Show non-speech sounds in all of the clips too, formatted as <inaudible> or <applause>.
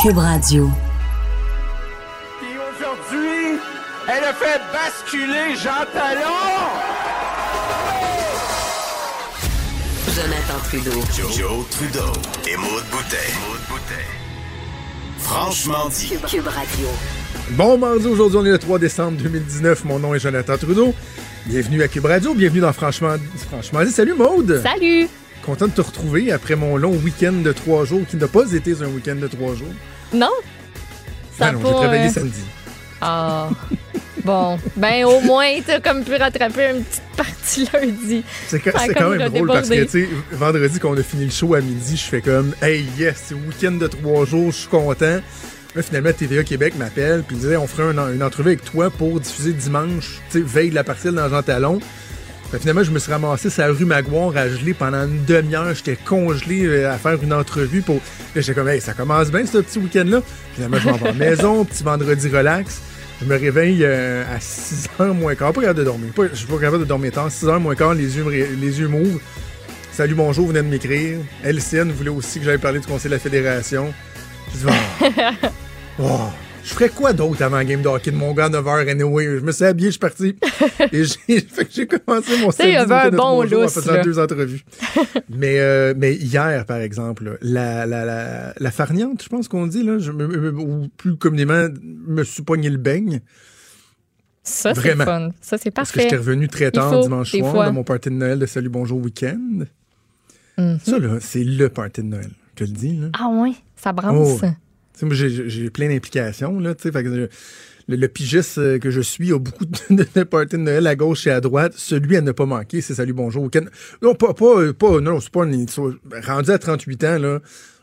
Cube Radio. Et aujourd'hui, elle a fait basculer Jean Talon! Jonathan Trudeau. Joe, Trudeau et Maude Boutet. Franchement dit. Cube, Cube Radio. Bon mardi, aujourd'hui on est le 3 décembre 2019. Mon nom est Jonathan Trudeau. Bienvenue à Cube Radio, bienvenue dans Franchement, Franchement dit. Salut Maude! Salut! Content de te retrouver après mon long week-end de trois jours qui n'a pas été un week-end de trois jours. Non? Ça non, j'ai travaillé euh... samedi. Ah. bon. Ben, au moins, t'as comme pu rattraper une petite partie lundi. C'est quand, quand même drôle parce que, tu sais, vendredi, quand on a fini le show à midi, je fais comme, hey, yes, c'est week-end de trois jours, je suis content. Là, finalement, TVA Québec m'appelle, puis disait, on ferait une, une entrevue avec toi pour diffuser dimanche, tu sais, veille de la partielle dans Jean Talon. Ben, finalement, je me suis ramassé sur la rue Maguire à geler pendant une demi-heure. J'étais congelé à faire une entrevue pour. J'étais comme, hey, ça commence bien ce petit week-end-là. Finalement, je m'en vais à la <laughs> maison, petit vendredi relax. Je me réveille euh, à 6h moins quart. Pas capable de dormir. Pas, je suis pas capable de dormir tard. 6h moins quart, les yeux, les yeux m'ouvrent. Salut, bonjour, vous venez de m'écrire. LCN voulait aussi que j'aille parler du Conseil de la Fédération. Je dis, <laughs> oh. oh. Je ferais quoi d'autre avant game de hockey de mon gars à 9h anyway? Je me suis habillé, je suis parti. <laughs> et <laughs> j'ai commencé mon samedi un bon de en faisant deux entrevues. <laughs> mais, euh, mais hier, par exemple, la, la, la, la farniante, je pense qu'on dit, là, je, ou plus communément, me suis pogné le beigne. Ça, c'est fun. Ça, c'est parfait. Parce que j'étais revenu très tard dimanche soir fois. dans mon party de Noël de Salut Bonjour Week-end. Mm -hmm. Ça, là, c'est le party de Noël. Je te le dis, là. Ah oui, ça. Oh. Moi, j'ai plein d'implications. Là, fait que, le, le pigiste que je suis a beaucoup de, de parties de Noël à gauche et à droite. Celui à ne pas manquer, c'est Salut Bonjour. Non, pas, pas, pas, non, c'est pas rendu à 38 ans, là.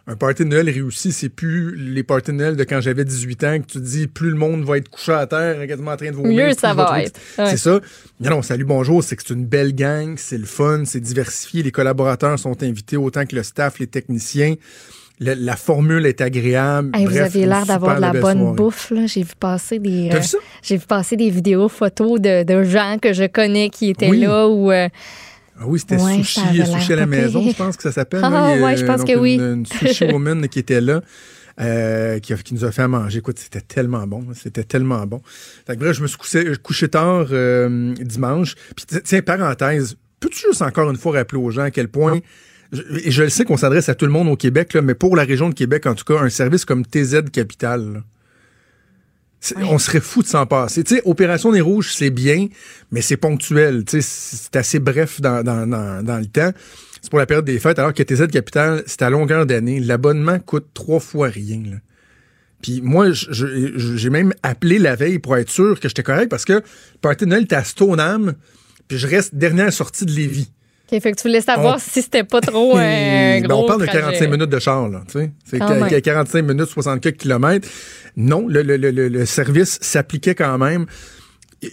Un party de Noël réussi, c'est plus les parties de Noël de quand j'avais 18 ans que tu te dis plus le monde va être couché à terre, quasiment en train de vomir. Mieux ça va être. Ouais. C'est ça. Non, non, salut, bonjour, c'est que c'est une belle gang, c'est le fun, c'est diversifié, les collaborateurs sont invités autant que le staff, les techniciens. La, la, formule est agréable. Hey, Bref, vous aviez l'air d'avoir de la bonne soirée. bouffe. J'ai vu passer des. Ça? J'ai vu passer des vidéos, photos de, de, gens que je connais qui étaient oui. là ou. Euh, ah oui, c'était ouais, sushi, sushi à la maison, je pense que ça s'appelle. Ah, oui, je pense donc que oui. Une, une sushi <laughs> woman qui était là. Euh, qui, a, qui, nous a fait à manger. Écoute, c'était tellement bon. C'était tellement bon. Fait que bref, je me suis couché, couché tard euh, dimanche. Puis tiens, parenthèse, peux-tu juste encore une fois rappeler aux gens à quel point je, et je le sais qu'on s'adresse à tout le monde au Québec, là, mais pour la région de Québec, en tout cas, un service comme TZ Capital, oui. on serait fou de s'en passer. Tu sais, Opération des Rouges, c'est bien, mais c'est ponctuel. C'est assez bref dans, dans, dans, dans le temps. C'est pour la période des fêtes, alors que TZ Capital, c'est à longueur d'année. L'abonnement coûte trois fois rien. Là. Puis moi, j'ai même appelé la veille pour être sûr que j'étais correct parce que le party de Noël était à Stoneham, puis je reste dernière sortie de Lévis. Okay, fait que tu voulais savoir on... si c'était pas trop un <laughs> gros ben, On parle trajet. de 45 minutes de char, là, tu sais. C'est 45 minutes, 64 km. Non, le, le, le, le service s'appliquait quand même.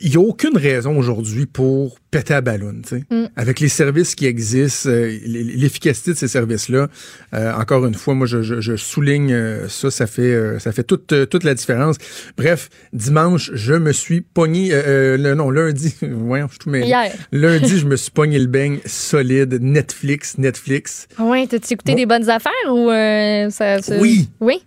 Il n'y a aucune raison aujourd'hui pour péter à ballon, tu sais. Mm. Avec les services qui existent, euh, l'efficacité de ces services-là, euh, encore une fois, moi, je, je, je souligne euh, ça, ça fait, ça fait toute, toute la différence. Bref, dimanche, je me suis pogné, le, non, lundi, <laughs> voyons, je tout mêlé. Hier. Lundi, je <laughs> me suis pogné le beigne solide, Netflix, Netflix. Oui, t'as-tu écouté bon. des bonnes affaires ou ça, ça, Oui. Oui?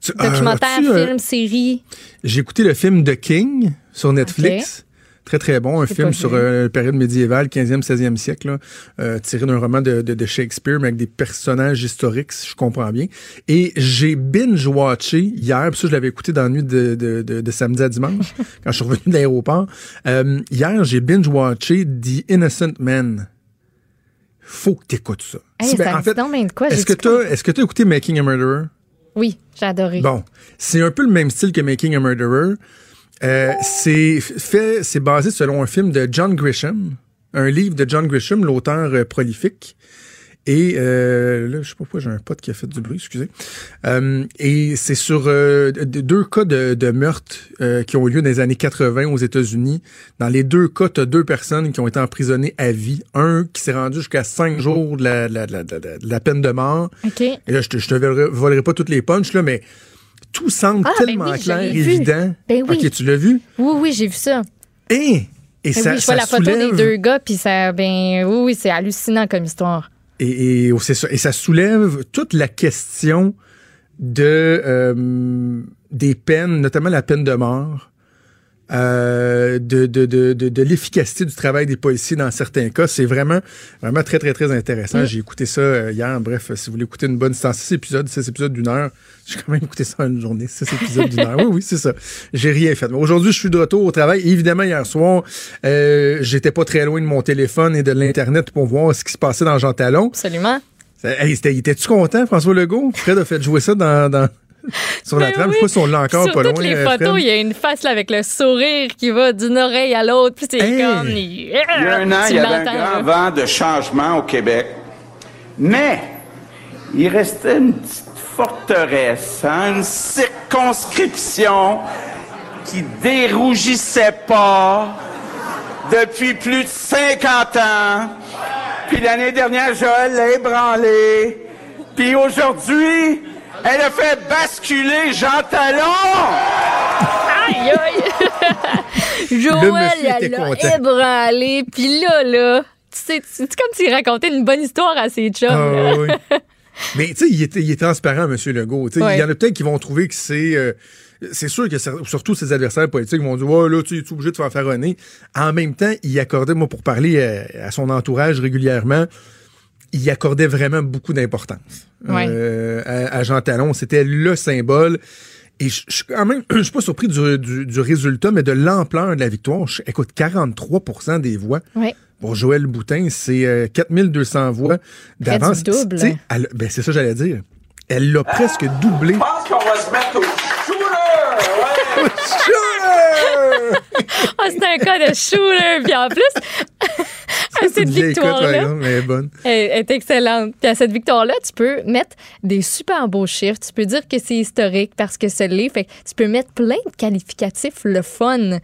Tu, Documentaire, film, série? J'ai écouté le film The King sur Netflix. Okay. Très, très bon. Un film sur euh, une période médiévale, 15e, 16e siècle, là, euh, tiré d'un roman de, de, de, Shakespeare, mais avec des personnages historiques, si je comprends bien. Et j'ai binge-watché hier, puis ça, je l'avais écouté dans la nuit de, de, de, samedi à dimanche, <laughs> quand je suis revenu de l'aéroport. Euh, hier, j'ai binge-watché The Innocent Man. Faut que t'écoutes ça. Hey, ben, en fait, est-ce que t'as est-ce que t'as écouté Making a Murderer? Oui, j'ai adoré. Bon, c'est un peu le même style que Making a Murderer. Euh, c'est fait, c'est basé selon un film de John Grisham, un livre de John Grisham, l'auteur euh, prolifique. Et euh, là, je sais pas pourquoi j'ai un pote qui a fait du bruit, excusez. Euh, et c'est sur euh, deux cas de, de meurtre qui ont eu lieu dans les années 80 aux États-Unis. Dans les deux cas, tu as deux personnes qui ont été emprisonnées à vie. Un qui s'est rendu jusqu'à cinq jours de la, la, la, la, peine de mort. OK. Et là, je te, je te volerai, pas toutes les punches, là, mais tout semble Ah, ben tellement oui, je clair, évident. Ben oui. OK, tu l'as vu? Oui, oui, j'ai vu ça. Et, et Ben ça, oui, je vois ça la photo soulève- des deux gars, puis ça, ben oui, oui, c'est hallucinant comme histoire. Et, et, oh, c'est ça. Et ça soulève toute la question de euh, des peines, notamment la peine de mort, euh, de, de, de, de, de l'efficacité du travail des policiers dans certains cas. C'est vraiment, vraiment très, très, très intéressant. Mm. J'ai écouté ça euh, hier. Bref, si vous voulez écouter une bonne séance, six épisodes, six épisodes d'une heure, <laughs> j'ai quand même écouté ça en une journée, six épisodes d'une heure. Oui, oui, c'est ça. J'ai rien fait. Aujourd'hui, je suis de retour au travail. Évidemment, hier soir, euh, j'étais pas très loin de mon téléphone et de l'Internet pour voir ce qui se passait dans Jean Talon. Absolument. Hey, c'était- était-tu content, François Legault? Fred a fait jouer ça dans, dans- <laughs> sur la Ben trame. oui. Je sais pas si on l'a encore Sur pas toutes loin. les euh, photos, Fred. il y a une face là, avec le sourire qui va d'une oreille à l'autre, puis c'est Hey! comme... Il y a un an, il y avait un grand vent de changement au Québec. Mais il restait une petite forteresse, hein, une circonscription qui dérougissait pas depuis plus de 50 ans. Puis l'année dernière, Joël l'a ébranlé. Puis aujourd'hui, elle a fait basculer Jean Talon. Aïe, aïe! <laughs> Joël, monsieur était elle l'a ébranlé, puis là, là, tu sais, c'est comme s'il racontait une bonne histoire à ses chums. Ah, oui. <laughs> Mais tu sais, il est, il est transparent, M. Legault. Tu sais, Ouais. Il y en a peut-être qui vont trouver que c'est. euh, c'est sûr que surtout ses adversaires politiques vont dire Ouais, là, tu es obligé de faire faire nez. En même temps, il accordait, moi, pour parler à, à son entourage régulièrement, il accordait vraiment beaucoup d'importance Ouais. euh, à, à Jean Talon. C'était le symbole. Et je je suis quand même, <clears throat> je suis pas surpris du, du- du résultat, mais de l'ampleur de la victoire. Je- écoute, 43% des voix. Ouais. Pour Joël Boutin, c'est euh, 4200 voix d'avance. Ben, c'est ça que j'allais dire. Elle l'a presque doublé. Je pense qu'on va se mettre au shooter. Ah, c'est un cas de shooter, puis en plus, à cette victoire-là, elle est excellente. Puis à cette victoire-là, tu peux mettre des super beaux chiffres. Tu peux dire que c'est historique parce que c'est l'est. Fait que tu peux mettre plein de qualificatifs, le fun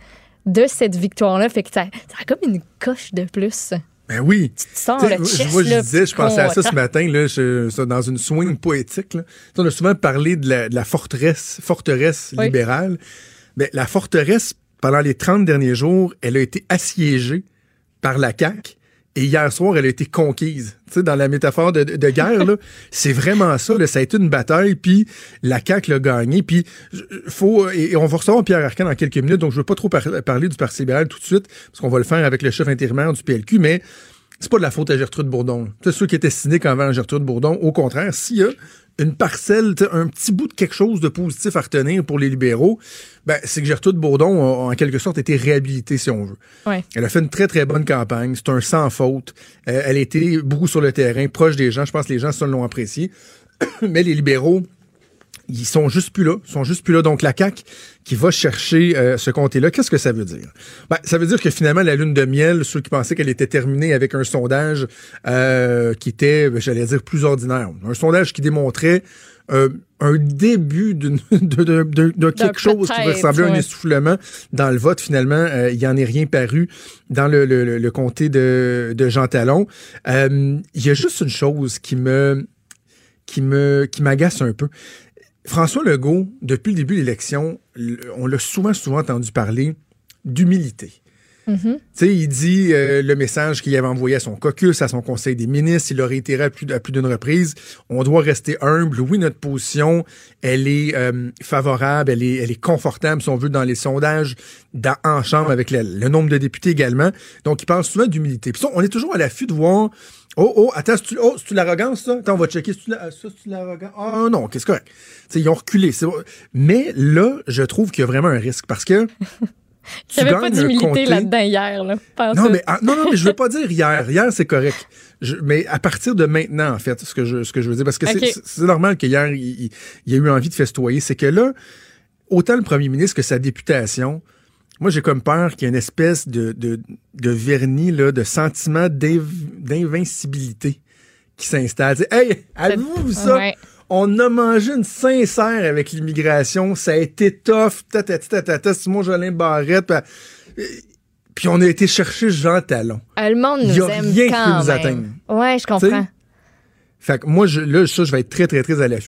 de cette victoire-là. Fait que ça, ça a comme une coche de plus. Ben oui. Tu sens le chest, moi, je là, disais, je pensais à ça ce matin, là, je- ça, dans une swing poétique. Là. On a souvent parlé de la, de la forteresse, forteresse Oui. libérale. Mais la forteresse, pendant les 30 derniers jours, elle a été assiégée par la CAQ. Et hier soir, elle a été conquise. Tu sais, dans la métaphore de, de guerre, là, <laughs> c'est vraiment ça. Là, ça a été une bataille, puis la CAQ l'a gagné. Puis, faut, et on va recevoir Pierre Arcan dans quelques minutes, donc je veux pas trop par- parler du Parti libéral tout de suite, parce qu'on va le faire avec le chef intérimaire du PLQ, mais c'est pas de la faute à Gertrude Bourdon. sais, ceux qui étaient cyniques envers Gertrude Bourdon, au contraire, s'il y a une parcelle, un petit bout de quelque chose de positif à retenir pour les libéraux, ben, c'est que Gertrude Bourdon a en quelque sorte été réhabilitée, si on veut. Ouais. Elle a fait une très, très bonne campagne. C'est un sans faute. Euh, elle a été beaucoup sur le terrain, proche des gens. Je pense que les gens, ça, l'ont apprécié. <coughs> Mais les libéraux, ils sont juste plus là. Ils sont juste plus là. Donc, la CAQ qui va chercher euh, ce comté-là, qu'est-ce que ça veut dire? Ben, ça veut dire que finalement, la lune de miel, ceux qui pensaient qu'elle était terminée avec un sondage euh, qui était, j'allais dire, plus ordinaire. Un sondage qui démontrait euh, un début <laughs> de, de, de- de quelque chose qui va ressembler à un essoufflement dans le vote. Finalement, euh, il n'y en est rien paru dans le, le, comté de, de Jean Talon. Euh, Il y a juste une chose qui me qui me qui m'agace un peu. François Legault, depuis le début de l'élection, on l'a souvent, souvent entendu parler d'humilité. Sais, il dit euh, le message qu'il avait envoyé à son caucus, à son conseil des ministres, il l'a réitéré à plus, d'une reprise. On doit rester humble. Oui, notre position, elle est euh, favorable, elle est, elle est confortable, si on veut, dans les sondages, dans, en chambre, avec le, le nombre de députés également. Donc, il parle souvent d'humilité. On est toujours à l'affût de voir Oh, oh, attends, c'est-tu oh, l'arrogance, ça? Attends, on va checker. C'est-tu la- c'est-tu l'arrogance? Ah, non, qu'est-ce que c'est correct. Ils ont reculé. Mais là, je trouve qu'il y a vraiment un risque parce que. Il n'y avait pas d'humilité là-dedans hier. Là, non, mais, ah, non, non, mais je veux pas <laughs> dire hier. Hier, c'est correct. Je- mais à partir de maintenant, en fait, ce que je, ce que je veux dire, parce que c'est- normal qu'hier, il, il- il y a eu envie de festoyer, c'est que là, autant le premier ministre que sa députation, moi, j'ai comme peur qu'il y ait une espèce de, de, de vernis, là, de sentiment d'inv- d'invincibilité qui s'installe. Hey, vu ça? Ouais. On a mangé une sincère avec l'immigration. Ça a été tough. Tatata, Simon Jolin Barrette. Puis, puis on a été chercher Jean Talon. Euh, Le monde Il nous y a aime rien qui peut nous atteindre. Ouais, je comprends. Fait que moi, je, là, ça, je vais être très, très, très à l'affût.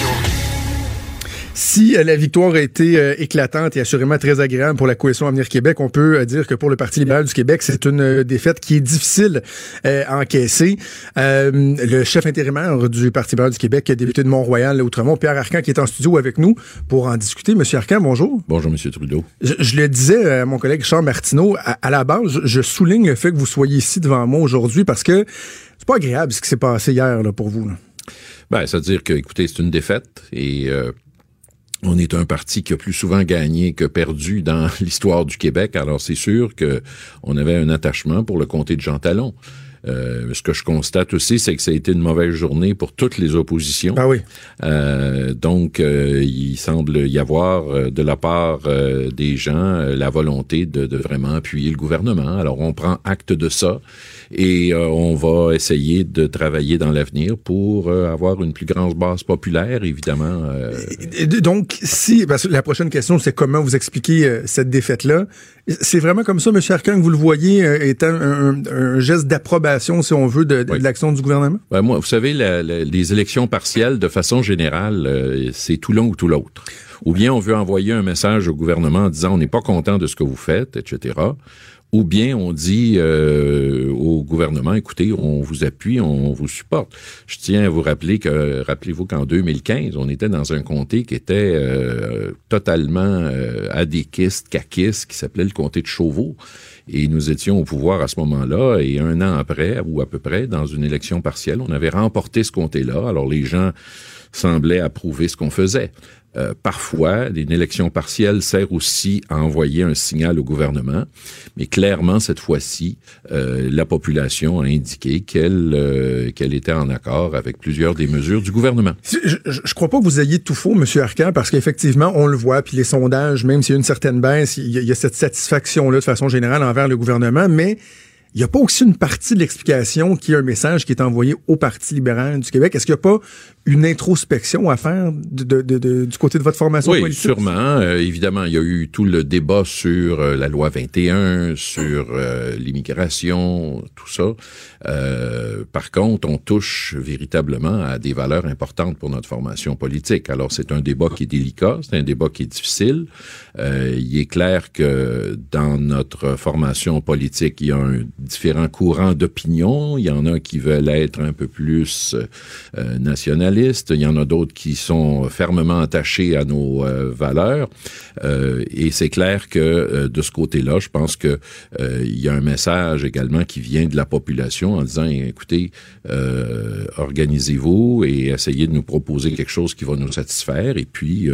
Si euh, la victoire a été euh, éclatante et assurément très agréable pour la coalition Avenir Québec, on peut euh, dire que pour le Parti libéral du Québec, c'est une défaite qui est difficile à encaisser. Le chef intérimaire du Parti libéral du Québec, député de Mont-Royal, Outremont, Pierre Arcan, qui est en studio avec nous pour en discuter. Monsieur Arcan, bonjour. Bonjour, M. Trudeau. Je, je le disais à mon collègue Charles Martineau, à, à la base, je, je souligne le fait que vous soyez ici devant moi aujourd'hui parce que c'est pas agréable ce qui s'est passé hier là, pour vous. là. Ben, c'est-à-dire que, écoutez, c'est une défaite et euh, on est un parti qui a plus souvent gagné que perdu dans <laughs> l'histoire du Québec. Alors, c'est sûr que on avait un attachement pour le comté de Jean Talon. Euh, ce que je constate aussi, c'est que ça a été une mauvaise journée pour toutes les oppositions. Ah oui. Euh, donc, euh, il semble y avoir euh, de la part euh, des gens la volonté de, de vraiment appuyer le gouvernement. Alors, on prend acte de ça et euh, on va essayer de travailler dans l'avenir pour euh, avoir une plus grande base populaire, évidemment. Et Donc, si, parce que la prochaine question, c'est comment vous expliquer euh, cette défaite-là? C'est vraiment comme ça, M. Arcan, que vous le voyez euh, étant un, un- un geste d'approbation, si on veut, de, de Oui. l'action du gouvernement? Ben, moi, vous savez, la- la- les élections partielles, de façon générale, euh, c'est tout l'un ou tout l'autre. Ou bien on veut envoyer un message au gouvernement en disant on n'est pas content de ce que vous faites, etc. Ou bien on dit euh, au gouvernement, écoutez, on vous appuie, on vous supporte. Je tiens à vous rappeler que, rappelez-vous qu'en 2015, on était dans un comté qui était euh, totalement euh, adéquiste, caquiste, qui s'appelait le comté de Chauveau. Et nous étions au pouvoir à ce moment-là, et un an après, ou à peu près, dans une élection partielle, on avait remporté ce comté-là. Alors les gens semblaient approuver ce qu'on faisait. Euh, parfois, une élection partielle sert aussi à envoyer un signal au gouvernement, mais clairement, cette fois-ci, euh, la population a indiqué qu'elle euh, qu'elle était en accord avec plusieurs des mesures du gouvernement. Je, je crois pas que vous ayez tout faux, M. Arcan, parce qu'effectivement, on le voit, puis les sondages, même s'il y a une certaine baisse, il y y a cette satisfaction-là de façon générale envers le gouvernement, mais il n'y a pas aussi une partie de l'explication qui est un message qui est envoyé au Parti libéral du Québec. Est-ce qu'il n'y a pas une introspection à faire de, de- de- de- du côté de votre formation Oui, politique? sûrement. Euh, évidemment, il y a eu tout le débat sur euh, la loi 21, sur euh, l'immigration, tout ça. Par contre, on touche véritablement à des valeurs importantes pour notre formation politique. Alors, c'est un débat qui est délicat, c'est un débat qui est difficile. Il est clair que dans notre formation politique, il y a un différent courant d'opinion. Il y en a qui veulent être un peu plus euh, nationalistes. Il y en a d'autres qui sont fermement attachés à nos euh, valeurs. Euh, et c'est clair que de ce côté-là, je pense que il y a un message également qui vient de la population en disant écoutez, organisez-vous et essayez de nous proposer quelque chose qui va nous satisfaire et puis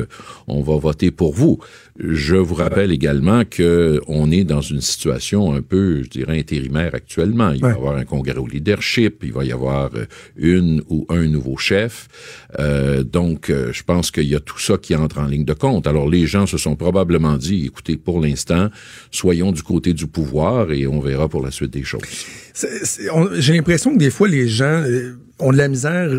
on va voter pour vous. Je vous rappelle également que on est dans une situation un peu, je dirais, intérimaire actuellement. Il va y avoir un congrès au leadership, il va y avoir euh, une ou un nouveau chef. Euh, donc, euh, je pense qu'il y a tout ça qui entre en ligne de compte. Alors, les gens se sont probablement dit, écoutez, pour l'instant, soyons du côté du pouvoir et on verra pour la suite des choses. J'ai l'impression que des fois, les gens ont de la misère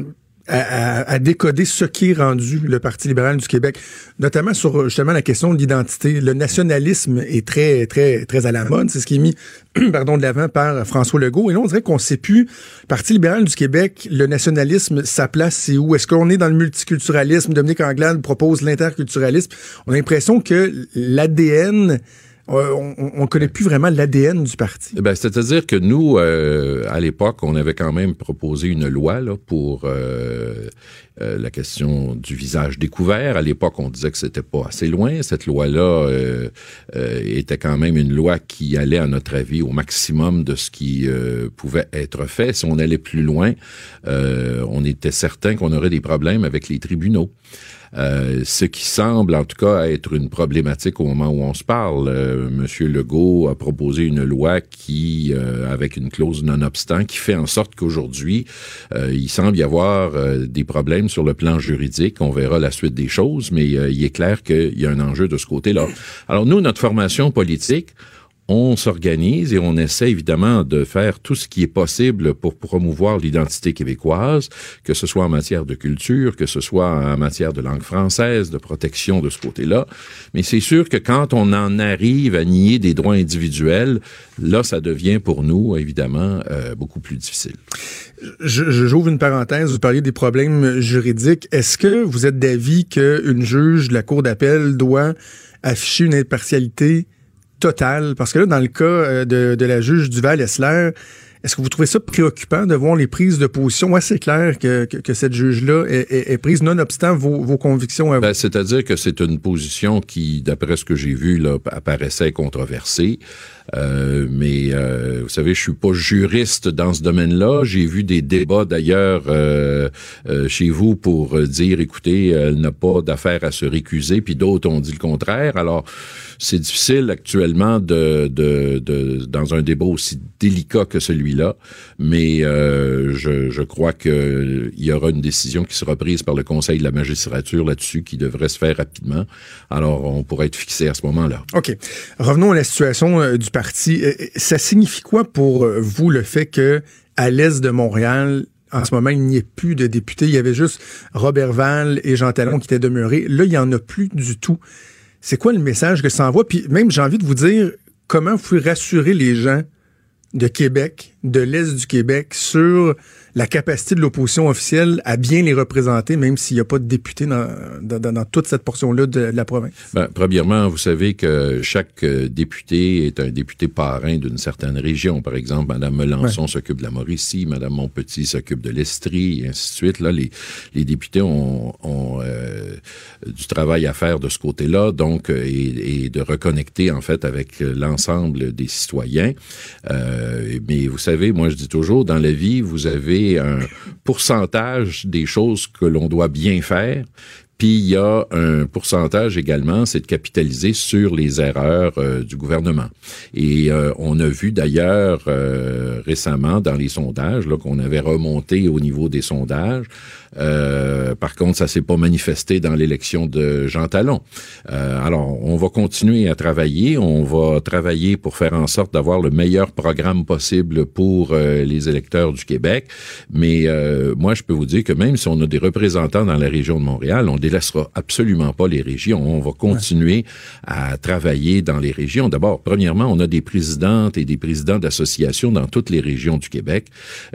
à, à- à décoder ce qui est rendu le Parti libéral du Québec, notamment sur justement la question de l'identité. Le nationalisme est très, très, très à la mode. C'est ce qui est mis <clears throat> pardon, de l'avant par François Legault. Et là, on dirait qu'on sait plus, Parti libéral du Québec, le nationalisme, sa place, c'est où? Est-ce qu'on est dans le multiculturalisme? Dominique Anglade propose l'interculturalisme. On a l'impression que l'ADN... euh, On ne connaît plus vraiment l'ADN du parti. Eh Ben, c'est-à-dire que nous, euh, à l'époque, on avait quand même proposé une loi là, pour euh, la question du visage découvert. À l'époque, on disait que c'était pas assez loin. Cette loi-là était quand même une loi qui allait, à notre avis, au maximum de ce qui pouvait être fait. Si on allait plus loin, on était certain qu'on aurait des problèmes avec les tribunaux. Euh, ce qui semble en tout cas être une problématique au moment où on se parle. Euh, Monsieur Legault a proposé une loi qui, euh, avec une clause non-obstant, qui fait en sorte qu'aujourd'hui, il semble y avoir des problèmes sur le plan juridique. On verra la suite des choses, mais il est clair qu'il y a un enjeu de ce côté-là. Alors nous, notre formation politique, on s'organise et on essaie évidemment de faire tout ce qui est possible pour promouvoir l'identité québécoise, que ce soit en matière de culture, que ce soit en matière de langue française, de protection de ce côté-là. Mais c'est sûr que quand on en arrive à nier des droits individuels, là, ça devient pour nous, évidemment, euh, beaucoup plus difficile. J'ouvre une parenthèse, vous parliez des problèmes juridiques. Est-ce que vous êtes d'avis qu'une juge de la Cour d'appel doit afficher une impartialité Total, Parce que là, dans le cas euh, de, de la juge Duval-Essler, est-ce que vous trouvez ça préoccupant de voir les prises de position assez claires que, que, cette juge-là est, est, prise, nonobstant vos, vos convictions ben, C'est-à-dire que c'est une position qui, d'après ce que j'ai vu, là, apparaissait controversée. Euh, mais euh, vous savez, je suis pas juriste dans ce domaine-là. J'ai vu des débats d'ailleurs euh, chez vous pour dire, écoutez, elle n'a pas d'affaire à se récuser, puis d'autres ont dit le contraire. Alors, c'est difficile actuellement de, de, de, dans un débat aussi délicat que celui-là, mais je, je crois qu'il y aura une décision qui sera prise par le Conseil de la magistrature là-dessus, qui devrait se faire rapidement. Alors, on pourrait être fixé à ce moment-là. OK. Revenons à la situation du parti. Euh, ça signifie quoi pour euh, vous le fait que à l'est de Montréal, en ce moment, il n'y ait plus de députés? Il y avait juste Robert Val et Jean Talon qui étaient demeurés. Là, il n'y en a plus du tout. C'est quoi le message que ça envoie? Puis même, j'ai envie de vous dire, comment vous pouvez rassurer les gens de Québec, de l'Est du Québec, sur la capacité de l'opposition officielle à bien les représenter, même s'il n'y a pas de députés dans, dans, toute cette portion-là de, la province? Ben, premièrement, vous savez que chaque euh, député est un député parrain d'une certaine région. Par exemple, Mme Melançon s'occupe de la Mauricie, Mme Montpetit s'occupe de l'Estrie, et ainsi de suite. Là, les, les députés ont, ont euh, du travail à faire de ce côté-là, donc, euh, et, et, de reconnecter, en fait, avec l'ensemble des citoyens. Euh, mais vous savez, moi, je dis toujours, dans la vie, vous avez un pourcentage des choses que l'on doit bien faire, puis il y a un pourcentage également, c'est de capitaliser sur les erreurs euh, du gouvernement. Et euh, on a vu d'ailleurs euh, récemment dans les sondages qu'on avait remonté au niveau des sondages. par contre, ça s'est pas manifesté dans l'élection de Jean Talon. alors, on va continuer à travailler. On va travailler pour faire en sorte d'avoir le meilleur programme possible pour les électeurs du Québec. Mais moi, je peux vous dire que même si on a des représentants dans la région de Montréal, on délaissera absolument pas les régions. On va continuer à travailler dans les régions. D'abord, premièrement, on a des présidentes et des présidents d'associations dans toutes les régions du Québec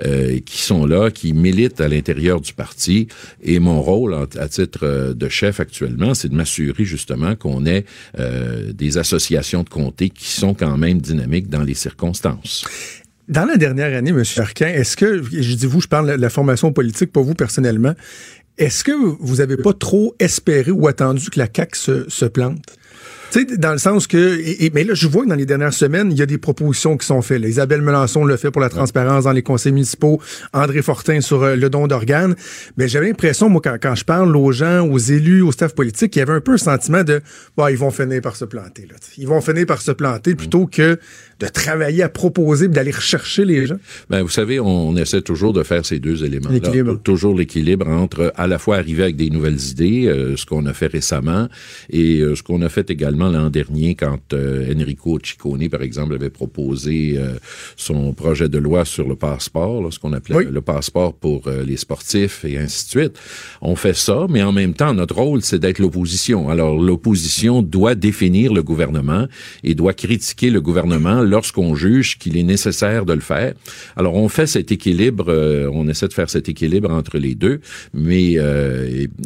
euh, qui sont là, qui militent à l'intérieur du parti. Et mon rôle à titre euh, de chef actuellement, c'est de m'assurer justement qu'on ait euh, des associations de comté qui sont quand même dynamiques dans les circonstances. Dans la dernière année, M. Arquin, est-ce que, je dis vous, je parle de la formation politique, pour vous personnellement, est-ce que vous avez pas trop espéré ou attendu que la CAQ se plante? Tu sais, dans le sens que, et, mais là, je vois que dans les dernières semaines, il y a des propositions qui sont faites. Isabelle Melançon le fait pour la transparence dans les conseils municipaux, André Fortin sur euh, le don d'organes. Mais j'avais l'impression, moi, quand, quand, je parle aux gens, aux élus, au staff politique, qu'il y avait un peu un sentiment de, bah, ils vont finir par se planter. Là, ils vont finir par se planter plutôt que de travailler à proposer, d'aller rechercher les gens. Ben, vous savez, on essaie toujours de faire ces deux éléments. L'équilibre. Toujours l'équilibre entre à la fois arriver avec des nouvelles idées, euh, ce qu'on a fait récemment, et euh, ce qu'on a fait également l'an dernier quand euh, Enrico Ciccone, par exemple, avait proposé euh, son projet de loi sur le passeport, ce qu'on appelait le passeport pour euh, les sportifs et ainsi de suite. On fait ça, mais en même temps, notre rôle, c'est d'être l'opposition. Alors, l'opposition doit définir le gouvernement et doit critiquer le gouvernement lorsqu'on juge qu'il est nécessaire de le faire. Alors, on fait cet équilibre, on essaie de faire cet équilibre entre les deux, mais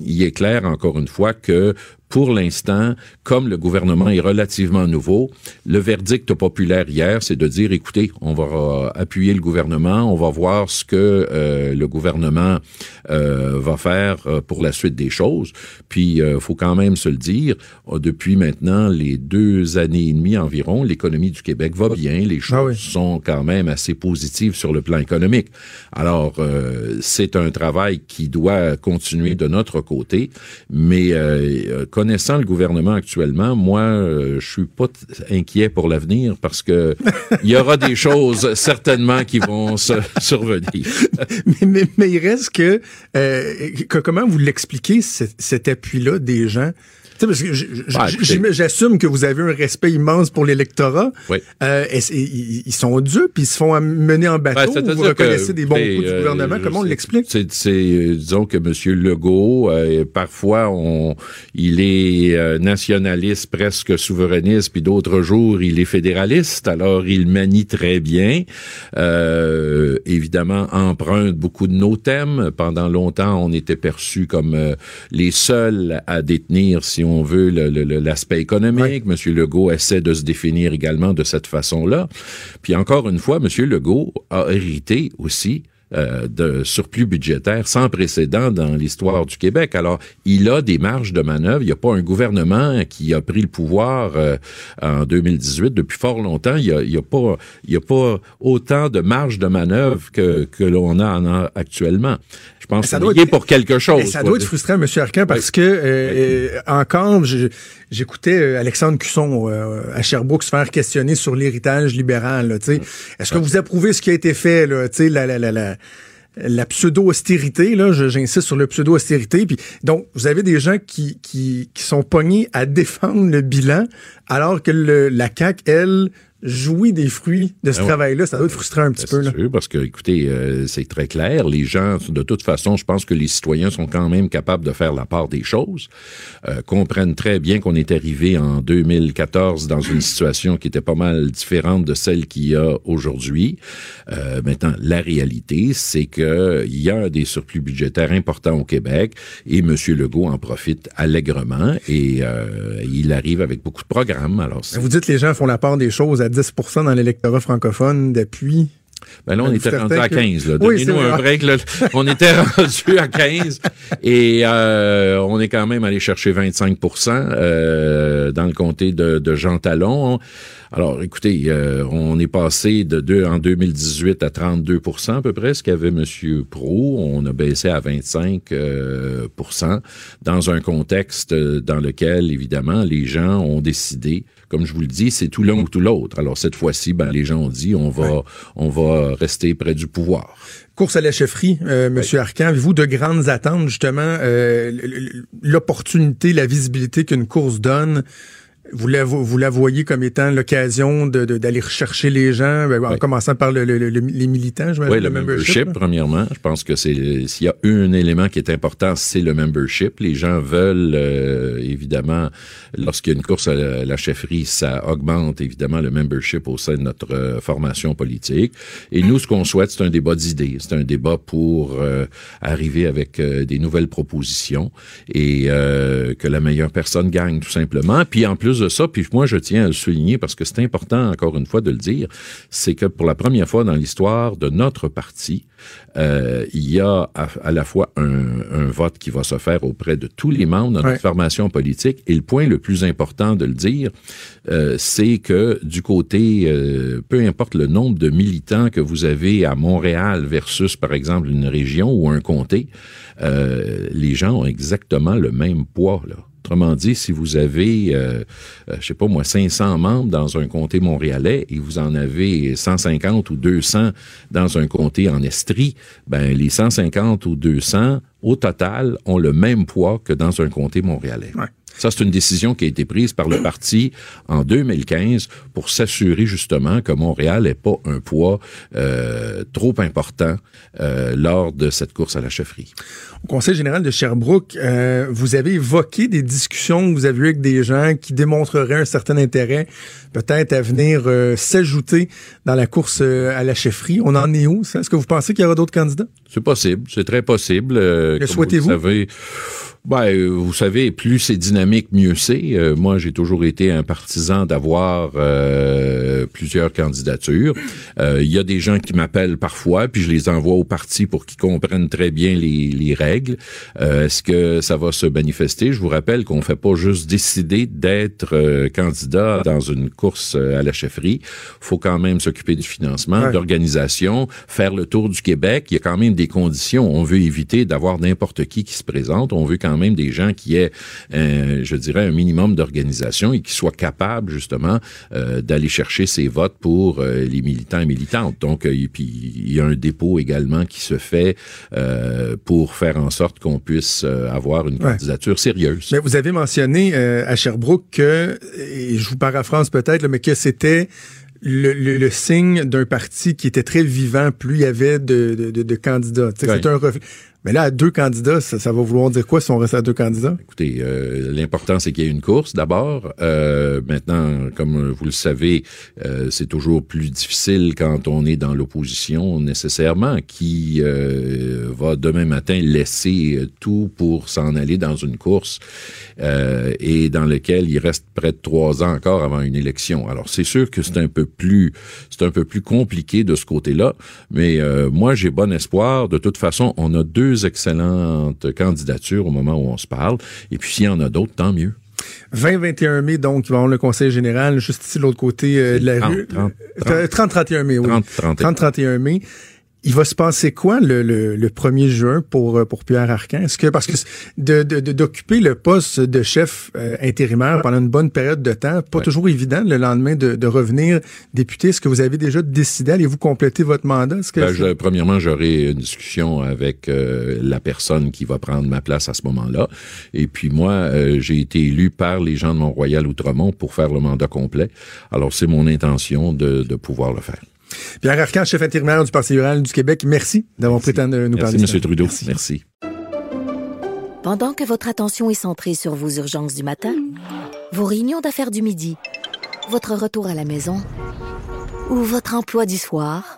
il est clair, encore une fois, que pour l'instant, comme le gouvernement est relativement nouveau, le verdict populaire hier, c'est de dire, écoutez, on va appuyer le gouvernement, on va voir ce que euh, le gouvernement euh, va faire euh, pour la suite des choses. Puis, il faut quand même se le dire, depuis maintenant les deux années et demie environ, l'économie du Québec va bien, les ah choses sont quand même assez positives sur le plan économique. Alors, c'est un travail qui doit continuer de notre côté, mais connaissant le gouvernement actuellement, moi, euh, je suis pas inquiet pour l'avenir parce que il y aura des <laughs> choses certainement qui vont se <laughs> survenir. mais, mais, il reste que, euh, que comment vous l'expliquez cet appui-là des gens parce que j'assume que vous avez un respect immense pour l'électorat. Oui. Euh, ils sont durs, puis ils se font mener en bateau. Ben, vous reconnaissez des bons coups du euh, gouvernement. Comment on l'explique? C'est, euh, disons que M. Legault, euh, parfois, on, il est nationaliste, presque souverainiste, puis d'autres jours, il est fédéraliste. Alors, il manie très bien. évidemment, emprunte beaucoup de nos thèmes. Pendant longtemps, on était perçus comme les seuls à détenir, si on veut, l'aspect économique. Monsieur Legault essaie de se définir également de cette façon-là. Puis encore une fois, Monsieur Legault a hérité aussi euh, de surplus budgétaire sans précédent dans l'histoire du Québec. Alors, il a des marges de manœuvre. Il n'y a pas un gouvernement qui a pris le pouvoir euh, en 2018 depuis fort longtemps. Il n'y a, il y a, pas, il y a pas autant de marges de manœuvre que, que l'on a, en actuellement. Je pense ça doit être, pour quelque chose. Ça doit être frustrant, M. Arcan, parce que euh, euh encore, j'écoutais euh, Alexandre Cusson euh, à Sherbrooke se faire questionner sur l'héritage libéral. Est-ce que vous approuvez ce qui a été fait? Là, la, la, la, la la pseudo-austérité, là, j'insiste sur le pseudo-austérité. Puis donc, vous avez des gens qui, qui, qui sont pognés à défendre le bilan, alors que le, la CAQ, elle, jouit des fruits de ce ben travail-là. Ça doit être frustrant un petit ben, peu. Sûr, parce que, écoutez, euh, c'est très clair. Les gens, de toute façon, je pense que les citoyens sont quand même capables de faire la part des choses, euh, comprennent très bien qu'on est arrivé en 2014 dans une situation qui était pas mal différente de celle qu'il y a aujourd'hui. Euh, maintenant, la réalité, c'est que il y a des surplus budgétaires importants au Québec et M. Legault en profite allègrement et euh, il arrive avec beaucoup de programmes. Alors, vous dites que les gens font la part des choses 10% dans l'électorat francophone depuis. Ben là, on était rendu à 15. Donnez-nous un break. <laughs> On était rendu à 15 et euh, on est quand même allé chercher 25% euh, dans le comté de, de Jean Talon. Alors, écoutez, euh, on est passé de deux, en 2018 à 32% à peu près, ce qu'avait M. Pro. On a baissé à 25% euh, dans un contexte dans lequel, évidemment, les gens ont décidé comme je vous le dis, c'est tout l'un ou tout l'autre. Alors cette fois-ci, ben, les gens ont dit on va, on va rester près du pouvoir. Course à la chefferie, euh, Monsieur Arcan, avez-vous de grandes attentes justement euh, l'opportunité, la visibilité qu'une course donne vous la, vous la voyez comme étant l'occasion d'aller de, rechercher les gens, ben, en commençant par le, les militants, je Oui, le, membership, premièrement. Je pense que c'est s'il y a un élément qui est important, c'est le membership. Les gens veulent, euh, évidemment, lorsqu'il y a une course à la, chefferie, ça augmente, évidemment, le membership au sein de notre euh, formation politique. Et nous, ce qu'on souhaite, c'est un débat d'idées. C'est un débat pour euh, arriver avec des nouvelles propositions et que la meilleure personne gagne, tout simplement. Puis, en plus de ça, puis moi, je tiens à le souligner parce que c'est important, encore une fois, de le dire, c'est que pour la première fois dans l'histoire de notre parti, euh, il y a à, la fois un, vote qui va se faire auprès de tous les membres de notre formation politique. Et le point le plus important de le dire, euh, c'est que du côté, euh, peu importe le nombre de militants que vous avez à Montréal versus, par exemple, une région ou un comté, les gens ont exactement le même poids. Là. Autrement dit, si vous avez, euh, euh, je sais pas moi, 500 membres dans un comté montréalais et vous en avez 150 ou 200 dans un comté en Estrie, ben les 150 ou 200 au total ont le même poids que dans un comté montréalais. Ça, c'est une décision qui a été prise par le parti en 2015 pour s'assurer justement que Montréal n'ait pas un poids euh, trop important euh, lors de cette course à la chefferie. Au Conseil général de Sherbrooke, euh, vous avez évoqué des discussions que vous avez eues avec des gens qui démontreraient un certain intérêt peut-être à venir s'ajouter dans la course à la chefferie. On en est où? Est-ce que vous pensez qu'il y aura d'autres candidats? C'est possible, c'est très possible. Le souhaitez-vous? Ben, euh, vous savez, plus c'est dynamique, mieux c'est. Euh, moi, j'ai toujours été un partisan d'avoir euh, plusieurs candidatures. Il y a des gens qui m'appellent parfois, puis je les envoie au parti pour qu'ils comprennent très bien les, les règles. Est-ce que ça va se manifester? Je vous rappelle qu'on fait pas juste décider d'être candidat dans une course à la chefferie. faut quand même s'occuper du financement, d'organisation, faire le tour du Québec. Il y a quand même des conditions. On veut éviter d'avoir n'importe qui qui se présente. On veut quand même des gens qui aient, euh, je dirais, un minimum d'organisation et qui soient capables justement euh, d'aller chercher ces votes pour euh, les militants et militantes. Donc, et puis il y a un dépôt également qui se fait pour faire en sorte qu'on puisse avoir une candidature sérieuse. Mais vous avez mentionné à Sherbrooke que, et je vous paraphrase peut-être, mais que c'était le, signe d'un parti qui était très vivant, plus il y avait de, de, de, candidats. C'était un reflet. Mais là, deux candidats, ça, va vouloir dire quoi si on reste à deux candidats? Écoutez, euh, l'important, c'est qu'il y ait une course d'abord. Euh, maintenant, comme vous le savez, euh, c'est toujours plus difficile quand on est dans l'opposition nécessairement, qui va demain matin laisser tout pour s'en aller dans une course et dans lequel il reste près de trois ans encore avant une élection. Alors, c'est sûr que c'est un peu plus, c'est un peu plus compliqué de ce côté-là, mais moi, j'ai bon espoir. De toute façon, on a deux excellentes candidatures au moment où on se parle. Et puis, s'il y en a d'autres, tant mieux. 20-21 mai, donc, il va avoir le conseil général juste ici de l'autre côté euh, de la rue. 30-31 mai, oui. 30-31 mai il va se passer quoi le, le, 1er juin pour, euh, pour Pierre Arcan? Est-ce que, parce que d'occuper de, le poste de chef euh, intérimaire pendant une bonne période de temps, pas toujours évident le lendemain de, de revenir député. Est-ce que vous avez déjà décidé? Allez-vous compléter votre mandat? Que ben, premièrement, j'aurai une discussion avec euh, la personne qui va prendre ma place à ce moment-là. Et puis moi, j'ai été élu par les gens de Mont-Royal Outremont pour faire le mandat complet. Alors, c'est mon intention de, de pouvoir le faire. Pierre Arcan, chef intérimaire du Parti libéral du Québec, merci d'avoir pris temps de nous parler. Merci, M. Trudeau. merci. Pendant que votre attention est centrée sur vos urgences du matin, vos réunions d'affaires du midi, votre retour à la maison ou votre emploi du soir,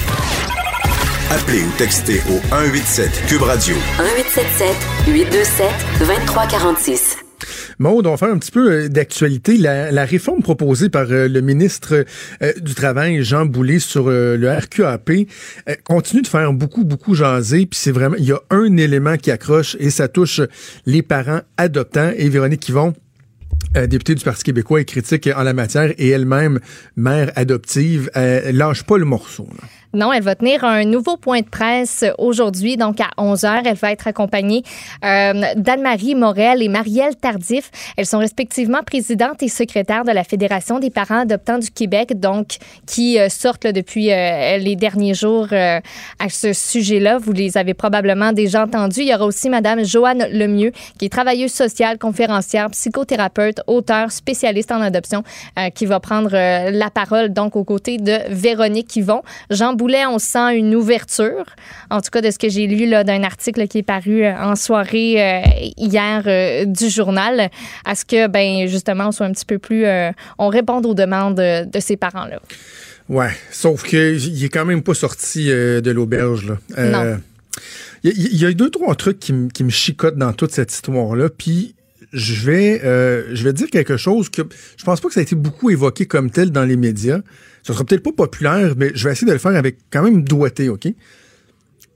Appelez ou textez au 187 Cube Radio. 1877 827 2346. Maud, on va faire un petit peu euh, d'actualité. La, réforme proposée par euh, le ministre euh, du Travail, Jean Boulet, sur le RQAP continue de faire beaucoup, beaucoup jaser. Puis c'est vraiment, il y a un élément qui accroche et ça touche les parents adoptants. Et Véronique Yvon, députée du Parti québécois, est critique en la matière et elle-même mère adoptive. lâche pas le morceau. Là. Non, elle va tenir un nouveau point de presse aujourd'hui, donc à 11 h. Elle va être accompagnée euh, d'Anne-Marie Morel et Marielle Tardif. Elles sont respectivement présidentes et secrétaires de la Fédération des parents adoptants du Québec, donc qui euh, sortent depuis euh, les derniers jours à ce sujet-là. Vous les avez probablement déjà entendus. Il y aura aussi Madame Joanne Lemieux, qui est travailleuse sociale, conférencière, psychothérapeute, auteur, spécialiste en adoption, qui va prendre la parole donc aux côtés de Véronique Yvon. Jean on sent une ouverture, en tout cas de ce que j'ai lu d'un article qui est paru euh, en soirée euh, hier euh, du journal, à ce que, ben justement, on soit un petit peu plus... on réponde aux demandes de ces parents-là. Ouais, sauf qu'il est quand même pas sorti de l'auberge. non. Il y, a deux, trois trucs qui, me chicotent dans toute cette histoire-là. Puis je vais, je vais dire quelque chose que je pense pas que ça a été beaucoup évoqué comme tel dans les médias. Ce sera peut-être pas populaire, mais je vais essayer de le faire avec quand même doigté, OK?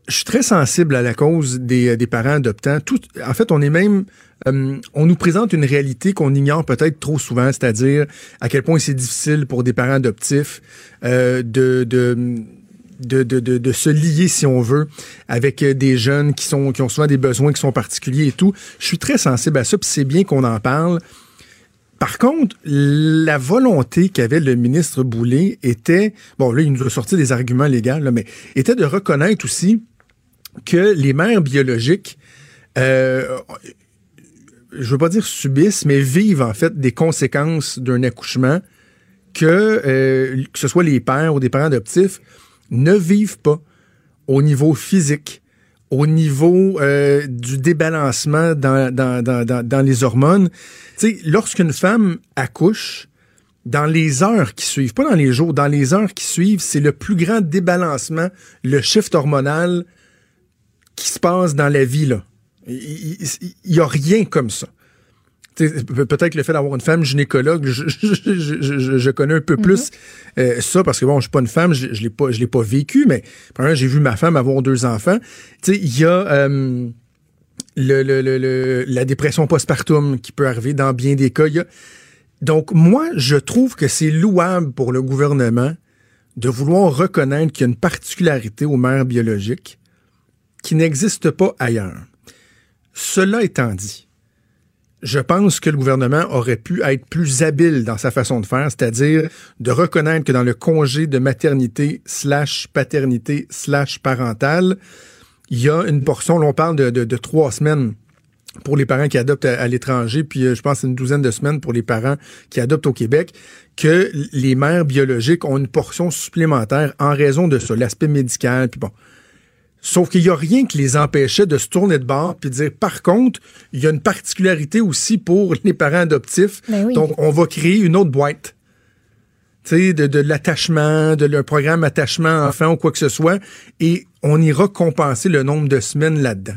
Je suis très sensible à la cause des, euh, parents adoptants. Tout, en fait, on est même... Euh, on nous présente une réalité qu'on ignore peut-être trop souvent, c'est-à-dire à quel point c'est difficile pour des parents adoptifs euh, de, de de, se lier, si on veut, avec des jeunes qui, sont, qui ont souvent des besoins qui sont particuliers et tout. Je suis très sensible à ça, puis c'est bien qu'on en parle. Par contre, la volonté qu'avait le ministre Boulay était, bon là, il nous a sorti des arguments légaux, mais était de reconnaître aussi que les mères biologiques, euh, je veux pas dire subissent, mais vivent en fait des conséquences d'un accouchement que, euh, que ce soit les pères ou des parents adoptifs, ne vivent pas au niveau physique, au niveau euh, du débalancement dans, dans, dans, dans les hormones. Tu sais, lorsqu'une femme accouche, dans les heures qui suivent, pas dans les jours, dans les heures qui suivent, c'est le plus grand débalancement, le shift hormonal qui se passe dans la vie. Là. Il n'y a rien comme ça. Peut-être le fait d'avoir une femme gynécologue, je, je, je, connais un peu plus mm-hmm. euh, ça parce que bon, je suis pas une femme, je, l'ai pas, je l'ai pas vécu, mais j'ai vu ma femme avoir deux enfants. Il y a euh, le, le, le, la dépression postpartum qui peut arriver dans bien des cas. Y a, donc, moi, je trouve que c'est louable pour le gouvernement de vouloir reconnaître qu'il y a une particularité aux mères biologiques qui n'existe pas ailleurs. Cela étant dit, je pense que le gouvernement aurait pu être plus habile dans sa façon de faire, c'est-à-dire de reconnaître que dans le congé de maternité slash paternité slash parentale, il y a une portion, l'on parle de, trois semaines pour les parents qui adoptent à, l'étranger, puis euh, je pense une douzaine de semaines pour les parents qui adoptent au Québec, que les mères biologiques ont une portion supplémentaire en raison de ça, l'aspect médical, puis bon. Sauf qu'il n'y a rien qui les empêchait de se tourner de bord puis de dire, par contre, il y a une particularité aussi pour les parents adoptifs. Ben Donc, on va créer une autre boîte. Tu sais, de, de l'attachement, de le programme attachement enfant ou quoi que ce soit, et on ira compenser le nombre de semaines là-dedans.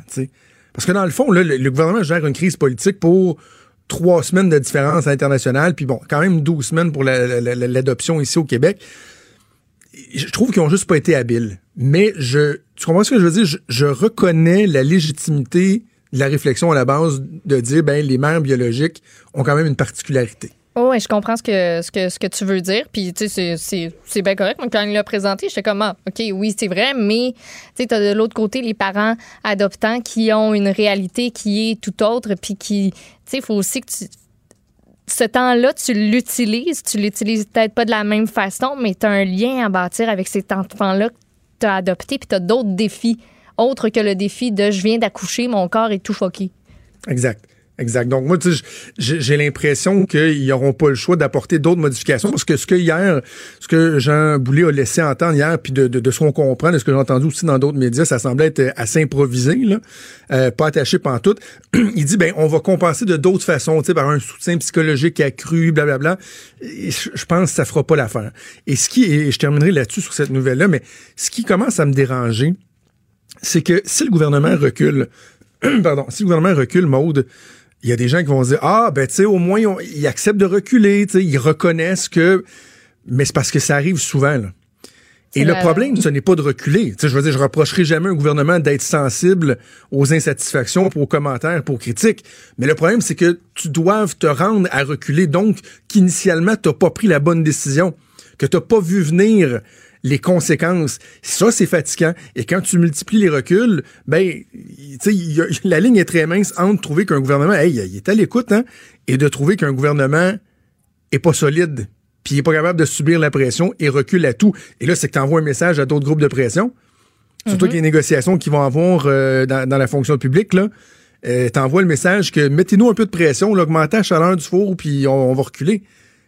Parce que dans le fond, le, gouvernement gère une crise politique pour trois semaines de différence internationale, puis bon, quand même douze semaines pour l'adoption ici au Québec. Je trouve qu'ils ont juste pas été habiles. Mais je, tu comprends ce que je veux dire? Je, reconnais la légitimité de la réflexion à la base de dire, ben, les mères biologiques ont quand même une particularité. Oh, oui, je comprends ce que, ce que, ce que tu veux dire. Puis, tu sais, c'est bien correct. Mais quand il l'a présenté, j'étais comme, ah, OK, oui, c'est vrai, mais tu tu as de l'autre côté les parents adoptants qui ont une réalité qui est tout autre. Puis qui, tu sais, il faut aussi que tu. Ce temps-là, tu l'utilises. Tu l'utilises peut-être pas de la même façon, mais tu as un lien à bâtir avec cet enfant-là que tu as adopté. Puis tu as d'autres défis, autres que le défi de je viens d'accoucher, mon corps est tout choqué. Exact. Exact. Donc, moi, j'ai l'impression qu'ils n'auront pas le choix d'apporter d'autres modifications parce que ce que hier, ce que Jean Boulet a laissé entendre hier, puis de, de, ce qu'on comprend, de ce que j'ai entendu aussi dans d'autres médias, ça semblait être assez improvisé, là, euh, pas attaché tout. <clears throat> Il dit, ben, on va compenser de d'autres façons, par un soutien psychologique accru, blablabla. Je, je pense que ça fera pas l'affaire. Et ce qui, et je terminerai là-dessus sur cette nouvelle-là, mais ce qui commence à me déranger, c'est que si le gouvernement recule, <clears throat> pardon, si le gouvernement recule, Maude, il y a des gens qui vont se dire ah ben tu sais au moins ils acceptent de reculer, tu sais ils reconnaissent que mais c'est parce que ça arrive souvent là. Et le problème, ce n'est pas de reculer. sais je veux dire, je reprocherai jamais un gouvernement d'être sensible aux insatisfactions, aux commentaires, aux critiques. Mais le problème, c'est que tu dois te rendre à reculer. Donc, qu'initialement, tu n'as pas pris la bonne décision, que tu n'as pas vu venir les conséquences. Ça, c'est fatigant. Et quand tu multiplies les reculs, ben, tu sais, <laughs> la ligne est très mince entre trouver qu'un gouvernement, hey, il est à l'écoute, hein, et de trouver qu'un gouvernement est pas solide, puis il est pas capable de subir la pression et recule à tout. Et là, c'est que tu envoies un message à d'autres groupes de pression. Surtout mm-hmm. les négociations qui vont avoir euh, dans, la fonction publique, là. Euh, t'envoies le message que mettez-nous un peu de pression, augmentez la chaleur du four, puis on, va reculer.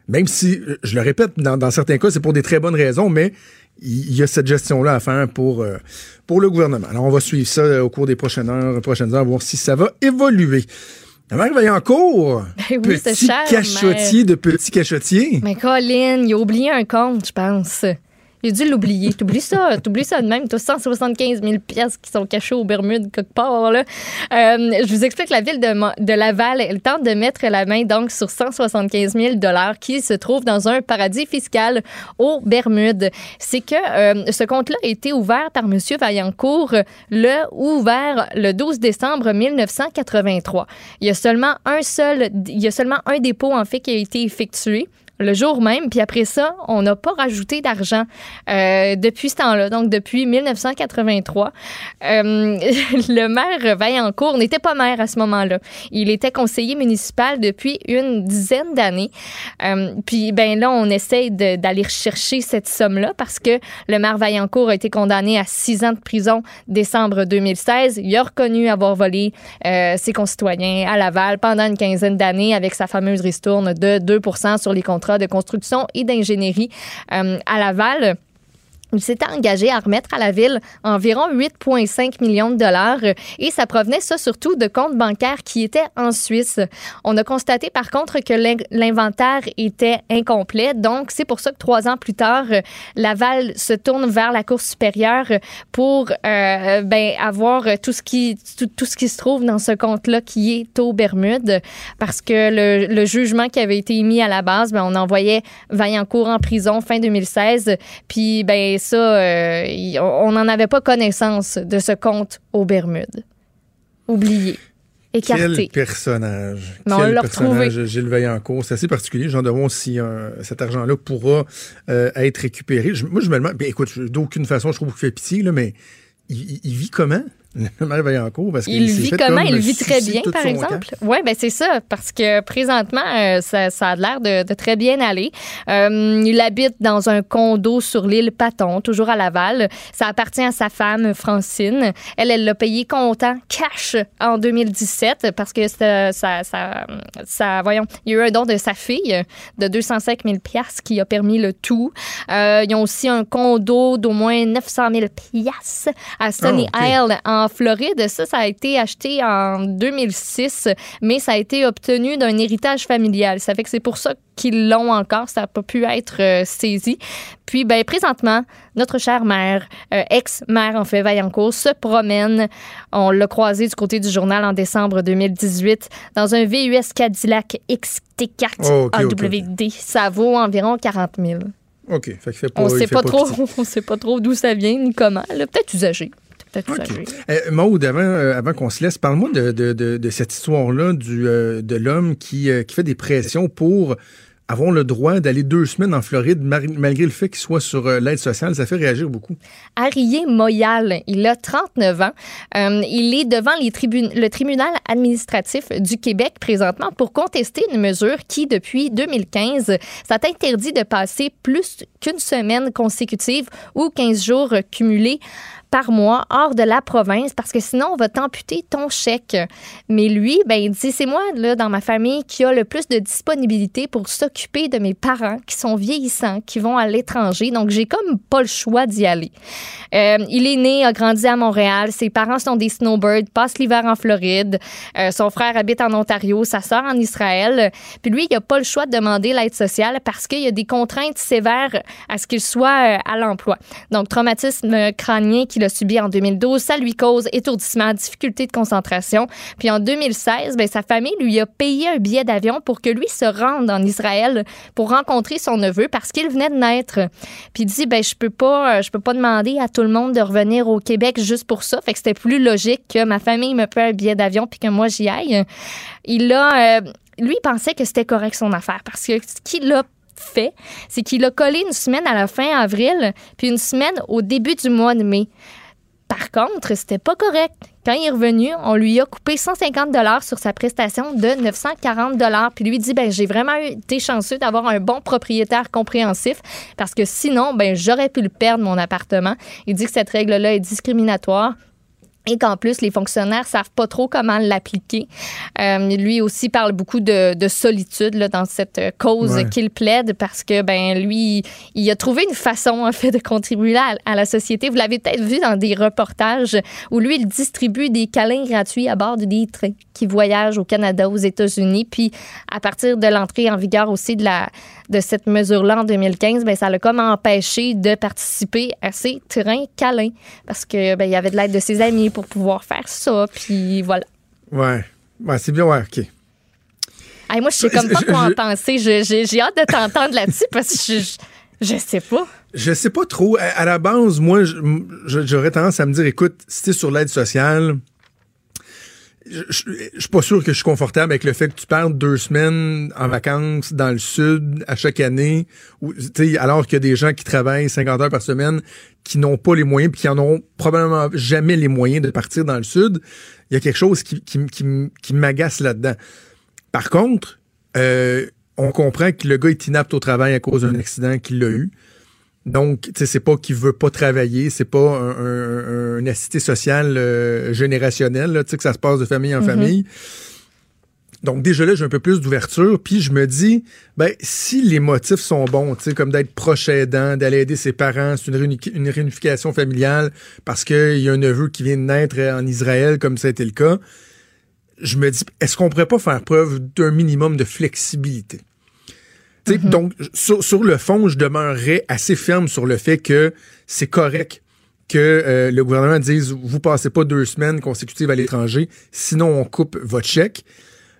Même si, je le répète, dans, dans certains cas, c'est pour des très bonnes raisons, mais il y a cette gestion-là à faire pour, euh, pour le gouvernement. Alors, on va suivre ça euh, au cours des prochaines heures, prochaines heures, voir si ça va évoluer. Mère Vaillancourt, <laughs> ben oui, petit cachotier de petit cachotier. Mais Colin, il a oublié un compte, je pense. J'ai dû l'oublier. T'oublies ça. T'oublies ça de même. T'as 175 000 pièces qui sont cachées aux Bermudes quelque part. Là. Euh, je vous explique la ville de, de Laval. Elle tente de mettre la main donc sur 175 000 qui se trouvent dans un paradis fiscal aux Bermudes. C'est que euh, ce compte-là a été ouvert par M. Vaillancourt le ouvert le 12 décembre 1983. Il y a seulement un seul, il y a seulement un dépôt en fait qui a été effectué le jour même. Puis après ça, on n'a pas rajouté d'argent euh, depuis ce temps-là. Donc, depuis 1983, euh, <laughs> le maire Vaillancourt n'était pas maire à ce moment-là. Il était conseiller municipal depuis une dizaine d'années. Euh, puis, ben là, on essaye d'aller chercher cette somme-là parce que le maire Vaillancourt a été condamné à six ans de prison décembre 2016. Il a reconnu avoir volé ses concitoyens à Laval pendant une quinzaine d'années avec sa fameuse ristourne de 2% sur les contrats de construction et d'ingénierie euh, à Laval. Il s'était engagé à remettre à la ville environ 8,5 millions de dollars et ça provenait ça surtout de comptes bancaires qui étaient en Suisse. On a constaté par contre que l'inventaire était incomplet, donc c'est pour ça que trois ans plus tard, Laval se tourne vers la Cour supérieure pour euh, ben, avoir tout ce qui tout, ce qui se trouve dans ce compte-là qui est au Bermude, parce que le, le, jugement qui avait été émis à la base, ben, on envoyait Vaillancourt en prison fin 2016, puis ben ça, euh, on n'en avait pas connaissance de ce compte aux Bermudes. Oublié. Écarté. Quel personnage. Quel personnage, Gilles Vaillancourt. C'est assez particulier. J'en demande si euh, cet argent-là pourra euh, être récupéré. moi, je me demande, ben, écoute, d'aucune façon, je trouve qu'il fait pitié, là, mais il vit comment? <laughs> Le Vaillancourt, parce il vit comment? Il vit très bien, par exemple. Oui, ben c'est ça, parce que présentement, euh, ça, ça, a l'air de, de, très bien aller. Euh, il habite dans un condo sur l'île Paton, toujours à Laval. Ça appartient à sa femme, Francine. Elle, elle l'a payé comptant cash en 2017 parce que ça, ça, ça, ça, voyons, il y a eu un don de sa fille de 205 000 qui a permis le tout. Euh, ils ont aussi un condo d'au moins 900 000 à Sunny ah, Isle en en Floride. Ça, ça a été acheté en 2006, mais ça a été obtenu d'un héritage familial. Ça fait que c'est pour ça qu'ils l'ont encore. Ça n'a pas pu être euh, saisi. Puis, ben, présentement, notre chère mère, euh, ex-mère en fait, Vaillancourt, se promène. On l'a croisé du côté du journal en décembre 2018 dans un VUS Cadillac XT4 AWD. Ça vaut environ 40 000. OK. on ne sait pas, trop, <laughs> on sait pas trop d'où ça vient ni comment. Peut-être usagé. Okay. Euh, Maude, avant, euh, avant qu'on se laisse, parle-moi de, de, de, cette histoire-là du euh, de l'homme qui, qui fait des pressions pour avoir le droit d'aller deux semaines en Floride malgré le fait qu'il soit sur l'aide sociale. Ça fait réagir beaucoup. Arié Moyal, il a 39 ans. il est devant les le tribunal administratif du Québec présentement pour contester une mesure qui, depuis 2015, ça interdit de passer plus qu'une semaine consécutive ou 15 jours cumulés par mois hors de la province parce que sinon, on va t'amputer ton chèque. Mais lui, ben, il dit, c'est moi, là, dans ma famille, qui a le plus de disponibilité pour s'occuper de mes parents qui sont vieillissants, qui vont à l'étranger. Donc, j'ai comme pas le choix d'y aller. Euh, il est né, a grandi à Montréal. Ses parents sont des snowbirds, passe l'hiver en Floride. Euh, son frère habite en Ontario, sa sœur en Israël. Puis lui, il a pas le choix de demander l'aide sociale parce qu'il y a des contraintes sévères à ce qu'il soit euh, à l'emploi. Donc, traumatisme crânien qui qu'il a subi en 2012. Ça lui cause étourdissement, difficulté de concentration. Puis en 2016, ben, sa famille lui a payé un billet d'avion pour que lui se rende en Israël pour rencontrer son neveu parce qu'il venait de naître. Puis il dit, ben, je peux pas, euh, peux pas demander à tout le monde de revenir au Québec juste pour ça. Fait que c'était plus logique que ma famille me paye un billet d'avion puis que moi j'y aille. Il a, euh, lui pensait que c'était correct son affaire parce que ce qu'il a fait, c'est qu'il a collé une semaine à la fin avril, puis une semaine au début du mois de mai. Par contre, c'était pas correct. Quand il est revenu, on lui a coupé 150 dollars sur sa prestation de 940 dollars. Puis lui dit ben j'ai vraiment été chanceux d'avoir un bon propriétaire compréhensif parce que sinon ben j'aurais pu le perdre mon appartement. Il dit que cette règle là est discriminatoire et qu'en plus, les fonctionnaires savent pas trop comment l'appliquer. Euh, lui aussi parle beaucoup de, de solitude là, dans cette cause qu'il plaide parce que ben lui, il a trouvé une façon en fait de contribuer à, à la société. Vous l'avez peut-être vu dans des reportages où lui, il distribue des câlins gratuits à bord des trains qui voyagent au Canada, aux États-Unis. Puis à partir de l'entrée en vigueur aussi de la de cette mesure-là en 2015, ben ça l'a comme empêché de participer à ces trains câlins parce que ben il y avait de l'aide de ses amis pour pouvoir faire ça. Puis voilà. Ouais. Ouais, c'est bien, ouais, OK. moi, je sais comme pas quoi en penser. J'ai hâte de t'entendre là-dessus <laughs> parce que je, je, sais pas. Je sais pas trop. À, la base, moi, j'aurais tendance à me dire, écoute, si t'es sur l'aide sociale, je, je, suis pas sûr que je suis confortable avec le fait que tu perdes deux semaines en vacances dans le sud à chaque année, alors qu'il y a des gens qui travaillent 50 heures par semaine qui n'ont pas les moyens puis qui en auront probablement jamais les moyens de partir dans le sud. Il y a quelque chose qui, qui, qui, qui m'agace là-dedans. Par contre, euh, on comprend que le gars est inapte au travail à cause d'un accident qu'il a eu. Donc, tu sais, c'est pas qu'il veut pas travailler, c'est pas un, une assistée sociale euh, générationnelle, tu sais, que ça se passe de famille en mm-hmm. famille. Donc, déjà là, j'ai un peu plus d'ouverture, puis je me dis, ben, si les motifs sont bons, tu sais, comme d'être proche aidant, d'aller aider ses parents, c'est une, une, réunification familiale parce qu'il y a un neveu qui vient de naître en Israël, comme ça a été le cas, je me dis, est-ce qu'on pourrait pas faire preuve d'un minimum de flexibilité? Mm-hmm. Donc, sur, le fond, je demeurerais assez ferme sur le fait que c'est correct que euh, le gouvernement dise vous passez pas deux semaines consécutives à l'étranger, sinon on coupe votre chèque.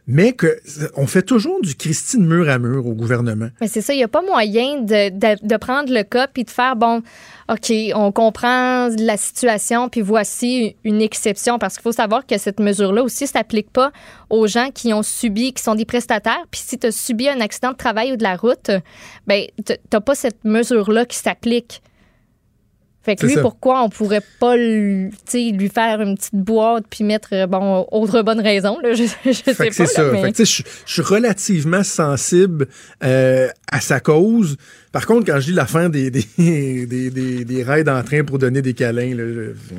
Mais que on fait toujours du Christine mur à mur au gouvernement. Mais c'est ça, il n'y a pas moyen de, de, prendre le cas puis de faire bon, OK, on comprend la situation, puis voici une exception, parce qu'il faut savoir que cette mesure-là aussi ne s'applique pas aux gens qui ont subi, qui sont des prestataires. Puis si tu as subi un accident de travail ou de la route, ben, tu n'as pas cette mesure-là qui s'applique. Fait que lui, pourquoi on pourrait pas lui, lui faire une petite boîte puis mettre, euh, bon, autre bonne raison, là, <laughs> je, je sais pas. C'est ça. mais... je, je, suis relativement sensible euh, à sa cause. Par contre, quand je lis la fin des, des, <laughs> des, des, des raids en train pour donner des câlins, là,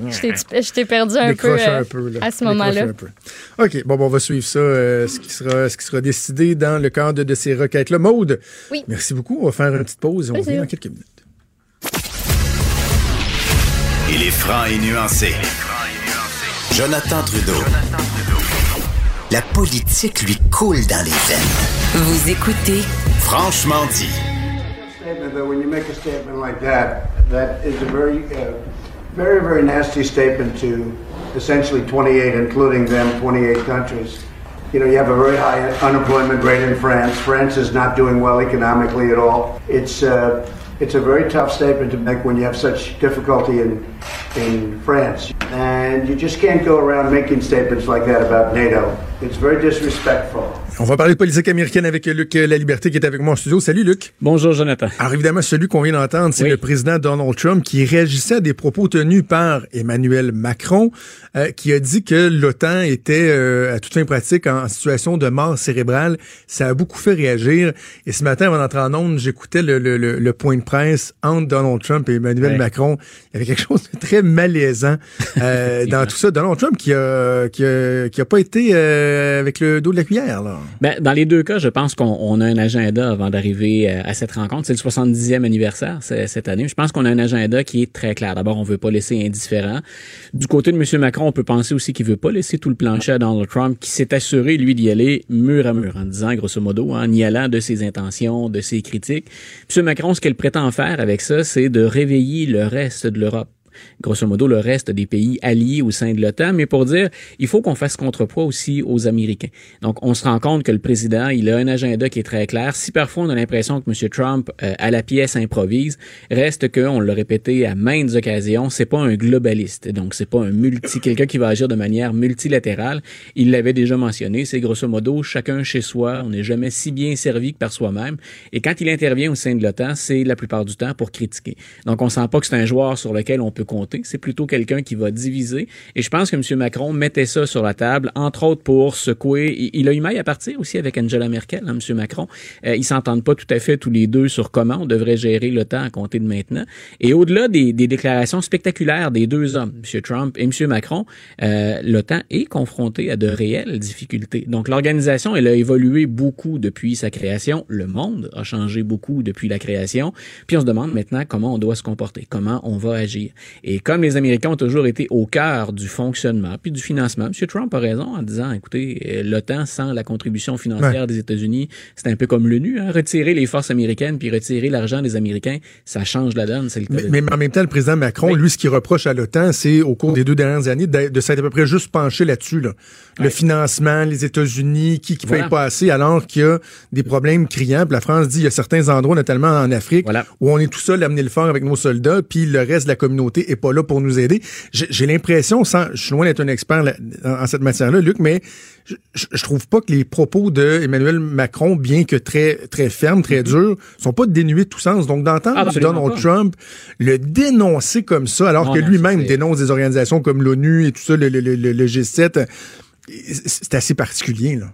je, t'ai perdu un peu, un peu à ce moment-là. OK, bon, bon, on va suivre ça, euh, ce, qui sera, ce qui sera décidé dans le cadre de ces requêtes-là. Maude, oui. merci beaucoup. On va faire une petite pause et on revient dans quelques minutes. Il est franc et nuancé. Jonathan Trudeau. La politique lui coule dans les veines. Vous écoutez Franchement dit. When you make a statement like that, that is a very, uh, very, very nasty statement to essentially 28, including them, 28 countries. You know, you have a very high unemployment rate in France. France is not doing well economically at all. It's uh, it's a very tough statement to make when you have such difficulty in in France. And you just can't go around making statements like that about NATO. It's very disrespectful. On va parler de politique américaine avec Luc La Liberté qui est avec moi en studio. Salut Luc. Bonjour Jonathan. Alors évidemment, celui qu'on vient d'entendre, c'est le président Donald Trump qui réagissait à des propos tenus par Emmanuel Macron, euh, qui a dit que l'OTAN était euh, à toute fin pratique en situation de mort cérébrale. Ça a beaucoup fait réagir. Et ce matin, avant d'entrer en ondes, j'écoutais le, le, le, point de presse entre Donald Trump et Emmanuel Macron. Il y avait quelque chose de très malaisant euh, <laughs> dans tout ça. Donald Trump qui a, qui a, qui a pas été avec le dos de la cuillère. Ben, dans les deux cas, je pense qu'on a un agenda avant d'arriver euh, à cette rencontre. C'est le 70e anniversaire cette année. Je pense qu'on a un agenda qui est très clair. D'abord, on veut pas laisser indifférent. Du côté de M. Macron, on peut penser aussi qu'il veut pas laisser tout le plancher à Donald Trump, qui s'est assuré, lui, d'y aller mur à mur, en disant, grosso modo, en y allant de ses intentions, de ses critiques. M. Macron, ce qu'elle prétend faire avec ça, c'est de réveiller le reste de l'Europe grosso modo le reste des pays alliés au sein de l'OTAN, mais pour dire il faut qu'on fasse contrepoids aussi aux Américains. Donc on se rend compte que le président, il a un agenda qui est très clair. Si parfois on a l'impression que M. Trump euh, à la pièce improvise, reste que on l'a répété à maintes occasions, c'est pas un globaliste. Donc c'est pas un multi quelqu'un qui va agir de manière multilatérale. Il l'avait déjà mentionné, c'est grosso modo chacun chez soi, on n'est jamais si bien servi que par soi-même. Et quand il intervient au sein de l'OTAN, c'est la plupart du temps pour critiquer. Donc on sent pas que c'est un joueur sur lequel on peut C'est plutôt quelqu'un qui va diviser. Et je pense que M. Macron mettait ça sur la table, entre autres pour secouer. Il a eu maille à partir aussi avec Angela Merkel, hein, M. Macron. Euh, ils s'entendent pas tout à fait tous les deux sur comment on devrait gérer le temps à compter de maintenant. Et au-delà des, déclarations spectaculaires des deux hommes, M. Trump et M. Macron, euh, l'OTAN est confronté à de réelles difficultés. Donc l'organisation, elle a évolué beaucoup depuis sa création. Le monde a changé beaucoup depuis la création. Puis on se demande maintenant comment on doit se comporter, comment on va agir. Et comme les Américains ont toujours été au cœur du fonctionnement puis du financement, M. Trump a raison en disant, écoutez, euh, l'OTAN sans la contribution financière des États-Unis, c'est un peu comme l'ONU. Hein? Retirer les forces américaines puis retirer l'argent des Américains, ça change la donne. Le mais, mais, en même temps, le président Macron, lui, ce qu'il reproche à l'OTAN, c'est au cours des deux dernières années de, s'être à peu près juste penché là-dessus. Là. Le financement, les États-Unis, qui ne voilà. pas assez, alors qu'il y a des problèmes criants. Puis la France dit, il y a certains endroits, notamment en Afrique, où on est tout seul à amener le fort avec nos soldats, puis le reste de la communauté est pas là pour nous aider. J'ai l'impression, sans, je suis loin d'être un expert en, cette matière-là, Luc, mais je, je, trouve pas que les propos de Emmanuel Macron, bien que très très fermes, très mm-hmm. durs, sont pas dénués de tout sens. Donc d'entendre Donald Trump le dénoncer comme ça, alors que lui-même dénonce des organisations comme l'ONU et tout ça, le, le, le, le G7 c'est assez particulier. Là.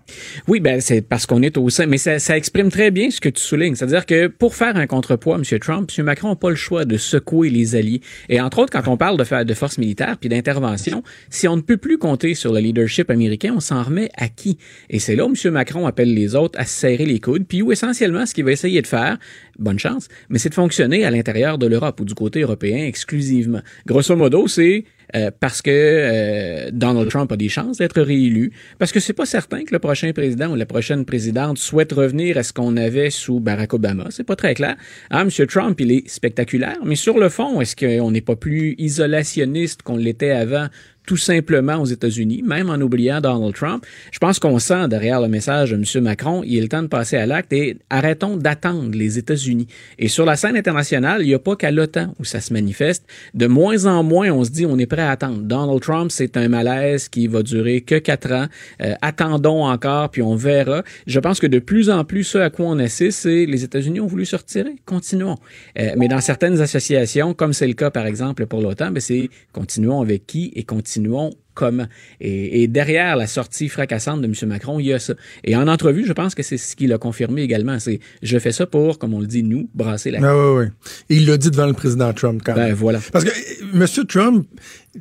Oui, ben c'est parce qu'on est au sein, mais ça, exprime très bien ce que tu soulignes. C'est-à-dire que pour faire un contrepoids, M. Trump, M. Macron n'a pas le choix de secouer les alliés. Et entre autres, quand on parle de, faire de force militaire puis d'intervention, si on ne peut plus compter sur le leadership américain, on s'en remet à qui? Et c'est là où M. Macron appelle les autres à serrer les coudes, puis où essentiellement ce qu'il va essayer de faire, bonne chance, mais c'est de fonctionner à l'intérieur de l'Europe ou du côté européen exclusivement. Grosso modo, c'est euh, parce que euh, Donald Trump a des chances d'être réélu, parce que c'est pas certain que le prochain président ou la prochaine présidente souhaite revenir à ce qu'on avait sous Barack Obama. C'est pas très clair. Ah, M. Trump, il est spectaculaire, mais sur le fond, est-ce qu'on n'est pas plus isolationniste qu'on l'était avant tout simplement aux États-Unis, même en oubliant Donald Trump. Je pense qu'on sent derrière le message de M. Macron, il est le temps de passer à l'acte et arrêtons d'attendre les États-Unis. Et sur la scène internationale, il n'y a pas qu'à l'OTAN où ça se manifeste. De moins en moins, on se dit, on est prêt à attendre. Donald Trump, c'est un malaise qui va durer que quatre ans. Euh, attendons encore, puis on verra. Je pense que de plus en plus, ce à quoi on assiste, c'est les États-Unis ont voulu se retirer. Continuons. Euh, mais dans certaines associations, comme c'est le cas par exemple pour l'OTAN, ben c'est continuons avec qui et continuons continuons comme. Et, derrière la sortie fracassante de M. Macron, il y a ça. Et en entrevue, je pense que c'est ce qu'il a confirmé également. C'est je fais ça pour, comme on le dit, nous, brasser la. Ah oui, oui. Et il l'a dit devant le président Trump quand ben, voilà. Parce que euh, M. Trump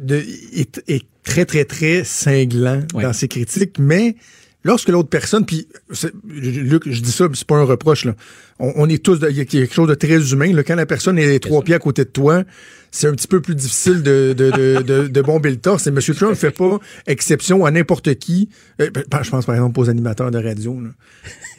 est, très, très, très cinglant dans ses critiques, mais lorsque l'autre personne, puis Luc, je dis ça, c'est pas un reproche, là. On, est tous, il y a quelque chose de très humain. Là, quand la personne est trois pieds à côté de toi, c'est un petit peu plus difficile de, de, de, de, bomber le torse. Et M. Trump ne fait pas exception à n'importe qui. Euh, ben, je pense par exemple aux animateurs de radio.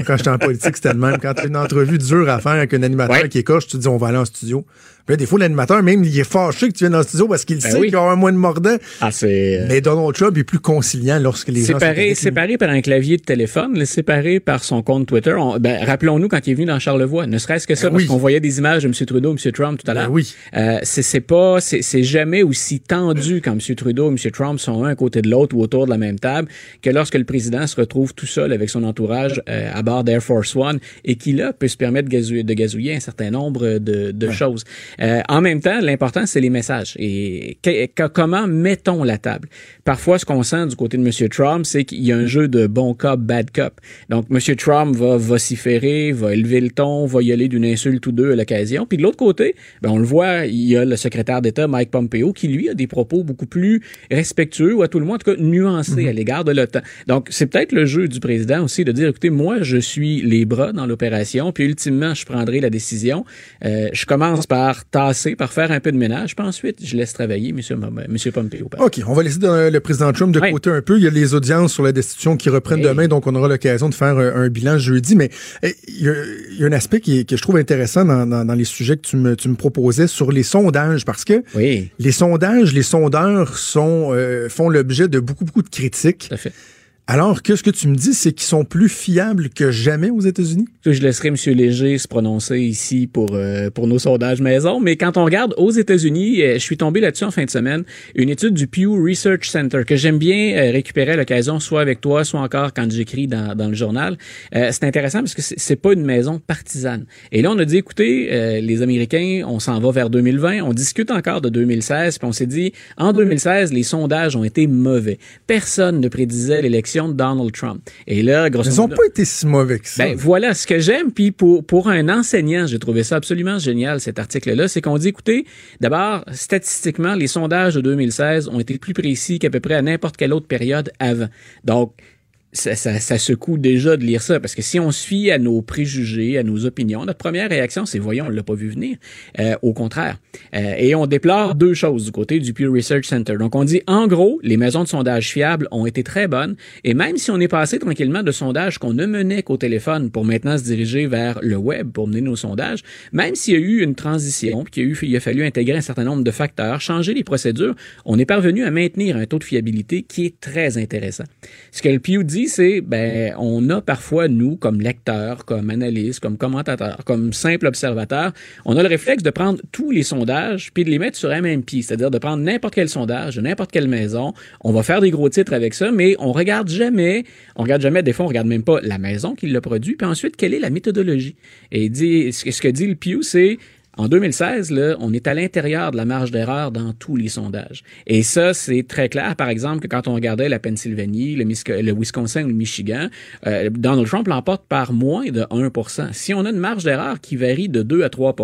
Quand j'étais en politique, c'était le même. Quand tu as une entrevue dure à faire avec un animateur qui est coche, tu te dis on va aller en studio. Puis là, des fois, l'animateur, même, il est fâché que tu viennes dans le studio parce qu'il ben sait qu'il va avoir moins de mordant. Ah, c'est... Euh, Mais Donald Trump est plus conciliant lorsque les séparé, gens Séparé par un clavier de téléphone, séparé par son compte Twitter. ben, rappelons-nous quand il est venu dans Charlevoix. Ne serait-ce que ça, ben parce qu'on voyait des images de M. Trudeau, M. Trump tout à l'heure. oui. Euh, c'est pas, c'est jamais aussi tendu quand M. Trudeau et M. Trump sont un à côté de l'autre ou autour de la même table que lorsque le président se retrouve tout seul avec son entourage euh, à bord d'Air Force One et qui là peut se permettre de gazouiller, de gazouiller un certain nombre de, de choses. Euh, en même temps, l'important c'est les messages et comment mettons la table? Parfois, ce qu'on sent du côté de M. Trump, c'est qu'il y a un jeu de bon cop, bad cop. Donc, M. Trump va vociférer, va élever le ton, va y aller d'une insulte ou deux à l'occasion. Puis de l'autre côté, ben, on le voit, il y a le secrétaire d'État Mike Pompeo qui, lui, a des propos beaucoup plus respectueux ou à tout le moins, en tout cas, nuancés mhm. à l'égard de l'OTAN. Donc, c'est peut-être le jeu du président aussi de dire, écoutez, moi, je suis les bras dans l'opération, puis ultimement, je prendrai la décision. Euh, je commence par tasser, par faire un peu de ménage, puis ensuite, je laisse travailler M. Monsieur, Pompeo. OK, on va laisser dans le président Trump de côté un peu. Il y a les audiences sur la destitution qui reprennent demain, donc on aura l'occasion de faire un, bilan jeudi. Mais eh, il y, a, un aspect qui, que je trouve intéressant dans, les sujets que tu me, tu me proposais sur les sondages, parce que les sondages, les sondeurs sont, euh, font l'objet de beaucoup, beaucoup de critiques. Tout à fait. Alors que ce que tu me dis, c'est qu'ils sont plus fiables que jamais aux États-Unis? Je laisserai M. Léger se prononcer ici pour, euh, pour nos sondages maison, mais quand on regarde aux États-Unis, euh, je suis tombé là-dessus en fin de semaine, une étude du Pew Research Center que j'aime bien euh, récupérer à l'occasion, soit avec toi, soit encore quand j'écris dans, dans le journal. c'est intéressant parce que c'est pas une maison partisane. Et là, on a dit, écoutez, les Américains, on s'en va vers 2020, on discute encore de 2016, puis on s'est dit, en 2016, les sondages ont été mauvais. Personne ne prédisait l'élection de Donald Trump. Et là, grosso Ils n'ont pas été si mauvais que ça. Ben, voilà ce que j'aime. Puis pour, pour un enseignant, j'ai trouvé ça absolument génial, cet article-là. C'est qu'on dit, écoutez, d'abord, statistiquement, les sondages de 2016 ont été plus précis qu'à peu près à n'importe quelle autre période avant. Donc, ça, ça, ça, secoue déjà de lire ça, parce que si on fie à nos préjugés, à nos opinions, notre première réaction, c'est voyons, on l'a pas vu venir. Euh, au contraire. Euh, et on déplore deux choses du côté du Pew Research Center. Donc on dit, en gros, les maisons de sondage fiables ont été très bonnes, et même si on est passé tranquillement de sondages qu'on ne menait qu'au téléphone pour maintenant se diriger vers le web pour mener nos sondages, même s'il y a eu une transition, puis qu'il a, eu, il a fallu intégrer un certain nombre de facteurs, changer les procédures, on est parvenu à maintenir un taux de fiabilité qui est très intéressant. Ce que le Pew dit c'est, ben, on a parfois, nous, comme lecteurs, comme analystes, comme commentateurs, comme simples observateurs, on a le réflexe de prendre tous les sondages puis de les mettre sur un même pied. C'est-à-dire de prendre n'importe quel sondage, de n'importe quelle maison. On va faire des gros titres avec ça, mais on regarde jamais, on regarde jamais, des fois, on regarde même pas la maison qui l'a produit, puis ensuite, quelle est la méthodologie? Et dit, ce que dit le Pew, c'est, en 2016, là, on est à l'intérieur de la marge d'erreur dans tous les sondages. Et ça, c'est très clair. Par exemple, que quand on regardait la Pennsylvanie, le, Wisconsin ou le Michigan, euh, Donald Trump l'emporte par moins de 1% Si on a une marge d'erreur qui varie de 2 à 3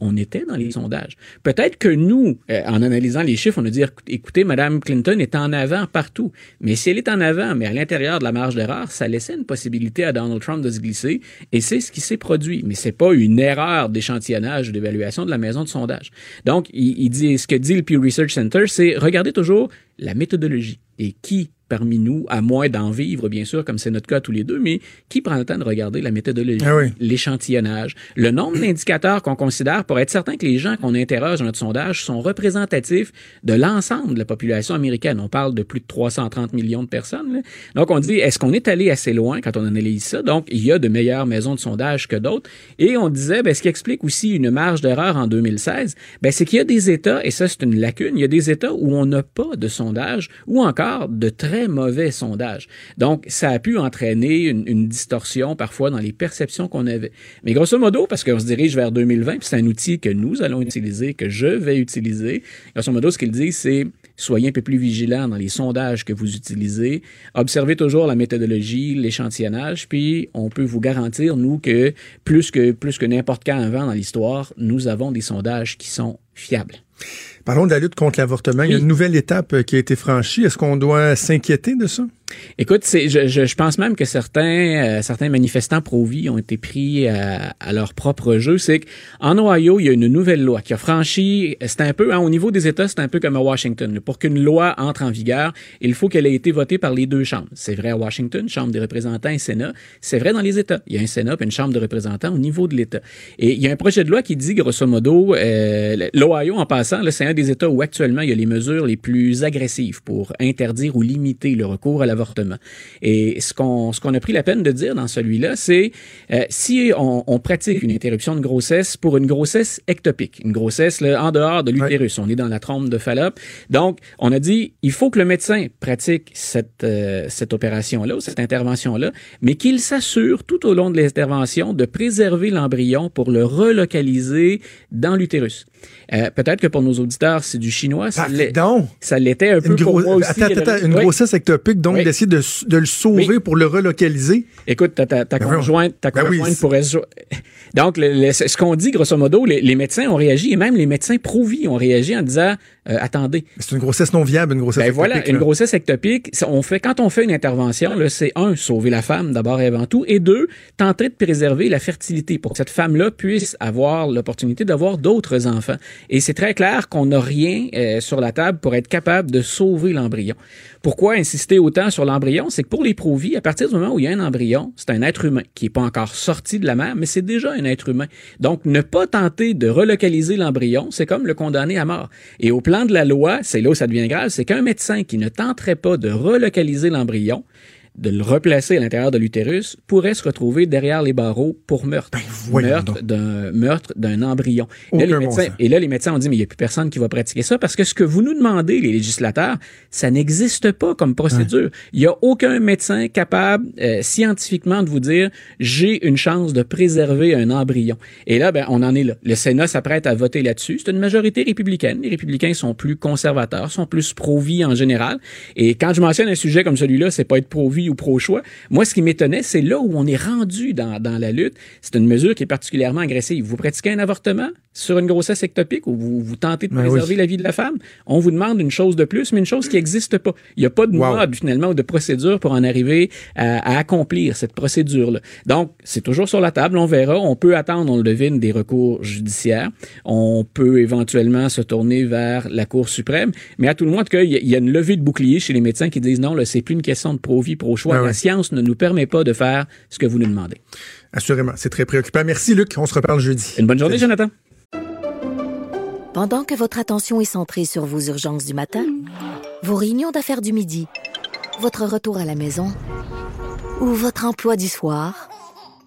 on était dans les sondages. Peut-être que nous, euh, en analysant les chiffres, on a dit, écoutez, Mme Clinton est en avant partout. Mais si elle est en avant, mais à l'intérieur de la marge d'erreur, ça laissait une possibilité à Donald Trump de se glisser. Et c'est ce qui s'est produit. Mais c'est pas une erreur d'échantillonnage ou d'évaluation de la maison de sondage. Donc, dit, ce que dit le Pew Research Center, c'est regardez toujours la méthodologie et qui parmi nous, à moins d'en vivre, bien sûr, comme c'est notre cas tous les deux, mais qui prend le temps de regarder la méthodologie, ah l'échantillonnage, le nombre d'indicateurs qu'on considère pour être certain que les gens qu'on interroge dans notre sondage sont représentatifs de l'ensemble de la population américaine. On parle de plus de 330 millions de personnes. Donc, on dit, est-ce qu'on est allé assez loin quand on analyse ça? Donc, il y a de meilleures maisons de sondage que d'autres. Et on disait, ben, ce qui explique aussi une marge d'erreur en 2016, ben, c'est qu'il y a des États, et ça, c'est une lacune, il y a des États où on n'a pas de sondage ou encore de très mauvais sondage. Donc, ça a pu entraîner une, distorsion parfois dans les perceptions qu'on avait. Mais grosso modo, parce qu'on se dirige vers 2020, puis c'est un outil que nous allons utiliser, que je vais utiliser, grosso modo, ce qu'il dit, c'est soyez un peu plus vigilants dans les sondages que vous utilisez, observez toujours la méthodologie, l'échantillonnage, puis on peut vous garantir, nous, que plus que, plus que n'importe quand avant dans l'histoire, nous avons des sondages qui sont fiables. Parlons de la lutte contre l'avortement. Il y a une nouvelle étape euh, qui a été franchie. Est-ce qu'on doit s'inquiéter de ça? Écoute, c'est, je, je, pense même que certains, euh, certains manifestants pro-vie ont été pris à, à leur propre jeu. C'est qu'en Ohio, il y a une nouvelle loi qui a franchi, c'est un peu, hein, au niveau des États, c'est un peu comme à Washington. Pour qu'une loi entre en vigueur, il faut qu'elle ait été votée par les deux chambres. C'est vrai à Washington, Chambre des représentants et Sénat. C'est vrai dans les États. Il y a un Sénat et une Chambre de représentants au niveau de l'État. Et il y a un projet de loi qui dit, grosso modo, euh, l'Ohio, en passant, c'est un des États où actuellement il y a les mesures les plus agressives pour interdire ou limiter le recours à l'avortement et ce qu'on ce qu'on a pris la peine de dire dans celui-là, c'est euh, si on, on, pratique une interruption de grossesse pour une grossesse ectopique, une grossesse là, en dehors de l'utérus, on est dans la trompe de Fallope. Donc, on a dit il faut que le médecin pratique cette euh, cette opération-là ou cette intervention-là, mais qu'il s'assure tout au long de l'intervention de préserver l'embryon pour le relocaliser dans l'utérus. Euh, peut-être que pour nos auditeurs, c'est du chinois. Ça l'était un peu pour moi aussi. Attends, attends, une grossesse ectopique, donc d'essayer de, de, le sauver pour le relocaliser. Écoute, ta, ta, ta ben conjointe, ta ben conjointe pourrait... <laughs> Donc, ce qu'on dit, grosso modo, les, les, médecins ont réagi, et même les médecins pro-vie ont réagi en disant, euh, attendez. C'est une grossesse non viable, une grossesse ben ectopique. Voilà, une grossesse ectopique, on fait, quand on fait une intervention, c'est un, sauver la femme d'abord et avant tout, et deux, tenter de préserver la fertilité pour que cette femme-là puisse avoir l'opportunité d'avoir d'autres enfants. Et c'est très clair qu'on n'a rien euh, sur la table pour être capable de sauver l'embryon. Pourquoi insister autant sur l'embryon? C'est que pour les pro-vie, à partir du moment où il y a un embryon, c'est un être humain qui n'est pas encore sorti de la mère, mais c'est déjà un être humain. Donc, ne pas tenter de relocaliser l'embryon, c'est comme le condamner à mort. Et au plan de la loi, c'est là où ça devient grave, c'est qu'un médecin qui ne tenterait pas de relocaliser l'embryon, de le replacer à l'intérieur de l'utérus pourrait se retrouver derrière les barreaux pour meurtre. Ben, meurtre d'un meurtre d'un embryon. Et là, les médecins, et là, les médecins ont dit, mais il n'y a plus personne qui va pratiquer ça parce que ce que vous nous demandez, les législateurs, ça n'existe pas comme procédure. Il n'y a aucun médecin capable euh, scientifiquement de vous dire, j'ai une chance de préserver un embryon. Et là, ben, on en est là. Le Sénat s'apprête à voter là-dessus. C'est une majorité républicaine. Les républicains sont plus conservateurs, sont plus pro-vie en général. Et quand je mentionne un sujet comme celui-là, c'est pas être pro-vie ou pro-choix. Moi, ce qui m'étonnait, c'est là où on est rendu dans, dans la lutte. C'est une mesure qui est particulièrement agressive. Vous pratiquez un avortement sur une grossesse ectopique ou vous, vous tentez de ben préserver la vie de la femme, on vous demande une chose de plus, mais une chose qui n'existe pas. Il n'y a pas de mode, finalement, ou de procédure pour en arriver à, accomplir cette procédure-là. Donc, c'est toujours sur la table, on verra. On peut attendre, on le devine, des recours judiciaires. On peut éventuellement se tourner vers la Cour suprême, mais à tout le moins, en tout cas, il y, a une levée de bouclier chez les médecins qui disent non, là, c'est plus une question de pro-vie, pro choix. Ben la science ne nous permet pas de faire ce que vous nous demandez. Assurément, c'est très préoccupant. Merci Luc, on se reparle jeudi. Une bonne journée, Jonathan. Pendant que votre attention est centrée sur vos urgences du matin, vos réunions d'affaires du midi, votre retour à la maison ou votre emploi du soir,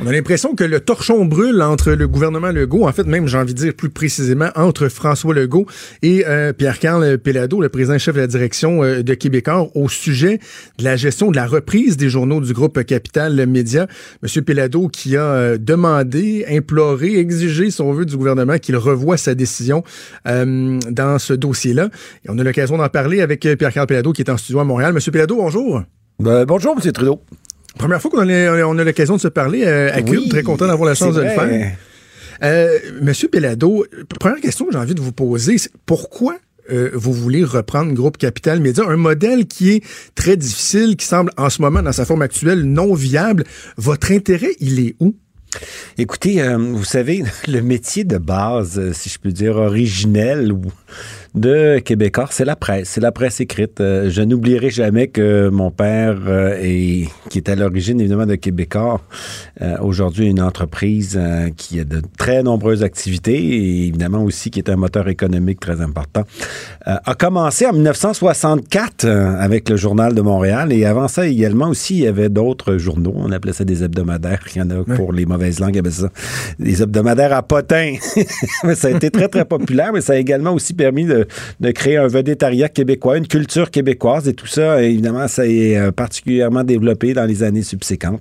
On a l'impression que le torchon brûle entre le gouvernement Legault, en fait même j'ai envie de dire plus précisément entre François Legault et euh, Pierre-Carl Pellado, le président-chef de la direction euh, de Québécois, au sujet de la gestion de la reprise des journaux du groupe Capital Média. Monsieur Pellado qui a euh, demandé, imploré, exigé, si on veut, du gouvernement qu'il revoie sa décision dans ce dossier-là. Et on a l'occasion d'en parler avec Pierre-Carl Pellado qui est en studio à Montréal. Monsieur Pellado, bonjour. Ben, bonjour, Monsieur Trudeau. Première fois qu'on a, on a l'occasion de se parler euh, à Cube. Très content d'avoir la chance de le faire. Euh, Monsieur Pelado, première question que j'ai envie de vous poser, c'est pourquoi euh, vous voulez reprendre Groupe Capital Média, un modèle qui est très difficile, qui semble en ce moment, dans sa forme actuelle, non viable. Votre intérêt, il est où? Écoutez, vous savez, <laughs> le métier de base, si je peux dire originel ou de Québécois, c'est la presse, c'est la presse écrite. Euh, je n'oublierai jamais que mon père, euh, est, qui est à l'origine évidemment de Québécois, euh, aujourd'hui une entreprise qui a de très nombreuses activités et évidemment aussi qui est un moteur économique très important, a commencé en 1964 avec le Journal de Montréal. Et avant ça également aussi il y avait d'autres journaux, on appelait ça des hebdomadaires, il y en a pour les mauvaises langues, il ça des hebdomadaires à potin. <laughs> ça a été très très populaire, mais ça a également aussi permis de de, créer un vedettariat québécois, une culture québécoise et tout ça, évidemment, ça est euh, particulièrement développé dans les années subséquentes.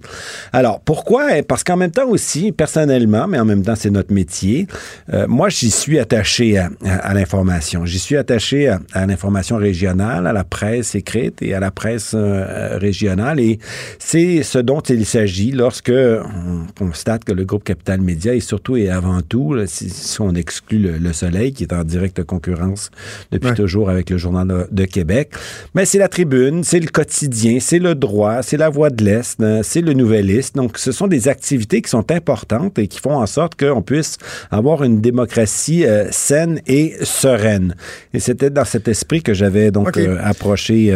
Alors, pourquoi? Parce qu'en même temps aussi, personnellement, mais en même temps, c'est notre métier, euh, moi, j'y suis attaché à, l'information. J'y suis attaché à, l'information régionale, à la presse écrite et à la presse euh, régionale. Et c'est ce dont il s'agit lorsque on constate que le groupe Capital Média est surtout et avant tout, si, on exclut le Soleil, qui est en directe concurrence depuis toujours avec le Journal de Québec. Mais c'est la tribune, c'est le quotidien, c'est le droit, c'est la voix de l'Est, euh, c'est le Nouvelliste. Donc, ce sont des activités qui sont importantes et qui font en sorte qu'on puisse avoir une démocratie euh, saine et sereine. Et c'était dans cet esprit que j'avais donc euh, approché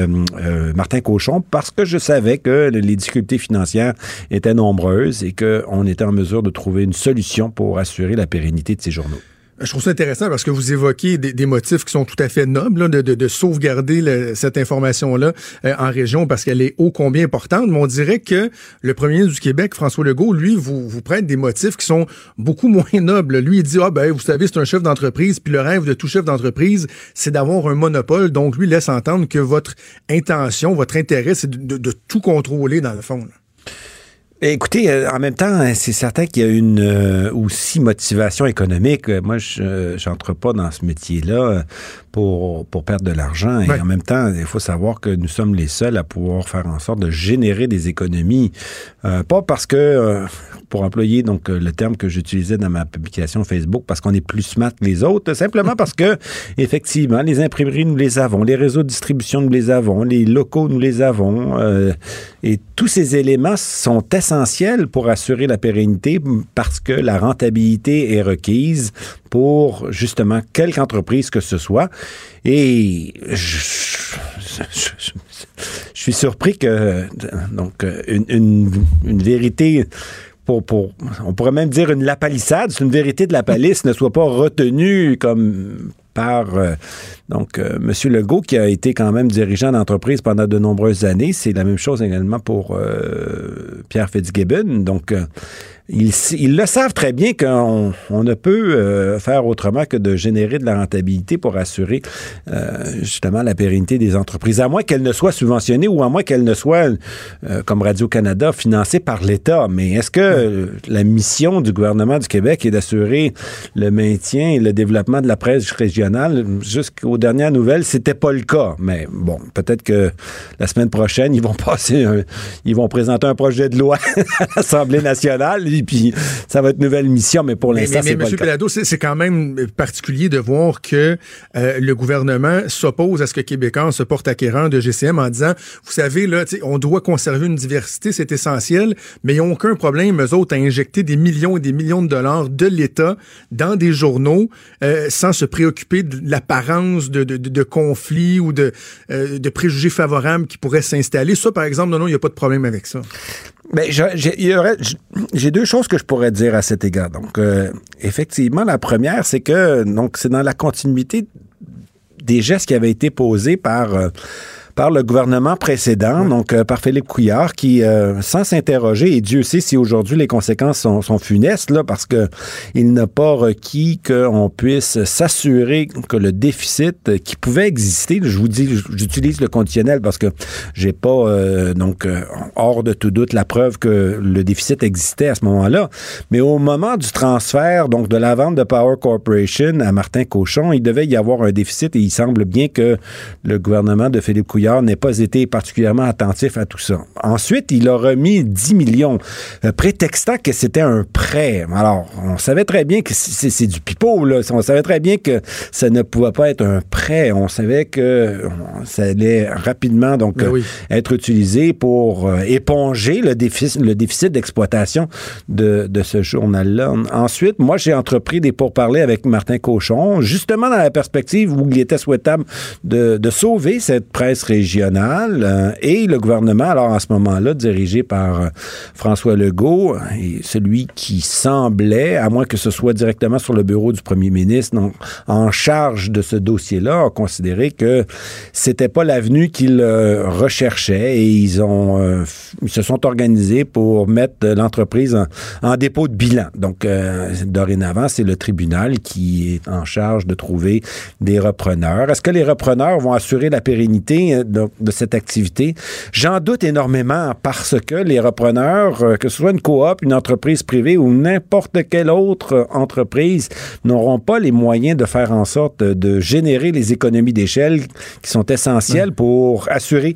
Martin Cochon parce que je savais que les difficultés financières étaient nombreuses et qu'on était en mesure de trouver une solution pour assurer la pérennité de ces journaux. Je trouve ça intéressant parce que vous évoquez des, motifs qui sont tout à fait nobles, de, sauvegarder cette information-là euh, en région parce qu'elle est ô combien importante. Mais on dirait que le premier ministre du Québec, François Legault, lui, vous, vous prête des motifs qui sont beaucoup <laughs> moins nobles. Lui, il dit, ah ben, vous savez, c'est un chef d'entreprise, puis le rêve de tout chef d'entreprise, c'est d'avoir un monopole. Donc, lui laisse entendre que votre intention, votre intérêt, c'est de, tout contrôler dans le fond. Écoutez, euh, en même temps, hein, c'est certain qu'il y a une euh, aussi motivation économique. Moi, je n'entre pas dans ce métier-là pour, pour perdre de l'argent. Et en même temps, il faut savoir que nous sommes les seuls à pouvoir faire en sorte de générer des économies. Euh, pas parce que, euh, pour employer donc euh, le terme que j'utilisais dans ma publication Facebook, parce qu'on est plus smart que les autres, simplement parce que, <laughs> effectivement, les imprimeries, nous les avons, les réseaux de distribution, nous les avons, les locaux, nous les avons. et tous ces éléments sont essentiels pour assurer la pérennité parce que la rentabilité est requise pour justement quelque entreprise que ce soit. Et je, suis surpris que donc une, vérité pour, pour, on pourrait même dire une lapalissade, une vérité de la palisse ne soit pas retenue comme par euh, donc euh, M. Legault, qui a été quand même dirigeant d'entreprise pendant de nombreuses années. C'est la même chose également pour euh, Pierre Fitzgibbon. Donc, ils, le savent très bien qu'on on ne peut euh, faire autrement que de générer de la rentabilité pour assurer euh, justement la pérennité des entreprises, à moins qu'elles ne soient subventionnées ou à moins qu'elles ne soient, euh, comme Radio-Canada, financées par l'État. Mais est-ce que la mission du gouvernement du Québec est d'assurer le maintien et le développement de la presse régionale? Jusqu'aux dernières nouvelles, c'était pas le cas. Mais bon, peut-être que la semaine prochaine, ils vont <laughs> passer, ils vont présenter un projet de loi <laughs> à l'Assemblée nationale aujourd'hui, puis ça va être une nouvelle mission, mais pour l'instant, c'est pas M. Pelado, c'est quand même particulier de voir que euh, le gouvernement s'oppose à ce que Québécois se porte acquérant de GCM en disant, vous savez, là, on doit conserver une diversité, c'est essentiel, mais ils n'ont aucun problème, eux autres, à injecter des millions et des millions de dollars de l'État dans des journaux euh, sans se préoccuper de l'apparence de, de, de, conflits ou de, euh, de préjugés favorables qui pourraient s'installer. Ça, par exemple, non, non, il n'y a pas de problème avec ça. Ben, j'ai deux choses que je pourrais dire à cet égard. Donc, euh, effectivement, la première, c'est que donc c'est dans la continuité des gestes qui avaient été posés par euh, par le gouvernement précédent, donc euh, par Philippe Couillard, qui, euh, sans s'interroger, et Dieu sait si aujourd'hui les conséquences sont, sont, funestes, là, parce que il n'a pas requis qu'on puisse s'assurer que le déficit qui pouvait exister, je vous dis, j'utilise le conditionnel parce que j'ai pas, euh, donc, hors de tout doute la preuve que le déficit existait à ce moment-là, mais au moment du transfert, donc, de la vente de Power Corporation à Martin Cochon, il devait y avoir un déficit et il semble bien que le gouvernement de Philippe Couillard n'ait pas été particulièrement attentif à tout ça. Ensuite, il a remis 10 millions, euh, prétextant que c'était un prêt. Alors, on savait très bien que c'est du pipeau, là. On savait très bien que ça ne pouvait pas être un prêt. On savait que ça allait rapidement, donc, ben euh, être utilisé pour euh, éponger le déficit, le déficit d'exploitation de, de ce journal-là. Ensuite, moi, j'ai entrepris des pourparlers avec Martin Cochon, justement dans la perspective où il était souhaitable de, de sauver cette presse euh, et le gouvernement, alors en ce moment-là, dirigé par euh, François Legault, et celui qui semblait, à moins que ce soit directement sur le bureau du premier ministre, en charge de ce dossier-là, a considéré que c'était pas l'avenue qu'il euh, recherchait et ils ont ils se sont organisés pour mettre l'entreprise en, dépôt de bilan. Donc dorénavant, c'est le tribunal qui est en charge de trouver des repreneurs. Est-ce que les repreneurs vont assurer la pérennité de, cette activité. J'en doute énormément parce que les repreneurs, euh, que ce soit une coop, une entreprise privée ou n'importe quelle autre entreprise, n'auront pas les moyens de faire en sorte de générer les économies d'échelle qui sont essentielles pour assurer,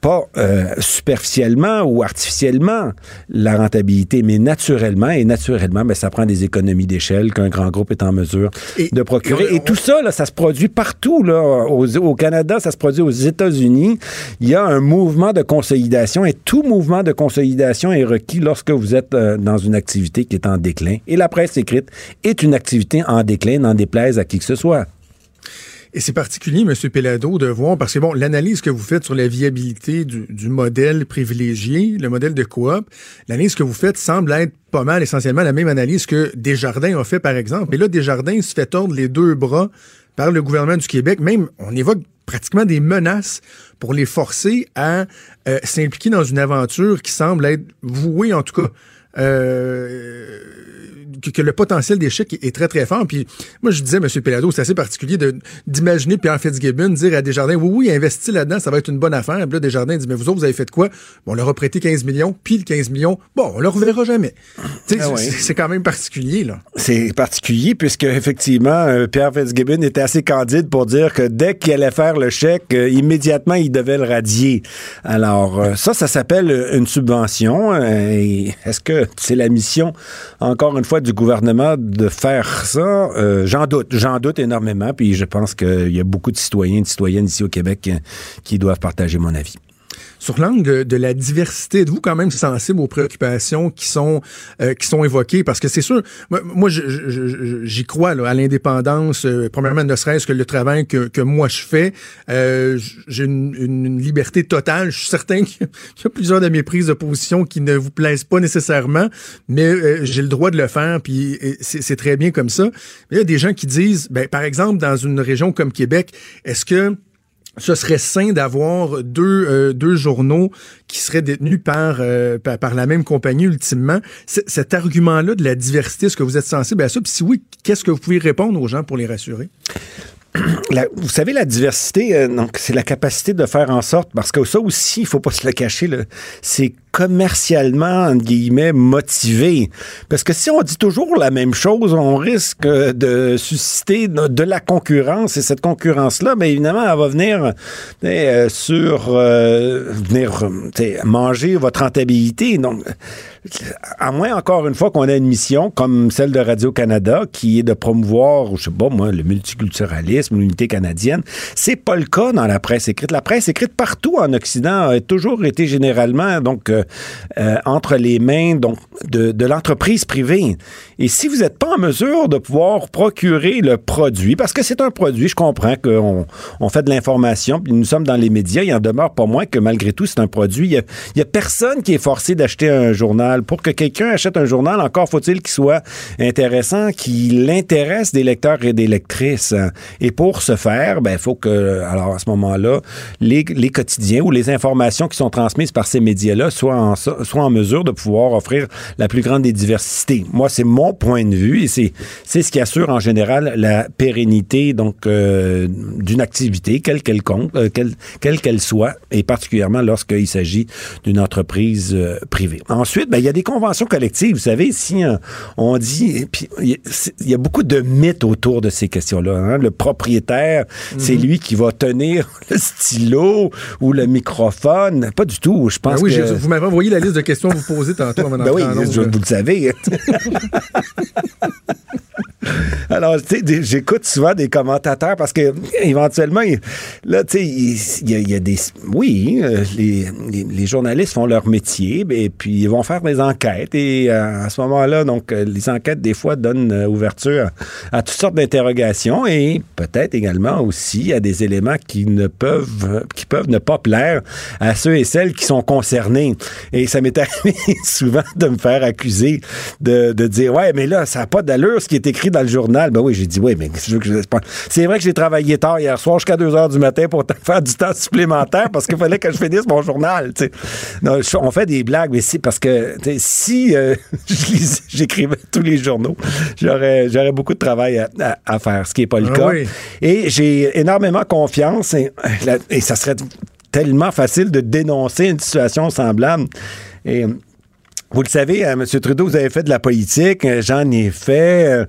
pas euh, superficiellement ou artificiellement, la rentabilité, mais naturellement. Et naturellement, ben, ça prend des économies d'échelle qu'un grand groupe est en mesure de procurer. Et, tout ça, là, ça se produit partout. Là, au Canada, ça se produit aux États-Unis il y a un mouvement de consolidation et tout mouvement de consolidation est requis lorsque vous êtes euh, dans une activité qui est en déclin. Et la presse écrite est une activité en déclin, n'en déplaise à qui que ce soit. Et c'est particulier, M. Pelado, de voir, parce que bon, l'analyse que vous faites sur la viabilité du, modèle privilégié, le modèle de coop, l'analyse que vous faites semble être pas mal essentiellement la même analyse que Desjardins a fait, par exemple. Et là, Desjardins se fait tordre les deux bras par le gouvernement du Québec. Même, on évoque pratiquement des menaces pour les forcer à euh, s'impliquer dans une aventure qui semble être vouée, en tout cas, euh, que, le potentiel d'échec est, très, très fort. Puis moi, je disais, M. Pelado, c'est assez particulier d'imaginer Pierre Fitzgibbon dire à Desjardins, oui, oui, investis là-dedans, ça va être une bonne affaire. Puis là, Desjardins dit, mais vous autres, vous avez fait quoi? Bon, on leur a prêté 15 millions, puis le 15 millions, bon, on le reverra jamais. Ah c'est quand même particulier, là. C'est particulier, puisque effectivement, euh, Pierre Fitzgibbon était assez candide pour dire que dès qu'il allait faire le chèque, euh, immédiatement, il devait le radier. Alors, euh, ça, ça s'appelle une subvention. Est-ce que c'est la mission, encore une fois, du gouvernement de faire ça, euh, j'en doute. J'en doute énormément. Puis je pense qu'il y a beaucoup de citoyens et de citoyennes ici au Québec qui doivent partager mon avis sur l'angle de, la diversité, êtes-vous quand même sensible aux préoccupations qui sont euh, qui sont évoquées? Parce que c'est sûr, moi, j'y crois là, à l'indépendance. Euh, premièrement, ne serait-ce que le travail que, que moi je fais, euh, j'ai une, une, liberté totale. Je suis certain <laughs> qu'il y a plusieurs de mes prises de position qui ne vous plaisent pas nécessairement, mais j'ai le droit de le faire. Puis c'est très bien comme ça. il y a des gens qui disent, ben, par exemple, dans une région comme Québec, est-ce que ce serait sain d'avoir deux, euh, deux journaux qui seraient détenus par, euh, par, la même compagnie ultimement. cet argument-là de la diversité, est-ce que vous êtes sensible à ça? Puis si oui, qu'est-ce que vous pouvez répondre aux gens pour les rassurer? <clears throat> vous savez, la diversité, euh, donc c'est la capacité de faire en sorte, parce que ça aussi, il faut pas se le cacher, c'est commercialement, entre guillemets, motivé. Parce que si on dit toujours la même chose, on risque de susciter de la concurrence. Et cette concurrence-là, bien évidemment, elle va venir euh, sur euh, venir manger votre rentabilité. Donc, à moins encore une fois qu'on ait une mission comme celle de Radio-Canada qui est de promouvoir, je sais pas moi, le multiculturalisme, l'unité canadienne. C'est pas le cas dans la presse écrite. La presse écrite partout en Occident a toujours été généralement donc euh, entre les mains donc de, l'entreprise privée. Et si vous n'êtes pas en mesure de pouvoir procurer le produit, parce que c'est un produit, je comprends qu'on on fait de l'information, puis nous sommes dans les médias, il en demeure pas moins que malgré tout, c'est un produit. Il y, a, personne qui est forcé d'acheter un journal. Pour que quelqu'un achète un journal, encore faut-il qu'il soit intéressant, qu'il intéresse des lecteurs et des lectrices. Et pour ce faire, ben, il faut que, alors à ce moment-là, les, les, quotidiens ou les informations qui sont transmises par ces médias-là soient en, soient en mesure de pouvoir offrir la plus grande des diversités. Moi, c'est mon point de vue, et c'est, c'est ce qui assure en général la pérennité donc euh, d'une activité, quelle qu'elle compte, euh, quelle, qu'elle soit, et particulièrement lorsqu'il s'agit d'une entreprise euh, privée. Ensuite, ben, il y a des conventions collectives. Vous savez, si on dit, il y, a beaucoup de mythes autour de ces questions-là. Hein. Le propriétaire, c'est mhm. lui qui va tenir <laughs> le stylo ou le microphone. Pas du tout. Je pense ben oui, que... vous m'avez envoyé la liste de questions que vous posez tantôt avant ben oui, vous le savez. <laughs> <laughs> Alors, tu sais, j'écoute souvent des commentateurs parce que éventuellement, là, tu sais, il y, a des. Oui, euh, les, les, journalistes font leur métier, et puis ils vont faire des enquêtes. Et euh, à ce moment-là, donc, euh, les enquêtes, des fois, donnent ouverture à toutes sortes d'interrogations et peut-être également aussi à des éléments qui ne peuvent, qui peuvent ne pas plaire à ceux et celles qui sont concernés. Et ça m'est <laughs> arrivé souvent de me faire accuser de, de dire, ouais, mais là, ça n'a pas d'allure ce qui est écrit dans le journal. Ben oui, j'ai dit, oui, mais c'est vrai que j'ai travaillé tard hier soir jusqu'à 2 heures du matin pour <laughs> faire du temps supplémentaire parce qu'il fallait que je finisse mon journal. Non, on fait des blagues, mais c'est parce que si euh, <laughs> j'écrivais tous les journaux, j'aurais, j'aurais beaucoup de travail à, faire, ce qui n'est pas le ah cas. Et j'ai énormément confiance et, et ça serait tellement facile de dénoncer une situation semblable. Et vous le savez, euh, M. Trudeau, vous avez fait de la politique, euh, j'en ai fait. Euh,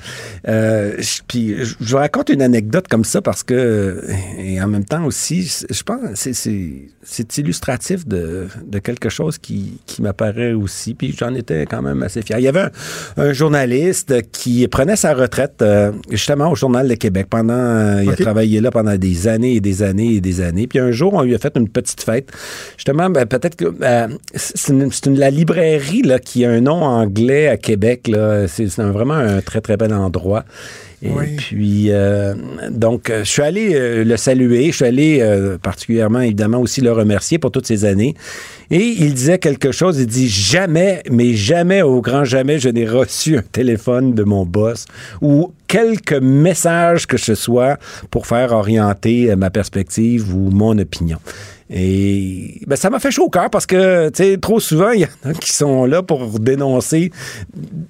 euh puis je vous raconte une anecdote comme ça parce que, et en même temps aussi, je pense c'est c'est illustratif de, de, quelque chose qui, qui m'apparaît aussi. Puis j'en étais quand même assez fier. Il y avait un, journaliste qui prenait sa retraite justement au Journal de Québec pendant. Il a travaillé là pendant des années et des années et des années. Puis un jour, on lui a fait une petite fête. Justement, ben, peut-être que c'est une, une, la librairie là, qui a un nom anglais à Québec. C'est vraiment un très, très bel endroit. Et puis, euh, donc, je suis allé euh, le saluer. Je suis allé euh, particulièrement, évidemment, aussi le remercier pour toutes ces années. Et il disait quelque chose. Il dit Jamais, mais jamais, au grand jamais, je n'ai reçu un téléphone de mon boss ou quelques messages que ce soit pour faire orienter ma perspective ou mon opinion. Et ben, ça m'a fait chaud au cœur parce que, tu sais, trop souvent, <laughs> il y en a qui sont là pour dénoncer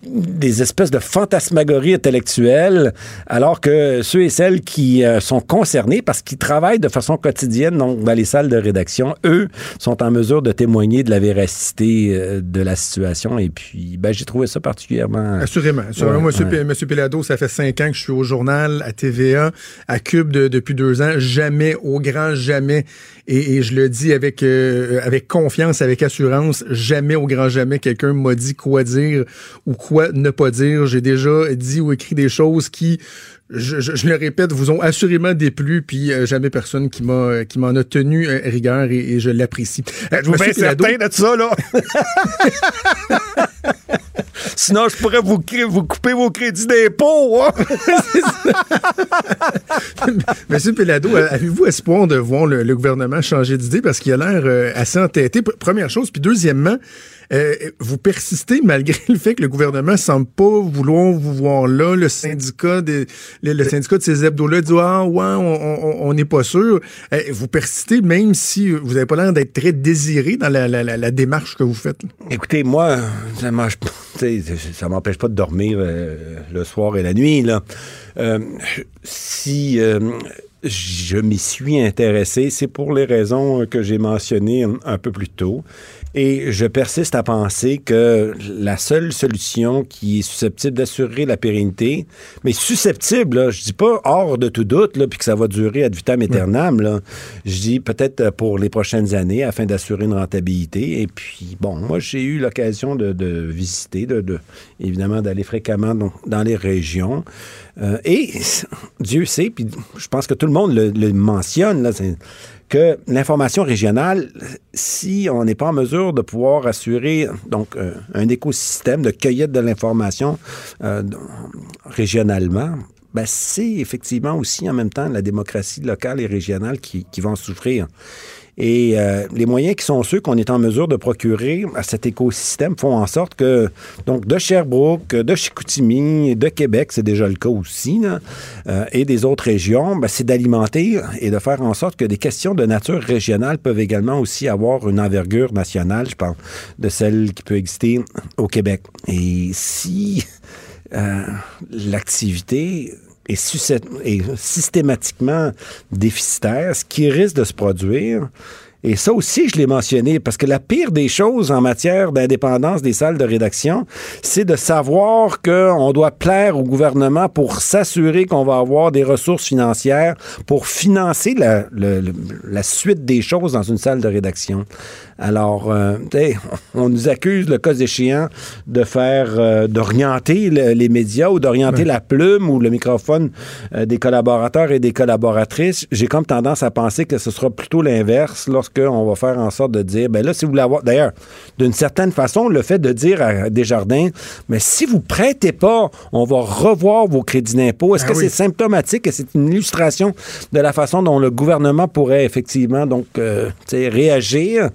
des espèces de fantasmagories intellectuelles, alors que ceux et celles qui euh, sont concernés parce qu'ils travaillent de façon quotidienne donc, dans les salles de rédaction, eux, sont en mesure de témoigner de la véracité euh, de la situation. Et puis, ben, j'ai trouvé ça particulièrement. Assurément. Assurément. Moi, Monsieur Pelado, ça fait cinq ans que je suis au journal, à TVA, à Cube depuis deux ans. Jamais, au grand jamais. Et, et je le dis avec, euh, avec confiance, avec assurance, jamais au grand jamais quelqu'un m'a dit quoi dire ou quoi ne pas dire. J'ai déjà dit ou écrit des choses qui, je, je, le répète, vous ont assurément déplu, puis euh, jamais personne qui m'a qui m'en a tenu euh, rigueur et, je l'apprécie. je vous fais certain de ça, là? <laughs> Sinon, je pourrais vous, vous couper vos crédits d'impôt. Hein? <laughs> Monsieur Pelado, avez-vous espoir de voir le, gouvernement changer d'idée? Parce qu'il a l'air euh, assez entêté? Première chose. Puis deuxièmement, euh, vous persistez malgré <laughs> le fait que le gouvernement semble pas vouloir vous voir là. Le syndicat de, le, syndicat de ces hebdos-là dit Ah ouais, on n'est pas sûr. Euh, vous persistez même si vous n'avez pas l'air d'être très désiré dans la, démarche que vous faites. Écoutez, moi, ça ça m'empêche pas de dormir euh, le soir et la nuit. Là. si je m'y suis intéressé, c'est pour les raisons que j'ai mentionnées un peu plus tôt Et je persiste à penser que la seule solution qui est susceptible d'assurer la pérennité, mais susceptible, là, je dis pas hors de tout doute, là, puis que ça va durer ad vitam aeternam, là, je dis peut-être pour les prochaines années afin d'assurer une rentabilité. Et puis, bon, moi, j'ai eu l'occasion de, visiter, de, évidemment d'aller fréquemment dans, les régions. Euh, et Dieu sait, puis je pense que tout le monde le, le mentionne, là, que l'information régionale, si on n'est pas en mesure de pouvoir assurer donc euh, un écosystème de cueillette de l'information euh, régionalement, ben, c'est effectivement aussi en même temps la démocratie locale et régionale qui, qui vont souffrir. Et euh, les moyens qui sont ceux qu'on est en mesure de procurer à cet écosystème font en sorte que, donc, de Sherbrooke, de Chicoutimi, de Québec, c'est déjà le cas aussi, euh, et des autres régions, ben, c'est d'alimenter et de faire en sorte que des questions de nature régionale peuvent également aussi avoir une envergure nationale, je parle de celle qui peut exister au Québec. Et si euh, l'activité est, systématiquement déficitaire, ce qui risque de se produire, et ça aussi, je l'ai mentionné, parce que la pire des choses en matière d'indépendance des salles de rédaction, c'est de savoir qu'on doit plaire au gouvernement pour s'assurer qu'on va avoir des ressources financières pour financer la, la, suite des choses dans une salle de rédaction. Alors, euh, <laughs> on nous accuse, le cas échéant, de faire, euh, d'orienter les médias ou d'orienter la plume ou le microphone euh, des collaborateurs et des collaboratrices. J'ai comme tendance à penser que ce sera plutôt l'inverse lorsqu'on va faire en sorte de dire, ben là, si vous voulez avoir, d'ailleurs, d'une certaine façon, le fait de dire à Desjardins, mais si vous prêtez pas, on va revoir vos crédits d'impôt. Est-ce ah que c'est symptomatique et c'est une illustration de la façon dont le gouvernement pourrait effectivement donc réagir?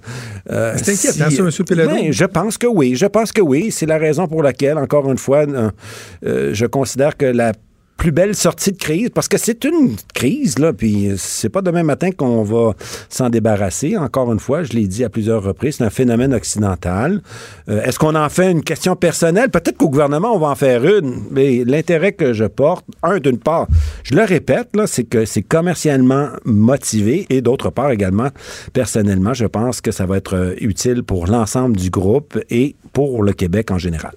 Euh, c'est inquiétant, ça, M. Pelado? Ben, je pense que oui. Je pense que oui. C'est la raison pour laquelle, encore une fois, euh, je considère que la plus belle sortie de crise, parce que c'est une crise, là, puis c'est pas demain matin qu'on va s'en débarrasser. Encore une fois, je l'ai dit à plusieurs reprises, c'est un phénomène occidental. Euh, est-ce qu'on en fait une question personnelle? Peut-être qu'au gouvernement, on va en faire une, mais l'intérêt que je porte, un, d'une part, je le répète, là, c'est que c'est commercialement motivé, et d'autre part également, personnellement, je pense que ça va être euh, utile pour l'ensemble du groupe et pour le Québec en général.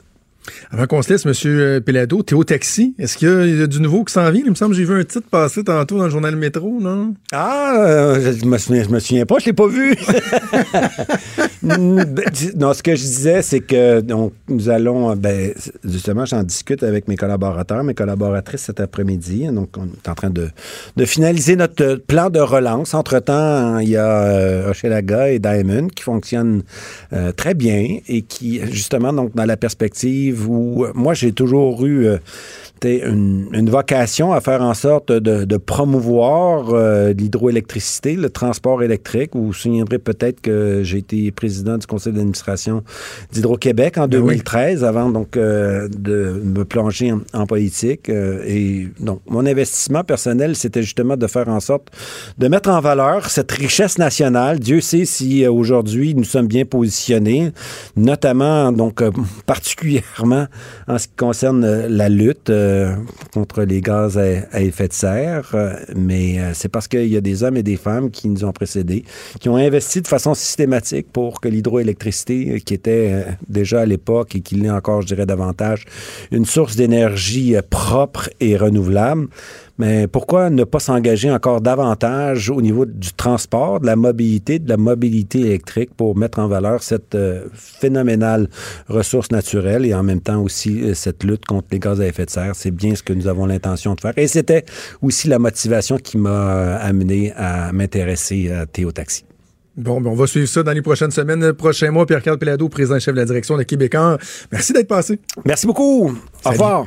Avant qu'on se laisse, M. Euh, Pelado, t'es au taxi. Est-ce qu'il y, a du nouveau qui s'en vient? Il me semble que j'ai vu un titre passer tantôt dans le journal Métro, non? Ah, euh, je, me souviens, me souviens pas, je l'ai pas vu. <laughs> non, ce que je disais, c'est que donc, nous allons, ben, justement, j'en discute avec mes collaborateurs, mes collaboratrices cet après-midi. Donc, on est en train de, finaliser notre plan de relance. Entre-temps, il y a euh, Hochelaga et Diamond qui fonctionnent très bien et qui, justement, donc, dans la perspective euh, moi j'ai toujours eu euh, une, vocation à faire en sorte de, promouvoir euh, l'hydroélectricité, le transport électrique. Vous vous souviendrez peut-être que j'ai été président du conseil d'administration d'Hydro-Québec en 2013, ben avant donc euh, de me plonger en, politique. Euh, et donc, mon investissement personnel, c'était justement de faire en sorte de mettre en valeur cette richesse nationale. Dieu sait si aujourd'hui nous sommes bien positionnés, notamment, donc, <laughs> particulièrement en ce qui concerne la lutte euh, contre les gaz à, effet de serre, euh, mais euh, c'est parce qu'il y a des hommes et des femmes qui nous ont précédés, qui ont investi de façon systématique pour que l'hydroélectricité, qui était déjà à l'époque et qui l'est encore, je dirais davantage, une source d'énergie propre et renouvelable, mais pourquoi ne pas s'engager encore davantage au niveau du transport, de la mobilité, de la mobilité électrique pour mettre en valeur cette euh, phénoménale ressource naturelle et en même temps aussi euh, cette lutte contre les gaz à effet de serre? C'est bien ce que nous avons l'intention de faire. Et c'était aussi la motivation qui m'a euh, amené à m'intéresser à Théo Taxi. Bon, ben on va suivre ça dans les prochaines semaines, prochains mois. Pierre-Carl Pelado, président-chef de la direction de Québécois. Merci d'être passé. Merci beaucoup. Au revoir.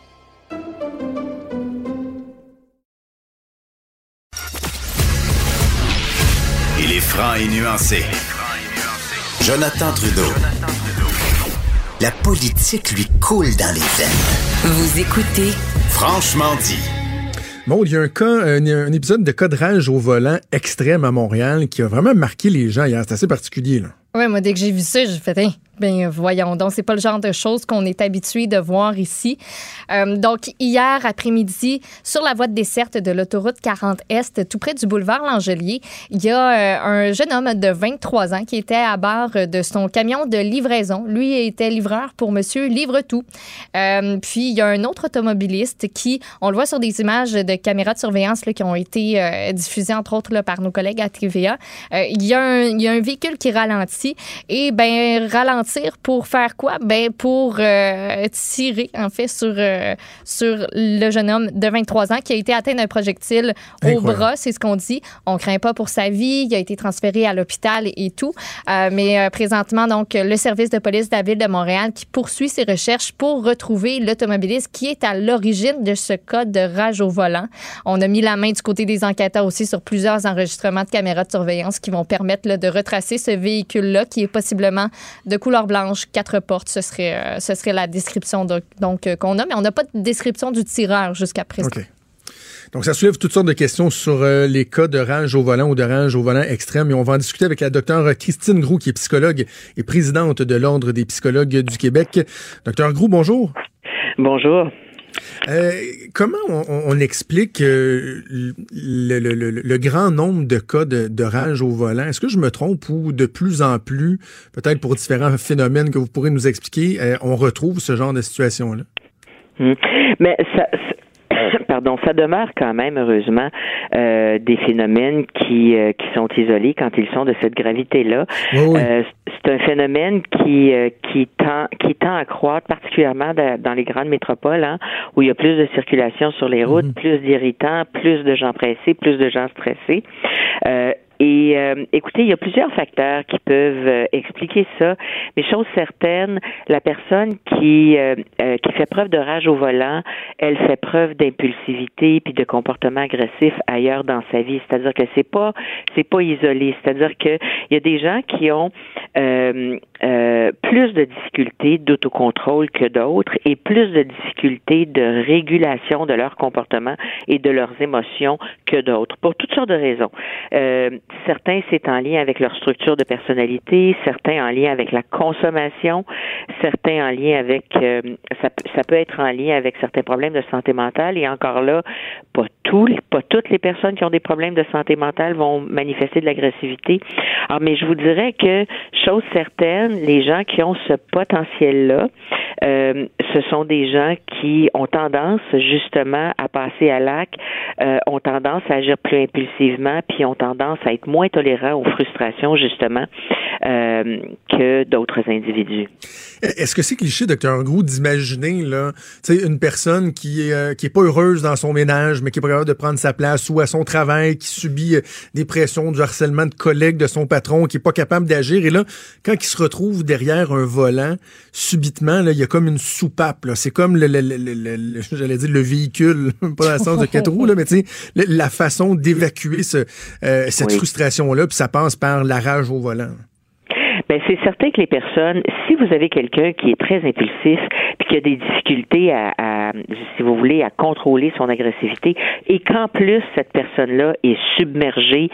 Franc et nuancé. Jonathan Trudeau. La politique lui coule dans les veines. Vous écoutez Franchement dit. Bon, il y a un cas, un, un épisode de cadrage au volant extrême à Montréal qui a vraiment marqué les gens hier. C'est assez particulier, là. Ouais, moi, dès que j'ai vu ça, j'ai fait, hein, ben voyons donc, c'est pas le genre de choses qu'on est habitué de voir ici. Euh, donc, hier après-midi, sur la voie de desserte de l'autoroute 40 Est, tout près du boulevard L'Angelier, il y a euh, un jeune homme de 23 ans qui était à bord de son camion de livraison. Lui était livreur pour Monsieur Livre-Tout. Euh, puis, il y a un autre automobiliste qui, on le voit sur des images de caméras de surveillance qui ont été diffusées, entre autres, par nos collègues à TVA. Il y a un véhicule qui ralentit et ben ralentir pour faire quoi? Ben pour euh, tirer en fait sur euh, sur le jeune homme de 23 ans qui a été atteint d'un projectile au bras, c'est ce qu'on dit. On craint pas pour sa vie, il a été transféré à l'hôpital et, et tout. Euh, mais présentement donc le service de police de la ville de Montréal qui poursuit ses recherches pour retrouver l'automobiliste qui est à l'origine de ce cas de rage au volant. On a mis la main du côté des enquêteurs aussi sur plusieurs enregistrements de caméras de surveillance qui vont permettre là, de retracer ce véhicule-là qui est possiblement de couleur blanche, quatre portes. Ce serait, euh, ce serait la description de- donc euh, qu'on a, mais on n'a pas de description du tireur jusqu'à présent. OK. Donc, ça soulève toutes sortes de questions sur euh, les cas de rage au volant ou de rage au volant extrême. Et on va en discuter avec la docteure Christine Groux, qui est psychologue et présidente de l'Ordre des psychologues du Québec. Docteur Groux, bonjour. Bonjour. Euh, comment on, explique euh, le, grand nombre de cas de, rage au volant? Est-ce que je me trompe ou de plus en plus, peut-être pour différents phénomènes que vous pourrez nous expliquer, euh, on retrouve ce genre de situation-là? Hmm. Mais ça- <coughs> pardon, ça demeure quand même heureusement euh, des phénomènes qui euh, qui sont isolés quand ils sont de cette gravité-là. Oui, oui. Euh, c'est un phénomène qui euh, qui tend qui tend à croître particulièrement da- dans les grandes métropoles hein, où il y a plus de circulation sur les routes, plus d'irritants, plus de gens pressés, plus de gens stressés. Et euh, écoutez, il y a plusieurs facteurs qui peuvent euh, expliquer ça. Mais chose certaine, la personne qui euh, euh, qui fait preuve de rage au volant, elle fait preuve d'impulsivité puis de comportement agressif ailleurs dans sa vie. C'est-à-dire que c'est pas c'est pas isolé. C'est-à-dire que il y a des gens qui ont euh, euh, plus de difficultés d'autocontrôle que d'autres et plus de difficultés de régulation de leur comportement et de leurs émotions que d'autres, pour toutes sortes de raisons. Certains, c'est en lien avec leur structure de personnalité, certains en lien avec la consommation, certains en lien avec, euh, ça, peut- ça peut être en lien avec certains problèmes de santé mentale et encore là, pas tous, les- pas toutes les personnes qui ont des problèmes de santé mentale vont manifester de l'agressivité. Alors, mais je vous dirais que, chose certaine, les gens qui ont ce potentiel-là, euh, ce sont des gens qui ont tendance justement à passer à l'acte, euh, ont tendance à agir plus impulsivement, puis ont tendance à être moins tolérants aux frustrations justement euh, que d'autres individus. Est-ce que c'est cliché, docteur Groux, d'imaginer là, tu sais, une personne qui est, euh, qui est pas heureuse dans son ménage, mais qui est pas capable de prendre sa place, ou à son travail, qui subit euh, des pressions, du harcèlement de collègues de son patron, qui est pas capable d'agir, et là, quand il se retrouve derrière un volant, subitement, là, il y a comme une soupape. Là. C'est comme le, le, le, le- le- <laughs> j'allais dire le véhicule, <laughs> pas dans le sens de quatre roues, là, mais tu sais, la façon d'évacuer ce, euh, cette Oui. frustration-là, puis ça passe par la rage au volant. Ben, c'est certain que les personnes, si vous avez quelqu'un qui est très impulsif, puis qui a des difficultés à, à, si vous voulez, à contrôler son agressivité, et qu'en plus cette personne-là est submergée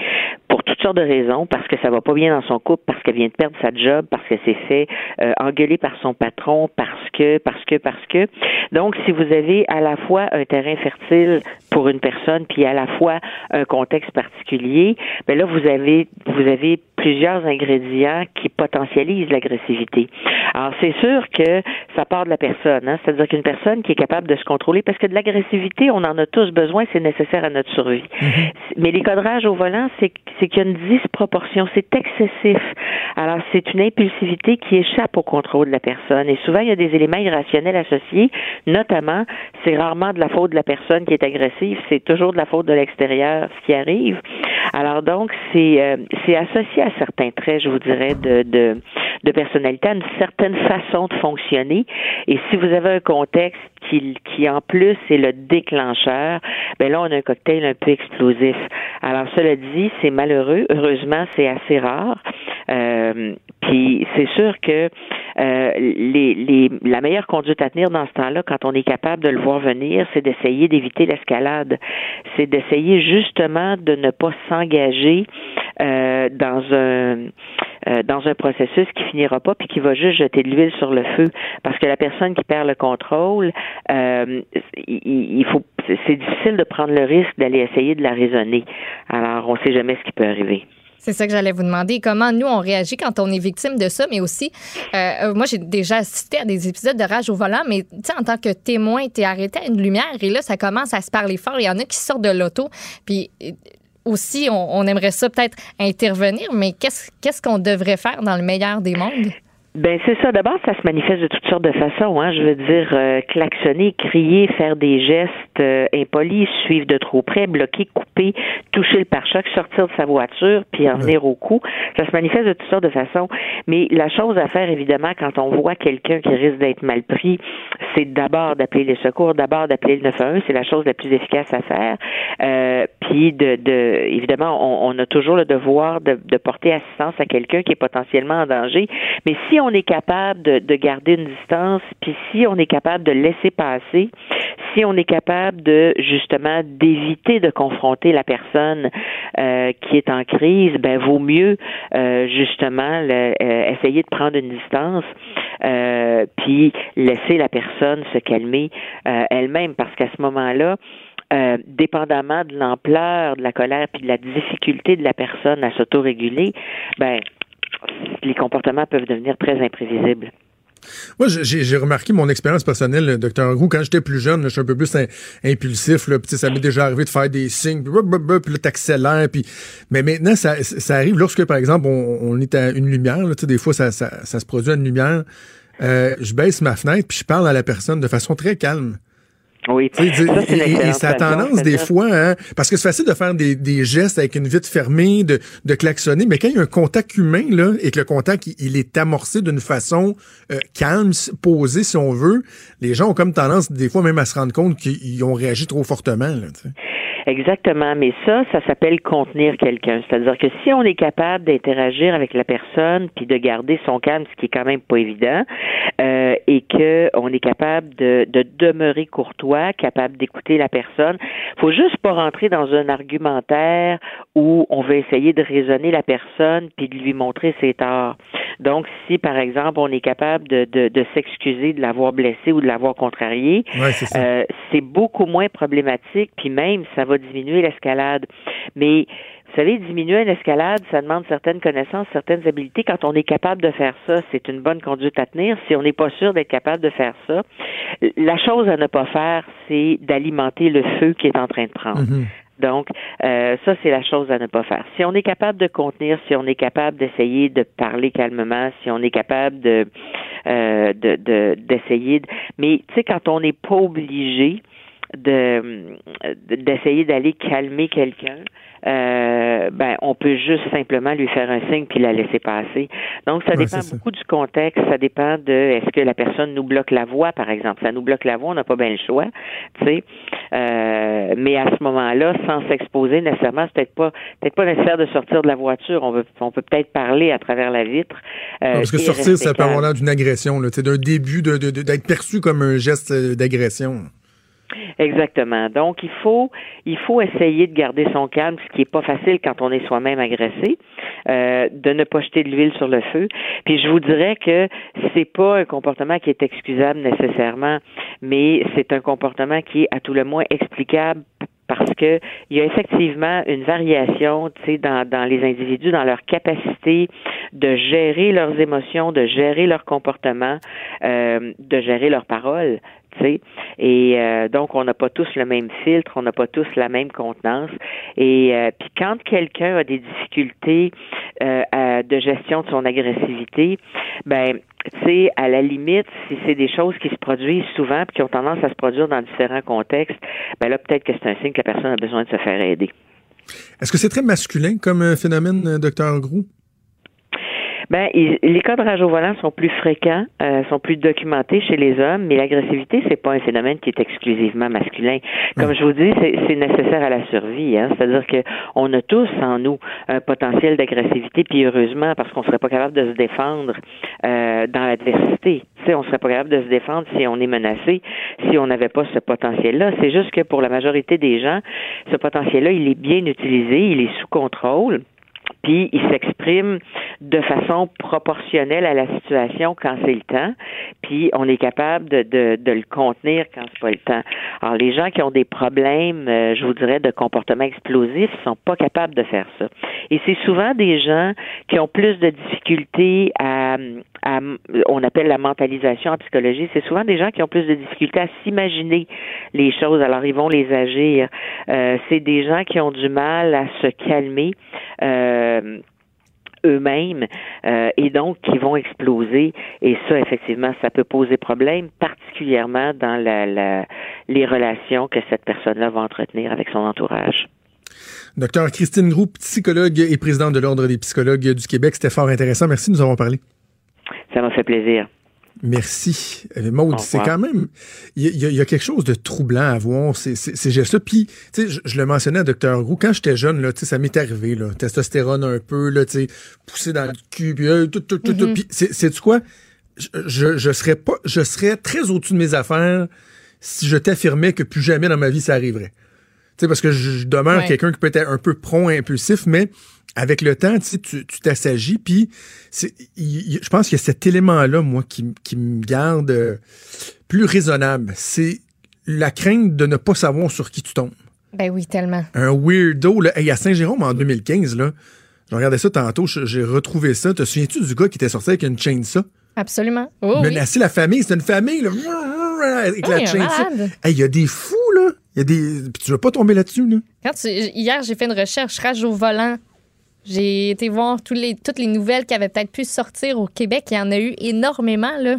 pour toutes sortes de raisons, parce que ça va pas bien dans son couple, parce qu'elle vient de perdre sa job, parce qu'elle s'est fait euh, engueuler par son patron, parce que, parce que, parce que. Donc, si vous avez à la fois un terrain fertile pour une personne, puis à la fois un contexte particulier, ben là, vous avez, vous avez plusieurs ingrédients qui potentialisent l'agressivité. Alors, c'est sûr que ça part de la personne, hein? c'est-à-dire qu'une personne qui est capable de se contrôler, parce que de l'agressivité, on en a tous besoin, c'est nécessaire à notre survie. Mais les cadrages au volant, c'est c'est qu'il y a une disproportion, c'est excessif. Alors, c'est une impulsivité qui échappe au contrôle de la personne. Et souvent, il y a des éléments irrationnels associés, notamment, c'est rarement de la faute de la personne qui est agressive, c'est toujours de la faute de l'extérieur, ce qui arrive. Alors donc, c'est euh, c'est associé à certains traits, je vous dirais, de, de, de personnalité, à une certaine façon de fonctionner. Et si vous avez un contexte qui, qui en plus est le déclencheur, ben là, on a un cocktail un peu explosif. Alors, cela dit, c'est malheureux. Heureusement, c'est assez rare. Euh, puis c'est sûr que euh, les, les, la meilleure conduite à tenir dans ce temps-là, quand on est capable de le voir venir, c'est d'essayer d'éviter l'escalade. C'est d'essayer justement de ne pas s'engager euh, dans un euh, dans un processus qui finira pas puis qui va juste jeter de l'huile sur le feu parce que la personne qui perd le contrôle euh, il, faut c'est difficile de prendre le risque d'aller essayer de la raisonner alors on sait jamais ce qui peut arriver c'est ça que j'allais vous demander. Comment nous, on réagit quand on est victime de ça, mais aussi, euh, moi, j'ai déjà assisté à des épisodes de rage au volant, mais tu sais, en tant que témoin, tu es arrêté à une lumière et là, ça commence à se parler fort. Il y en a qui sortent de l'auto, puis aussi, on, aimerait ça peut-être intervenir, mais qu'est-ce qu'on devrait faire dans le meilleur des mondes? Ben c'est ça. D'abord, ça se manifeste de toutes sortes de façons. Hein. Je veux dire, euh, klaxonner, crier, faire des gestes euh, impolis, suivre de trop près, bloquer, couper, toucher le pare-choc, sortir de sa voiture, puis en venir au cou. Ça se manifeste de toutes sortes de façons. Mais la chose à faire, évidemment, quand on voit quelqu'un qui risque d'être mal pris, c'est d'abord d'appeler les secours, d'abord d'appeler le 911. C'est la chose la plus efficace à faire. Euh, puis de, de, évidemment, on, on, a toujours le devoir de, de porter assistance à quelqu'un qui est potentiellement en danger. Mais si on on est capable de, garder une distance, puis si on est capable de laisser passer, si on est capable de justement d'éviter de confronter la personne euh, qui est en crise, ben vaut mieux euh, justement euh, essayer de prendre une distance, puis laisser la personne se calmer elle-même, parce qu'à ce moment-là, dépendamment de l'ampleur de la colère puis de la difficulté de la personne à s'autoréguler, ben les comportements peuvent devenir très imprévisibles. Moi, j'ai remarqué mon expérience personnelle, docteur Roux, quand j'étais plus jeune, je suis un peu plus impulsif. Là, ça m'est déjà arrivé de faire des signes, puis, là, t'accélères. Puis... Mais maintenant, ça, arrive lorsque, par exemple, on, est à une lumière. Là, des fois, ça, ça, se produit à une lumière. Euh, je baisse ma fenêtre, puis je parle à la personne de façon très calme. Oui. Ça, et, ça a tendance des fois, hein, parce que c'est facile de faire des, des, gestes avec une vitre fermée, de, de klaxonner, mais quand il y a un contact humain là, et que le contact il, est amorcé d'une façon euh, calme, posée si on veut, les gens ont comme tendance des fois même à se rendre compte qu'ils ont réagi trop fortement. Là, Exactement, mais ça, ça s'appelle contenir quelqu'un. C'est-à-dire que si on est capable d'interagir avec la personne puis de garder son calme, ce qui est quand même pas évident, euh, et que on est capable de, de demeurer courtois, capable d'écouter la personne, faut juste pas rentrer dans un argumentaire où on veut essayer de raisonner la personne puis de lui montrer ses torts. Donc, si par exemple on est capable de, de, de s'excuser de l'avoir blessé ou de l'avoir contrarié, euh, c'est beaucoup moins problématique, puis même ça va diminuer l'escalade. Mais vous savez, diminuer une escalade, ça demande certaines connaissances, certaines habiletés. Quand on est capable de faire ça, c'est une bonne conduite à tenir. Si on n'est pas sûr d'être capable de faire ça, la chose à ne pas faire, c'est d'alimenter le feu qui est en train de prendre. Mm-hmm. Donc, euh, ça, c'est la chose à ne pas faire. Si on est capable de contenir, si on est capable d'essayer de parler calmement, si on est capable de euh, d'essayer, de, mais tu sais, quand on n'est pas obligé de d'essayer d'aller calmer quelqu'un, euh, ben on peut juste simplement lui faire un signe puis la laisser passer. Donc ça dépend beaucoup du contexte, ça dépend de est-ce que la personne nous bloque la voie par exemple. Ça nous bloque la voie, on n'a pas bien le choix, tu sais. Euh, mais à ce moment-là, sans s'exposer nécessairement, c'est peut-être pas peut-être pas nécessaire de sortir de la voiture. On veut on peut peut-être parler à travers la vitre. Euh, parce que sortir, ça peut avoir l'air d'une agression, d'un début de, d'être perçu comme un geste d'agression. Exactement. Donc, il faut, il faut essayer de garder son calme, ce qui est pas facile quand on est soi-même agressé, euh, de ne pas jeter de l'huile sur le feu. Puis, je vous dirais que c'est pas un comportement qui est excusable nécessairement, mais c'est un comportement qui est à tout le moins explicable parce que il y a effectivement une variation, dans, dans les individus, dans leur capacité de gérer leurs émotions, de gérer leur comportement, euh, de gérer leurs paroles. Et euh, donc, on n'a pas tous le même filtre, on n'a pas tous la même contenance. Et euh, puis, quand quelqu'un a des difficultés euh, de gestion de son agressivité, ben, tu sais, à la limite, si c'est des choses qui se produisent souvent puis qui ont tendance à se produire dans différents contextes, ben là, peut-être que c'est un signe que la personne a besoin de se faire aider. Est-ce que c'est très masculin comme phénomène, docteur Grou? Ben, les cas de rage au volant sont plus fréquents, euh, sont plus documentés chez les hommes, mais l'agressivité, c'est pas un phénomène qui est exclusivement masculin. Comme je vous dis, c'est nécessaire à la survie. Hein? C'est-à-dire que on a tous en nous un potentiel d'agressivité, puis heureusement, parce qu'on serait pas capable de se défendre euh, dans l'adversité. Tu sais, on serait pas capable de se défendre si on est menacé, si on n'avait pas ce potentiel-là. C'est juste que pour la majorité des gens, ce potentiel-là, il est bien utilisé, il est sous contrôle puis il s'exprime de façon proportionnelle à la situation quand c'est le temps, puis on est capable de, de, de, le contenir quand c'est pas le temps. Alors les gens qui ont des problèmes, euh, je vous dirais, de comportement explosif, sont pas capables de faire ça. Et c'est souvent des gens qui ont plus de difficultés à, à on appelle la mentalisation en psychologie, c'est souvent des gens qui ont plus de difficultés à s'imaginer les choses, alors ils vont les agir. Euh, c'est des gens qui ont du mal à se calmer. Euh, eux-mêmes euh, et donc qui vont exploser. Et ça, effectivement, ça peut poser problème, particulièrement dans la, les relations que cette personne-là va entretenir avec son entourage. Docteur Christine Groux, psychologue et présidente de l'Ordre des psychologues du Québec, c'était fort intéressant. Merci, nous avons parlé. Ça m'a fait plaisir. Merci. Euh, Maud, c'est quand même. Il y, a quelque chose de troublant à voir ces, gestes-là. Puis, tu sais, je, le mentionnais à Dr. Roux, quand j'étais jeune, là, ça m'est arrivé, là, testostérone un peu, là, tu sais, poussé dans le cul, puis euh, tout, tout, tout, mm-hmm. C'est quoi? Je, je, serais pas, je serais très au-dessus de mes affaires si je t'affirmais que plus jamais dans ma vie ça arriverait. Tu sais, parce que je, demeure quelqu'un qui peut être un peu prompt, impulsif, mais avec le temps, tu tu t'assagis, puis je pense qu'il y a cet élément-là, moi, qui, me garde euh, plus raisonnable. C'est la crainte de ne pas savoir sur qui tu tombes. Ben oui, tellement. Un weirdo, là. Hey, à Saint-Jérôme, en 2015, là, je regardais ça tantôt, j'ai retrouvé ça. Te souviens-tu du gars qui était sorti avec une chaîne ça? Absolument. Oh, Menacer la famille, c'est une famille, là, avec la ça. Il y a des fous. Il y tu vas pas tomber là-dessus, là? Quand Hier, j'ai fait une recherche, rage au volant. J'ai été voir toutes les nouvelles qui avaient peut-être pu sortir au Québec. Il y en a eu énormément, là.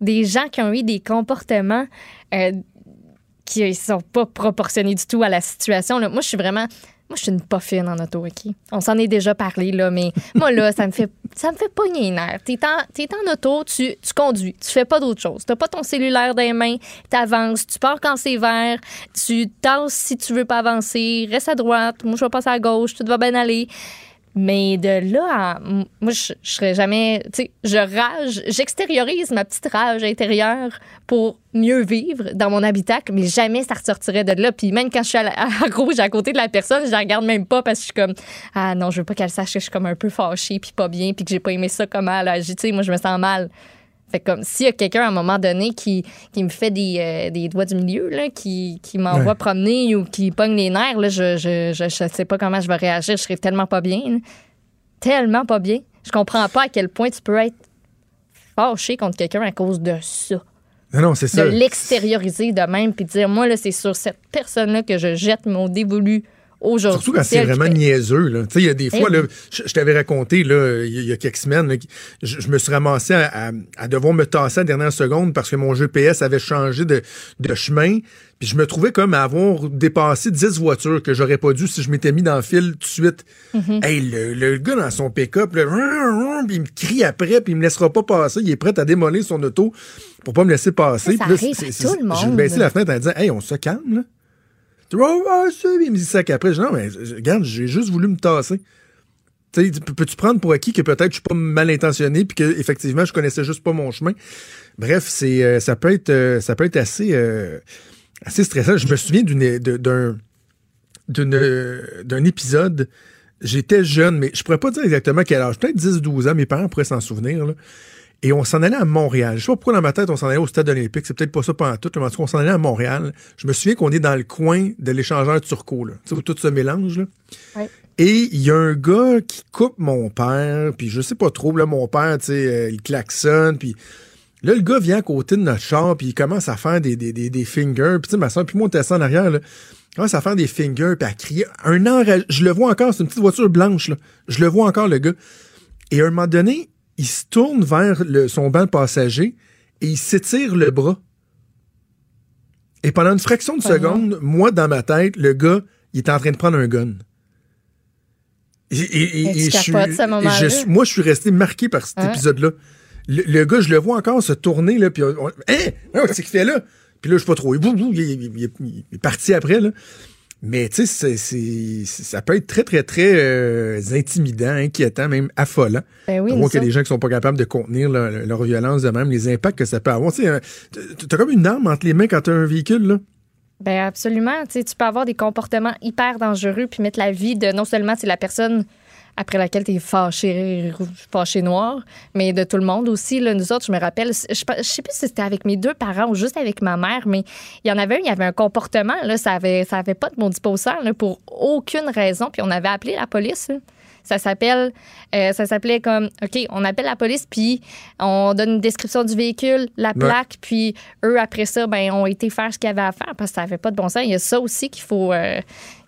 Des gens qui ont eu des comportements euh, qui ne sont pas proportionnés du tout à la situation. Moi, je suis vraiment. Moi, je suis une pas fine en auto, OK? On s'en est déjà parlé, là, mais moi, là, ça me fait ça me fait pogner les nerfs. T'es en, en auto, tu, tu conduis, tu fais pas d'autre chose. T'as pas ton cellulaire dans les mains, t'avances, tu pars quand c'est vert, tu tasses si tu veux pas avancer, reste à droite, moi, je vais passer à gauche, tout va bien aller. Mais de là à. Moi, je, serais jamais. Tu sais, je rage, j'extériorise ma petite rage intérieure pour mieux vivre dans mon habitacle, mais jamais ça ressortirait de là. Puis même quand je suis à, rouge à côté de la personne, je la regarde même pas parce que je suis comme. Ah non, je veux pas qu'elle sache que je suis comme un peu fâchée, puis pas bien, puis que j'ai pas aimé ça comme elle sais, moi, je me sens mal. Fait comme s'il y a quelqu'un à un moment donné qui, qui me fait des, euh, des doigts du milieu, là, qui, qui m'envoie promener ou qui pogne les nerfs, là, je, je, je, sais pas comment je vais réagir. Je serais tellement pas bien. Tellement pas bien. Je comprends pas à quel point tu peux être fâché contre quelqu'un à cause de ça. Non, non, c'est ça. De l'extérioriser de même puis dire, moi, là, c'est sur cette personne-là que je jette mon dévolu aujourd'hui. Surtout quand c'est vraiment niaiseux. Là. Tu sais, il y a des fois, là, je, t'avais raconté il y, a quelques semaines, je, me suis ramassé à, devoir me tasser à la dernière seconde parce que mon GPS avait changé de, chemin. Puis je me trouvais comme à avoir dépassé 10 voitures que j'aurais pas dû si je m'étais mis dans le fil tout de suite. Mm-hmm. Hey, le, gars dans son pick-up, il me crie après, puis il me laissera pas passer. Il est prêt à démolir son auto pour pas me laisser passer. Ça, arrive tout le monde. J'ai baissé la fenêtre en disant Hey, on se calme, là. Il me dit ça qu'après. Je dis, non, mais regarde, j'ai juste voulu me tasser. Peux-tu prendre pour acquis que peut-être je suis pas mal intentionné puis que effectivement je connaissais juste pas mon chemin? Bref, c'est euh, ça peut être euh, ça peut être assez euh, assez stressant. Je me souviens d'un d'un épisode. J'étais jeune, mais je pourrais pas dire exactement quel âge. Peut-être 10-12 ans. Mes parents pourraient s'en souvenir. Là. Et on s'en allait à Montréal. Je sais pas pourquoi dans ma tête, on s'en allait au stade olympique. C'est peut-être pas ça pendant tout, mais en tout cas, on s'en allait à Montréal. Je me souviens qu'on est dans le coin de l'échangeur turco, là. Tu sais, où tout se mélange, là. Et il y a un gars qui coupe mon père, puis je sais pas trop, là, mon père, tu sais, euh, il klaxonne, puis là, le gars vient à côté de notre char, puis il commence à faire des, des, des, fingers, puis tu sais, ma soeur, puis moi, on était en arrière, là. Il commence à faire des fingers, puis à crier. Un enragé. Je le vois encore, c'est une petite voiture blanche, là. Je le vois encore, le gars. Et à un moment donné, il se tourne vers son banc passager et il s'étire le bras. Et pendant une fraction de ah, seconde, moi, dans ma tête, le gars, il est en train de prendre un gun. Et, je suis- je moi, je suis resté marqué par cet épisode-là. Le, le gars, je le vois encore se tourner, là, puis on, on- hein? Ouais, Qu'est-ce qu'il fait là? Puis là, je sais pas trop. Il- il- il est parti après, là. Mais, tu sais, ça peut être très, très, très euh, intimidant, inquiétant, même affolant. Ben oui, y a des gens qui sont pas capables de contenir leur, leur violence de même, les impacts que ça peut avoir. Tu euh, t'as comme une arme entre les mains quand t'as un véhicule, là. Ben absolument. Tu sais, tu peux avoir des comportements hyper dangereux puis mettre la vie de non seulement c'est la personne après laquelle tu es fâché, fâché noir, mais de tout le monde aussi. Là, nous autres, je me rappelle, je, je sais plus si c'était avec mes deux parents ou juste avec ma mère, mais il y en avait un, il y avait un comportement, là, ça avait, ça avait pas de maudit passant, là, pour aucune raison, puis on avait appelé la police. là. Ça s'appelle, euh, ça s'appelait comme, OK, on appelle la police, puis on donne une description du véhicule, la plaque, puis eux, après ça, ben, ont été faire ce qu'il y avait à faire parce que ça n'avait pas de bon sens. Il y a ça aussi qu'il faut, euh,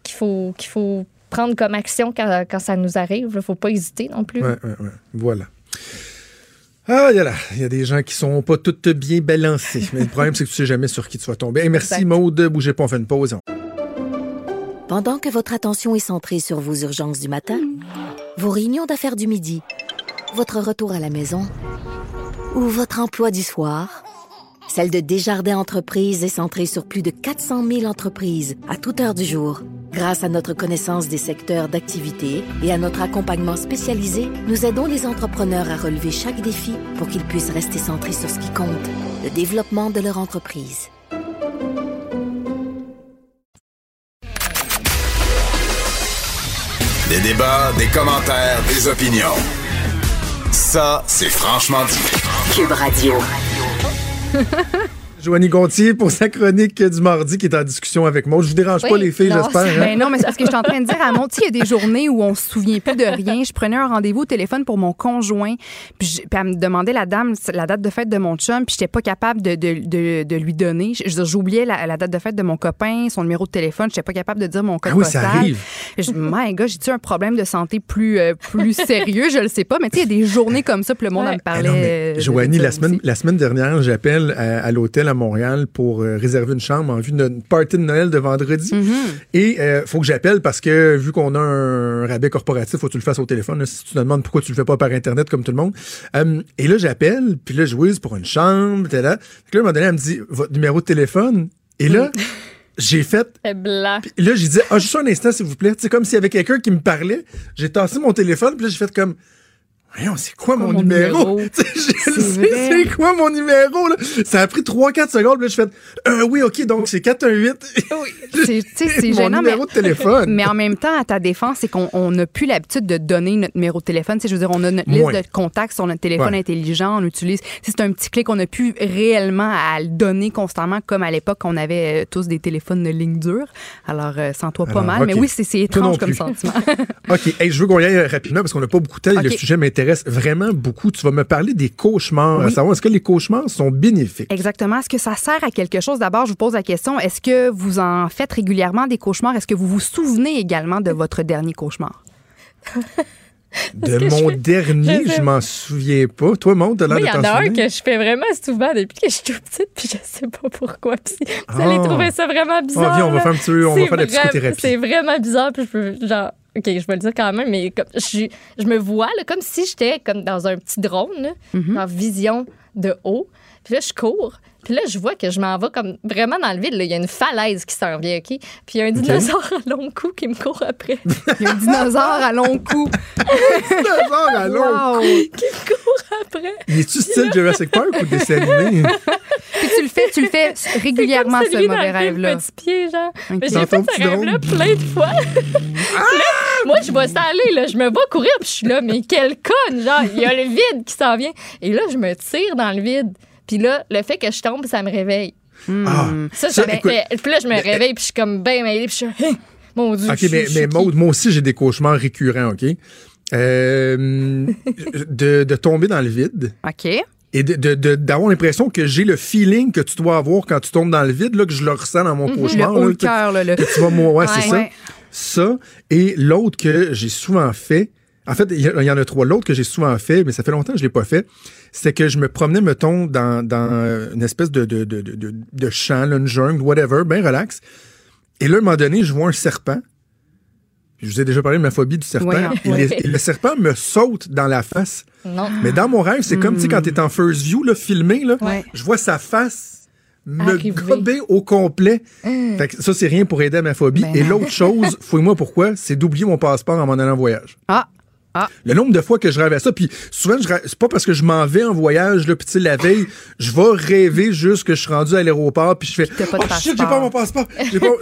qu'il faut, qu'il faut prendre comme action quand, quand ça nous arrive. Il ne faut pas hésiter non plus. Ouais, ouais, ouais. Voilà. Ah, il y, a là. il y a des gens qui sont pas toutes bien balancés. Mais le problème, c'est que tu sais jamais sur qui tu vas tomber. Hey, merci. Maude. Bougez pas, on fait une pause. Pendant que votre attention est centrée sur vos urgences du matin, vos réunions d'affaires du midi, votre retour à la maison ou votre emploi du soir, celle de Desjardins Entreprises est centrée sur plus de 400 000 entreprises à toute heure du jour. Grâce à notre connaissance des secteurs d'activité et à notre accompagnement spécialisé, nous aidons les entrepreneurs à relever chaque défi pour qu'ils puissent rester centrés sur ce qui compte, le développement de leur entreprise. Des débats, des commentaires, des opinions. Ça, c'est franchement dit. Cube Radio. <laughs> Joanie Gontier pour sa chronique du mardi qui est en discussion avec moi. Je vous dérange pas, les filles, j'espère. hein? Ben non, mais c'est parce que je suis en train de dire à sais, il y a des journées où on se souvient plus de rien. Je prenais un rendez-vous au téléphone pour mon conjoint, puis, je- puis elle me demandait la dame, la date de fête de mon chum, puis j'étais pas capable de, de, de, de lui donner. J'oubliais la, la date de fête de mon copain, son numéro de téléphone, j'étais pas capable de dire mon code Ah oui, ça arrive. Je my God, j'ai-tu un problème de santé plus, euh, plus sérieux? Je le sais pas, mais tu sais, il y a des journées comme ça, puis le monde Ouais. me Ah parlait. non, mais, de Joanie, la semaine, aussi. la semaine dernière, j'appelle à, à l'hôtel à Montréal pour euh, réserver une chambre en vue notre party de Noël de vendredi. Mm-hmm. Et euh, faut que j'appelle parce que vu qu'on a un rabais corporatif, faut que tu le fasses au téléphone. là. si tu te demandes pourquoi tu le fais pas par Internet comme tout le monde. Euh, et là, j'appelle, puis là, je whiz pour une chambre, t'es là. Puis là, à un moment donné, elle me dit, votre numéro de téléphone? Et là, <laughs> j'ai fait, blanc. Là, j'ai dit, ah, juste un instant, s'il vous plaît. C'est comme s'il y avait quelqu'un qui me parlait. J'ai tassé mon téléphone, puis là, j'ai fait comme, voyons, c'est quoi mon, mon numéro? numéro? <laughs> Je C'est quoi mon numéro, là? Ça a pris 3-4 secondes, là, j'ai fait, euh, oui, ok, donc c'est 418. <laughs> C'est tu sais, c'est <laughs> mon gênant, mais numéro de téléphone. Mais en même temps, à ta défense, c'est qu'on on n'a plus l'habitude de donner notre numéro de téléphone. Tu sais, je veux dire, on a notre Moins. liste de contacts sur notre téléphone Ouais. intelligent. On utilise. si C'est un petit clic. On n'a plus réellement à le donner constamment comme à l'époque, on avait euh, tous des téléphones de ligne dure. Alors, euh, sens-toi pas Alors, mal. Mais oui, c'est Toi étrange comme sentiment. OK. Hey, je veux qu'on y aille rapidement parce qu'on n'a pas beaucoup de temps et le sujet m'intéresse vraiment beaucoup. Tu vas me parler des cauchemars. Savoir, est-ce que les cauchemars sont bénéfiques? Exactement. Est-ce que ça sert à quelque chose? D'abord, je vous pose la question. Est-ce que vous en faites régulièrement des cauchemars? Est-ce que vous vous souvenez également de votre dernier cauchemar? De je mon fais- dernier, je je m'en souviens pas. Toi, Maud, t'as l'air Moi, il de y en a un que je fais vraiment souvent depuis que je suis toute petite, puis je sais pas pourquoi. Puis vous allez Ah. trouver ça vraiment bizarre. Ah, viens, on va faire un petit on va faire de la psychothérapie. C'est vraiment bizarre, puis je peux, genre, OK, je vais le dire quand même, mais comme, je, je me vois là, comme si j'étais comme dans un petit drone, là, Mm-hmm. en vision de haut. Puis là, je cours. Puis là, je vois que je m'en vais comme vraiment dans le vide. là. Il y a une falaise qui s'en vient, OK? Puis il y a un dinosaure à long cou qui me court après. <laughs> Il y a un dinosaure à long cou. <laughs> Dinosaure à long Wow. qui me court après. Il est-tu style Jurassic Park ou dessin animé? <laughs> Puis tu le fais, tu le fais régulièrement, comme ce mauvais rêve-là. Petit pied, genre. Mais j'ai fait ce rêve-là plein de fois. Puis là, moi, je vois ça aller, là. Je me vois courir, puis je suis là, mais quelle conne! Genre, il y a le vide qui s'en vient. Et là, je me tire dans le vide. Puis là, le fait que je tombe, ça me réveille. Ah, Ça, Ça, ça me écoute, fait- Puis là, je me réveille, puis je suis comme bien mêlée, puis je suis. Hein, Mon Dieu. OK, je- mais, je- mais Maud, moi aussi, j'ai des cauchemars récurrents, OK? Euh, <laughs> de, de tomber dans le vide OK. et de- de- de- d'avoir l'impression que j'ai le feeling que tu dois avoir quand tu tombes dans le vide, là, que je le ressens dans mon Le cauchemar. haut là, le que- cœur, là. le- que tu vas mourir. Ouais, c'est Ouais. ça. Ouais. Ça. Et l'autre que j'ai souvent fait, en fait, il y, en a trois. L'autre que j'ai souvent fait, mais ça fait longtemps que je l'ai pas fait, c'est que je me promenais, mettons, dans, dans une espèce de, de, de, de, de- de champ, là, une jungle, whatever, bien relax. Et là, à un moment donné, je vois un serpent. Je vous ai déjà parlé de ma phobie du serpent. Ouais, et, ouais. les- et le serpent me saute dans la face. Non. Mais dans mon rêve, c'est comme tu sais, quand t'es en first view, là, filmé, là, Ouais. je vois sa face me gober au complet. Fait que ça, c'est rien pour aider à ma phobie. Ben et l'autre chose, <laughs> fouille-moi pourquoi, c'est d'oublier mon passeport en m'en allant en voyage. Ah, ah. Le nombre de fois que je rêve à ça, puis souvent, c'est pas parce que je m'en vais en voyage, tu sais, la veille, je vais rêver juste que je suis rendu à l'aéroport, puis je fais Oh shit, j'ai pas mon passeport.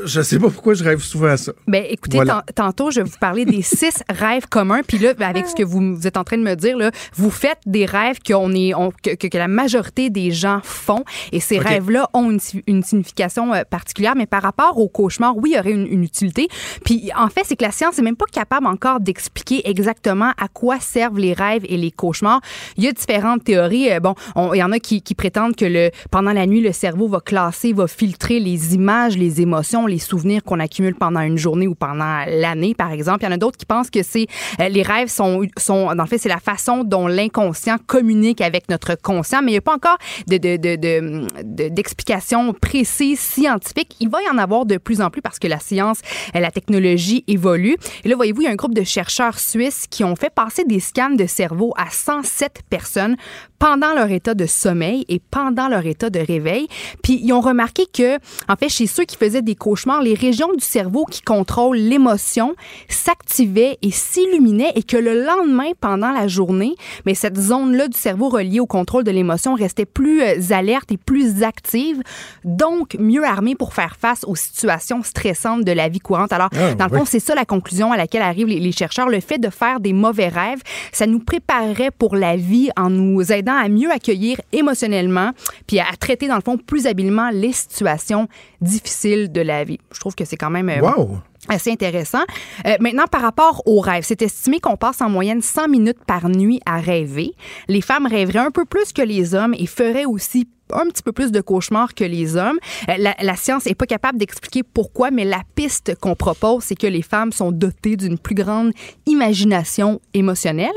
Je sais pas pourquoi je rêve souvent à ça. Ben, écoutez, Voilà. tantôt, je vais vous parler des six rêves communs. Puis là, avec ce que vous, vous êtes en train de me dire, là, vous faites des rêves qu'on est, on- que, la majorité des gens font. Et ces rêves-là ont une, une signification euh, particulière. Mais par rapport au cauchemar, oui, il y aurait une, une utilité. Puis en fait, c'est que la science n'est même pas capable encore d'expliquer exactement à quoi servent les rêves et les cauchemars. Il y a différentes théories. Euh, Bon, on- il y en a qui, prétendent que le, pendant la nuit, le cerveau va classer, va filtrer les images, les émotions, les souvenirs qu'on accumule pendant une journée ou pendant l'année, par exemple. Il y en a d'autres qui pensent que c'est euh, les rêves sont, sont, dans le fait, c'est la façon dont l'inconscient communique avec notre conscient, mais il n'y a pas encore de, de, de, précises scientifiques. Il va y en avoir de plus en plus parce que la science, euh, la technologie évolue. Et là, voyez-vous, il y a un groupe de chercheurs suisses qui ont fait passer des scans de cerveau à 107 personnes pendant leur état de sommeil et pendant leur état de réveil. Puis ils ont remarqué que, en fait, chez ceux qui faisaient des cauchemars, les régions du cerveau qui contrôlent l'émotion s'activaient et s'illuminaient et que le lendemain, pendant la journée, mais cette zone-là du cerveau reliée au contrôle de l'émotion restait plus euh, alerte et plus active, donc mieux armée pour faire face aux situations stressantes de la vie courante. Alors, Ah, dans le oui. fond, c'est ça la conclusion à laquelle arrivent les, les chercheurs. Le fait de faire des mauvais rêves, ça nous préparerait pour la vie en nous aidant à mieux accueillir émotionnellement, puis à, à traiter, dans le fond, plus habilement les situations difficiles de la vie. Je trouve que c'est quand même... euh, Wow! assez intéressant. Euh, maintenant, par rapport aux rêves, c'est estimé qu'on passe en moyenne 100 minutes par nuit à rêver. Les femmes rêveraient un peu plus que les hommes et feraient aussi un petit peu plus de cauchemars que les hommes. Euh, La, la science est pas capable d'expliquer pourquoi, mais la piste qu'on propose, c'est que les femmes sont dotées d'une plus grande imagination émotionnelle.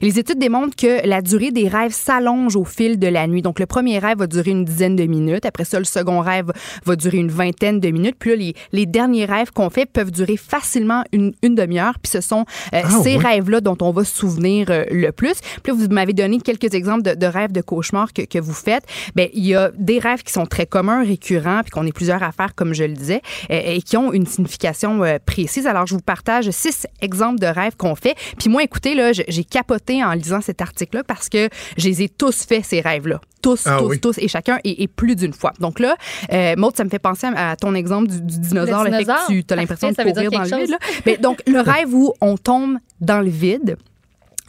Et les études démontrent que la durée des rêves s'allonge au fil de la nuit. Donc, le premier rêve va durer une dizaine de minutes. Après ça, le second rêve va durer une vingtaine de minutes. Puis là, les, les derniers rêves qu'on fait peuvent durer facilement une, une demi-heure. Puis ce sont euh, Ah, ces oui. rêves-là dont on va se souvenir euh, le plus. Puis là, vous m'avez donné quelques exemples de, de rêves de cauchemars que, que vous faites. Bien, il y a des rêves qui sont très communs, récurrents, puis qu'on est plusieurs à faire, comme je le disais, et qui ont une signification euh, précise. Alors, je vous partage six exemples de rêves qu'on fait. Puis moi, écoutez, là, j'ai capoté en lisant cet article-là parce que je les ai tous fait, ces rêves-là. Tous, Ah tous, oui. tous, et chacun, et, et plus d'une fois. Donc là, euh, Maud, ça me fait penser à, à ton exemple du, du dinosaure, Le le fait dinosaure. que tu as l'impression de Parfait, ça veut courir dire dans le quelque vide. là. Mais donc, le <laughs> rêve où on tombe dans le vide,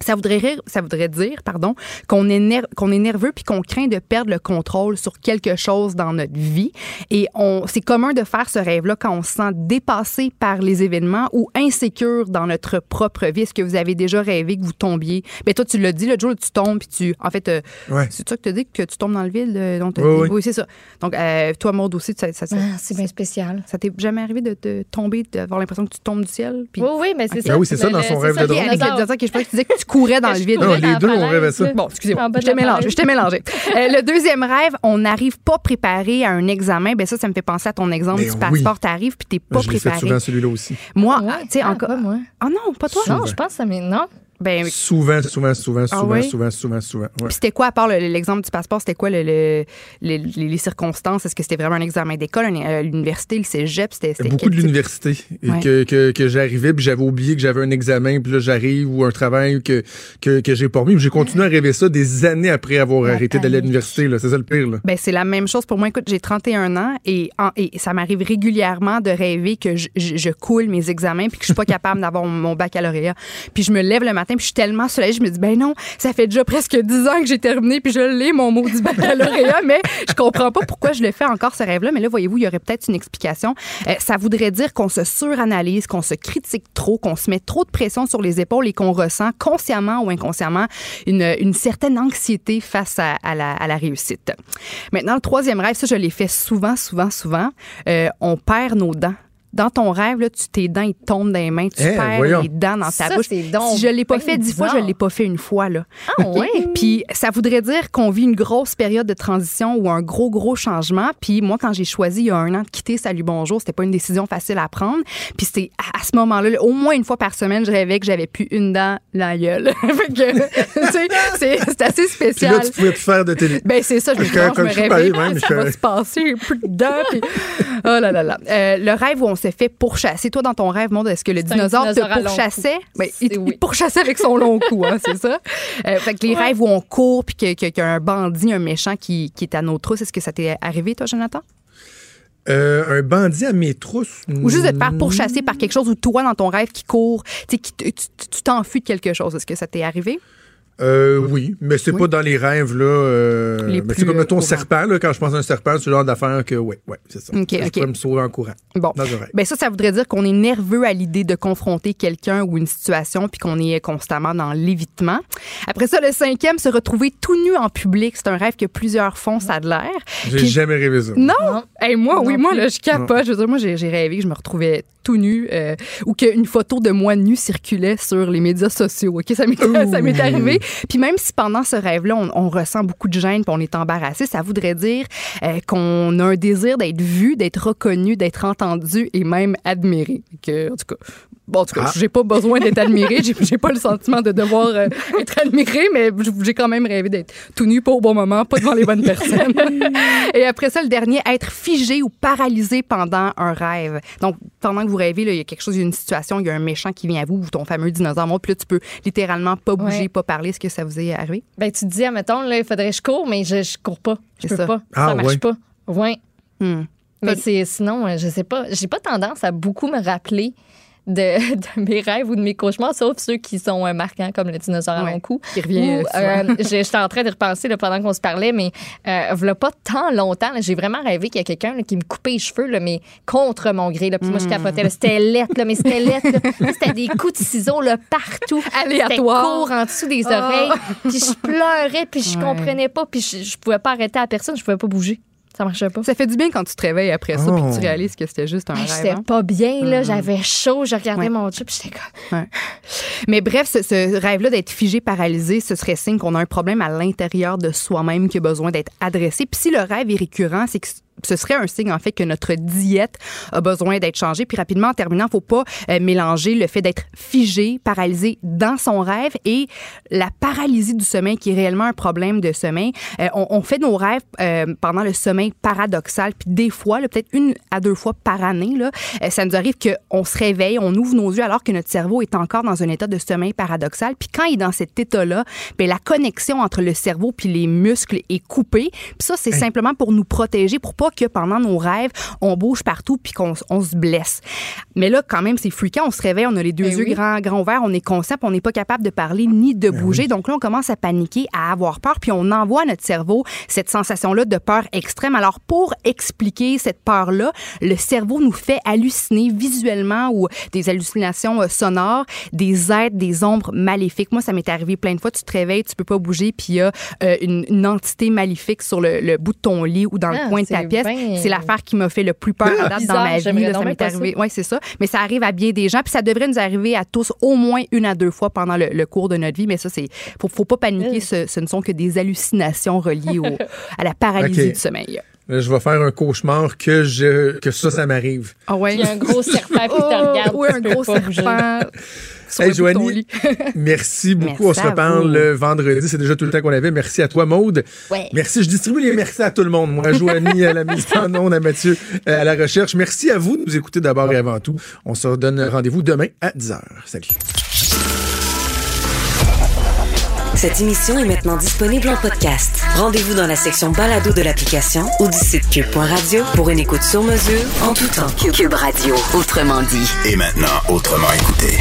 ça voudrait, rire- ça voudrait dire pardon, qu'on est, ner- qu'on est nerveux puis qu'on craint de perdre le contrôle sur quelque chose dans notre vie. Et on, c'est commun de faire ce rêve-là quand on se sent dépassé par les événements ou insécure dans notre propre vie. Est-ce que vous avez déjà rêvé que vous tombiez? Ben toi, tu l'as dit, le jour où tu tombes puis tu... En fait, euh, Ouais. c'est ça que tu as dit que tu tombes dans le vide? euh, dont Oui, dit? oui. c'est ça. Donc, euh, toi, Maud aussi, ça, ça, ça, Ah, c'est bien spécial. ça t'est jamais arrivé de, de tomber, d'avoir l'impression que tu tombes du ciel? Puis... Oui, oui, mais c'est ça. Ah oui, c'est ça, Le- dans son rêve de le Ok, avec le dinosaure. dinosaure, ok, je pensais que tu disais que tu courais dans le je vide. Non, les deux, on falaise, rêvait ça. Bon, excusez-moi, je t'ai la mélangé, je t'ai mélangé. Euh, le deuxième rêve, on n'arrive pas préparé à un examen. Ben ça, ça me fait penser à ton exemple Mais du oui. passeport. T'arrives puis t'es pas je l'ai fait préparé. souvent, celui-là aussi. Moi, Ouais, tu sais, ah, encore. pas moi. Ah non, pas toi. Non, je pense que ça m'est. Non? Ben, Souvent, souvent, souvent, souvent, oui? souvent, souvent, souvent. Ouais. puis c'était quoi, à part le- l'exemple du passeport, c'était quoi le, le- le- les, circonstances? Est-ce que c'était vraiment un examen d'école, euh, l'université, le cégep? C'était Beaucoup de l'université. Ouais. que, que, que j'arrivais, puis j'avais oublié que j'avais un examen, puis là, j'arrive, ou un travail que, que, que j'ai pas remis. Puis J'ai continué à rêver ça des années après avoir La arrêté d'aller à l'université. là. C'est ça le pire. Là. Ben, c'est la même chose pour moi. Écoute, j'ai 31 ans et, en- et ça m'arrive régulièrement de rêver que je, je- je coule mes examens puis que je suis pas <laughs> capable d'avoir mon baccalauréat. Puis je me lève le matin puis je suis tellement soulagée, je me dis ben non, ça fait déjà presque 10 ans que j'ai terminé puis je l'ai mon maudit baccalauréat, <laughs> mais je comprends pas pourquoi je le fais encore ce rêve-là. Mais là, voyez-vous, il y aurait peut-être une explication. Euh, ça voudrait dire qu'on se suranalyse, qu'on se critique trop, qu'on se met trop de pression sur les épaules et qu'on ressent consciemment ou inconsciemment une, une certaine anxiété face à, la réussite. Maintenant, le troisième rêve, ça, je l'ai fait souvent, souvent, souvent. Euh, on perd nos dents dans ton rêve, là, tu, tes dents, ils tombent dans les mains, tu Eh, perds voyons. les dents dans ta Ça, bouche. donc Si je l'ai pas fait dix fois, je bizarre. l'ai pas fait une fois, là. Ah, ouais? Puis ça voudrait dire qu'on vit une grosse période de transition ou un gros, gros changement. Puis moi, quand j'ai choisi il y a un an de quitter Salut Bonjour, c'était pas une décision facile à prendre. Puis c'est à, ce moment-là, là, au moins une fois par semaine, je rêvais que j'avais plus une dent dans la gueule. <laughs> C'est assez Puis spécial. là, tu pouvais plus faire de télé. Ben c'est ça, je me je me pareil, même, ça je- va se passer, plus de dents. puis- <laughs> Oh là là là. Euh, le rêve où on se fait pourchasser. Toi, dans ton rêve, monde, est-ce que le dinosaure, te pourchassait? Ben, il, oui. <laughs> pourchassait avec son long cou, hein, c'est ça? Euh, fait que les rêves où on court puis qu'il y a un bandit, un méchant qui, qui est à nos trousses, est-ce que ça t'est arrivé, toi, Jonathan? Euh, un bandit à mes trousses. Ou juste de te faire pourchasser par quelque chose ou toi, dans ton rêve, qui court, qui tu t'enfuis de quelque chose. Est-ce que ça t'est arrivé? Euh, oui, mais c'est Oui. pas dans les rêves, là. Euh, Les mais c'est comme, mettons, serpent, là, quand je pense à un serpent, c'est le genre d'affaire que, ouais, ouais, c'est ça. OK, je OK. pourrais me sauver en courant. Bon. Dans. Ben ça, ça voudrait dire qu'on est nerveux à l'idée de confronter quelqu'un ou une situation, puis qu'on est constamment dans l'évitement. Après ça, le cinquième, se retrouver tout nu en public, c'est un rêve que plusieurs font, ça a de l'air. J'ai jamais rêvé ça. Non! Non. Hey, moi, Non oui, moi, là, je capote. Je veux dire, moi, j'ai j'ai rêvé que je me retrouvais tout nu euh, ou qu'une photo de moi nu circulait sur les médias sociaux. OK? Ça m'est <laughs> arrivé. Puis même si pendant ce rêve-là, on, on ressent beaucoup de gêne puis on est embarrassé, ça voudrait dire euh, qu'on a un désir d'être vu, d'être reconnu, d'être entendu et même admiré. Que, en tout cas, bon, en tout cas, Ah. j'ai pas besoin d'être admiré. J'ai j'ai pas le sentiment de devoir euh, être admiré, mais j'ai quand même rêvé d'être tout nu, pas au bon moment, pas devant les bonnes personnes. <laughs> Et après ça, le dernier, être figé ou paralysé pendant un rêve. Donc, pendant que vous rêvez, là, il y a quelque chose, il y a une situation, il y a un méchant qui vient à vous, ou ton fameux dinosaure monte, puis là, tu peux littéralement pas bouger, Ouais. pas parler. Est-ce que ça vous est arrivé? Ben, tu te dis, admettons, là, il faudrait que je cours, mais je, je cours pas. Je peux ça. pas. Ah, ça marche ouais. pas. Ouais. Hmm. Mais c'est sinon, euh, je sais pas. J'ai pas tendance à beaucoup me rappeler de, <laughs> de mes rêves ou de mes cauchemars, sauf ceux qui sont euh, marquants, comme le dinosaure à Ouais. mon cou. Qui revient euh, <laughs> J'étais en train de repenser là, pendant qu'on se parlait, mais euh, v'là pas tant longtemps, j'ai vraiment rêvé qu'il y a quelqu'un qui me coupait les cheveux, là, mais contre mon gré. Là, puis moi, je capotais. là. C'était lettre, là, mais c'était lettre. C'était des coups de ciseaux là, partout. Aléatoire. Court en dessous des Ah. oreilles. Puis je pleurais, puis je Ouais. comprenais pas, puis je, je pouvais pas arrêter à personne, je pouvais pas bouger. Ça marchait pas. Ça fait du bien quand tu te réveilles après ça, puis que Oh. tu réalises que c'était juste un rêve. J'étais hein. pas bien, là. J'avais chaud. Je regardais Ouais. mon chip, puis j'étais comme. <laughs> Mais bref, ce, ce rêve-là d'être figé, paralysé, ce serait signe qu'on a un problème à l'intérieur de soi-même qui a besoin d'être adressé. Puis si le rêve est récurrent, c'est que ce serait un signe en fait que notre diète a besoin d'être changée. Puis rapidement, en terminant, faut pas euh, mélanger le fait d'être figé, paralysé dans son rêve et la paralysie du sommeil qui est réellement un problème de sommeil. Euh, on, on fait nos rêves euh, pendant le sommeil paradoxal. Puis des fois, peut-être une à deux fois par année, là, ça nous arrive qu'on se réveille, on ouvre nos yeux alors que notre cerveau est encore dans un état de sommeil paradoxal. Puis quand il est dans cet état-là, ben, la connexion entre le cerveau puis les muscles est coupée. Puis ça, c'est simplement pour nous protéger, pour pas que pendant nos rêves, on bouge partout puis qu'on on se blesse. Mais là, quand même, c'est fréquent. On se réveille, on a les deux Ben yeux oui. grands, grands ouverts, on est conscient, puis on n'est pas capable de parler ni de bouger. Donc là, on commence à paniquer, à avoir peur, puis on envoie à notre cerveau cette sensation-là de peur extrême. Alors, pour expliquer cette peur-là, le cerveau nous fait halluciner visuellement ou des hallucinations euh, sonores, des êtres, des ombres maléfiques. Moi, ça m'est arrivé plein de fois. Tu te réveilles, tu peux pas bouger, puis il y a euh, une, une entité maléfique sur le, le bout de ton lit ou dans Ah, le coin de ta pièce. bien- C'est l'affaire qui m'a fait le plus peur à date dans ma vie. là. ça m'est arrivé. Oui, c'est ça. Mais ça arrive à bien des gens, puis ça devrait nous arriver à tous au moins une à deux fois pendant le, le cours de notre vie. Mais ça, c'est faut, faut pas paniquer. Ce, ce ne sont que des hallucinations reliées au- <laughs> à la paralysie du sommeil. Je vais faire un cauchemar que je que ça, ça m'arrive. Ah ouais. Il y a un gros serpent qui te <laughs> regarde. Oui, un gros serpent. Sur Hey, le bout de ton Joanie, lit. <laughs> merci beaucoup. Merci On se reparle le vendredi. C'est déjà tout le temps qu'on avait. Merci à toi, Maude. Ouais. Merci. Je distribue les merci à tout le monde. Moi, à Joanie, à la mise en onde, à Mathieu, euh, à la recherche. Merci à vous de nous écouter d'abord et avant tout. On se redonne rendez-vous demain à 10h. Salut. Cette émission est maintenant disponible en podcast. Rendez-vous dans la section balado de l'application ou du site cube.radio pour une écoute sur mesure en tout temps. Cube Radio, autrement dit. Et maintenant, autrement écouté.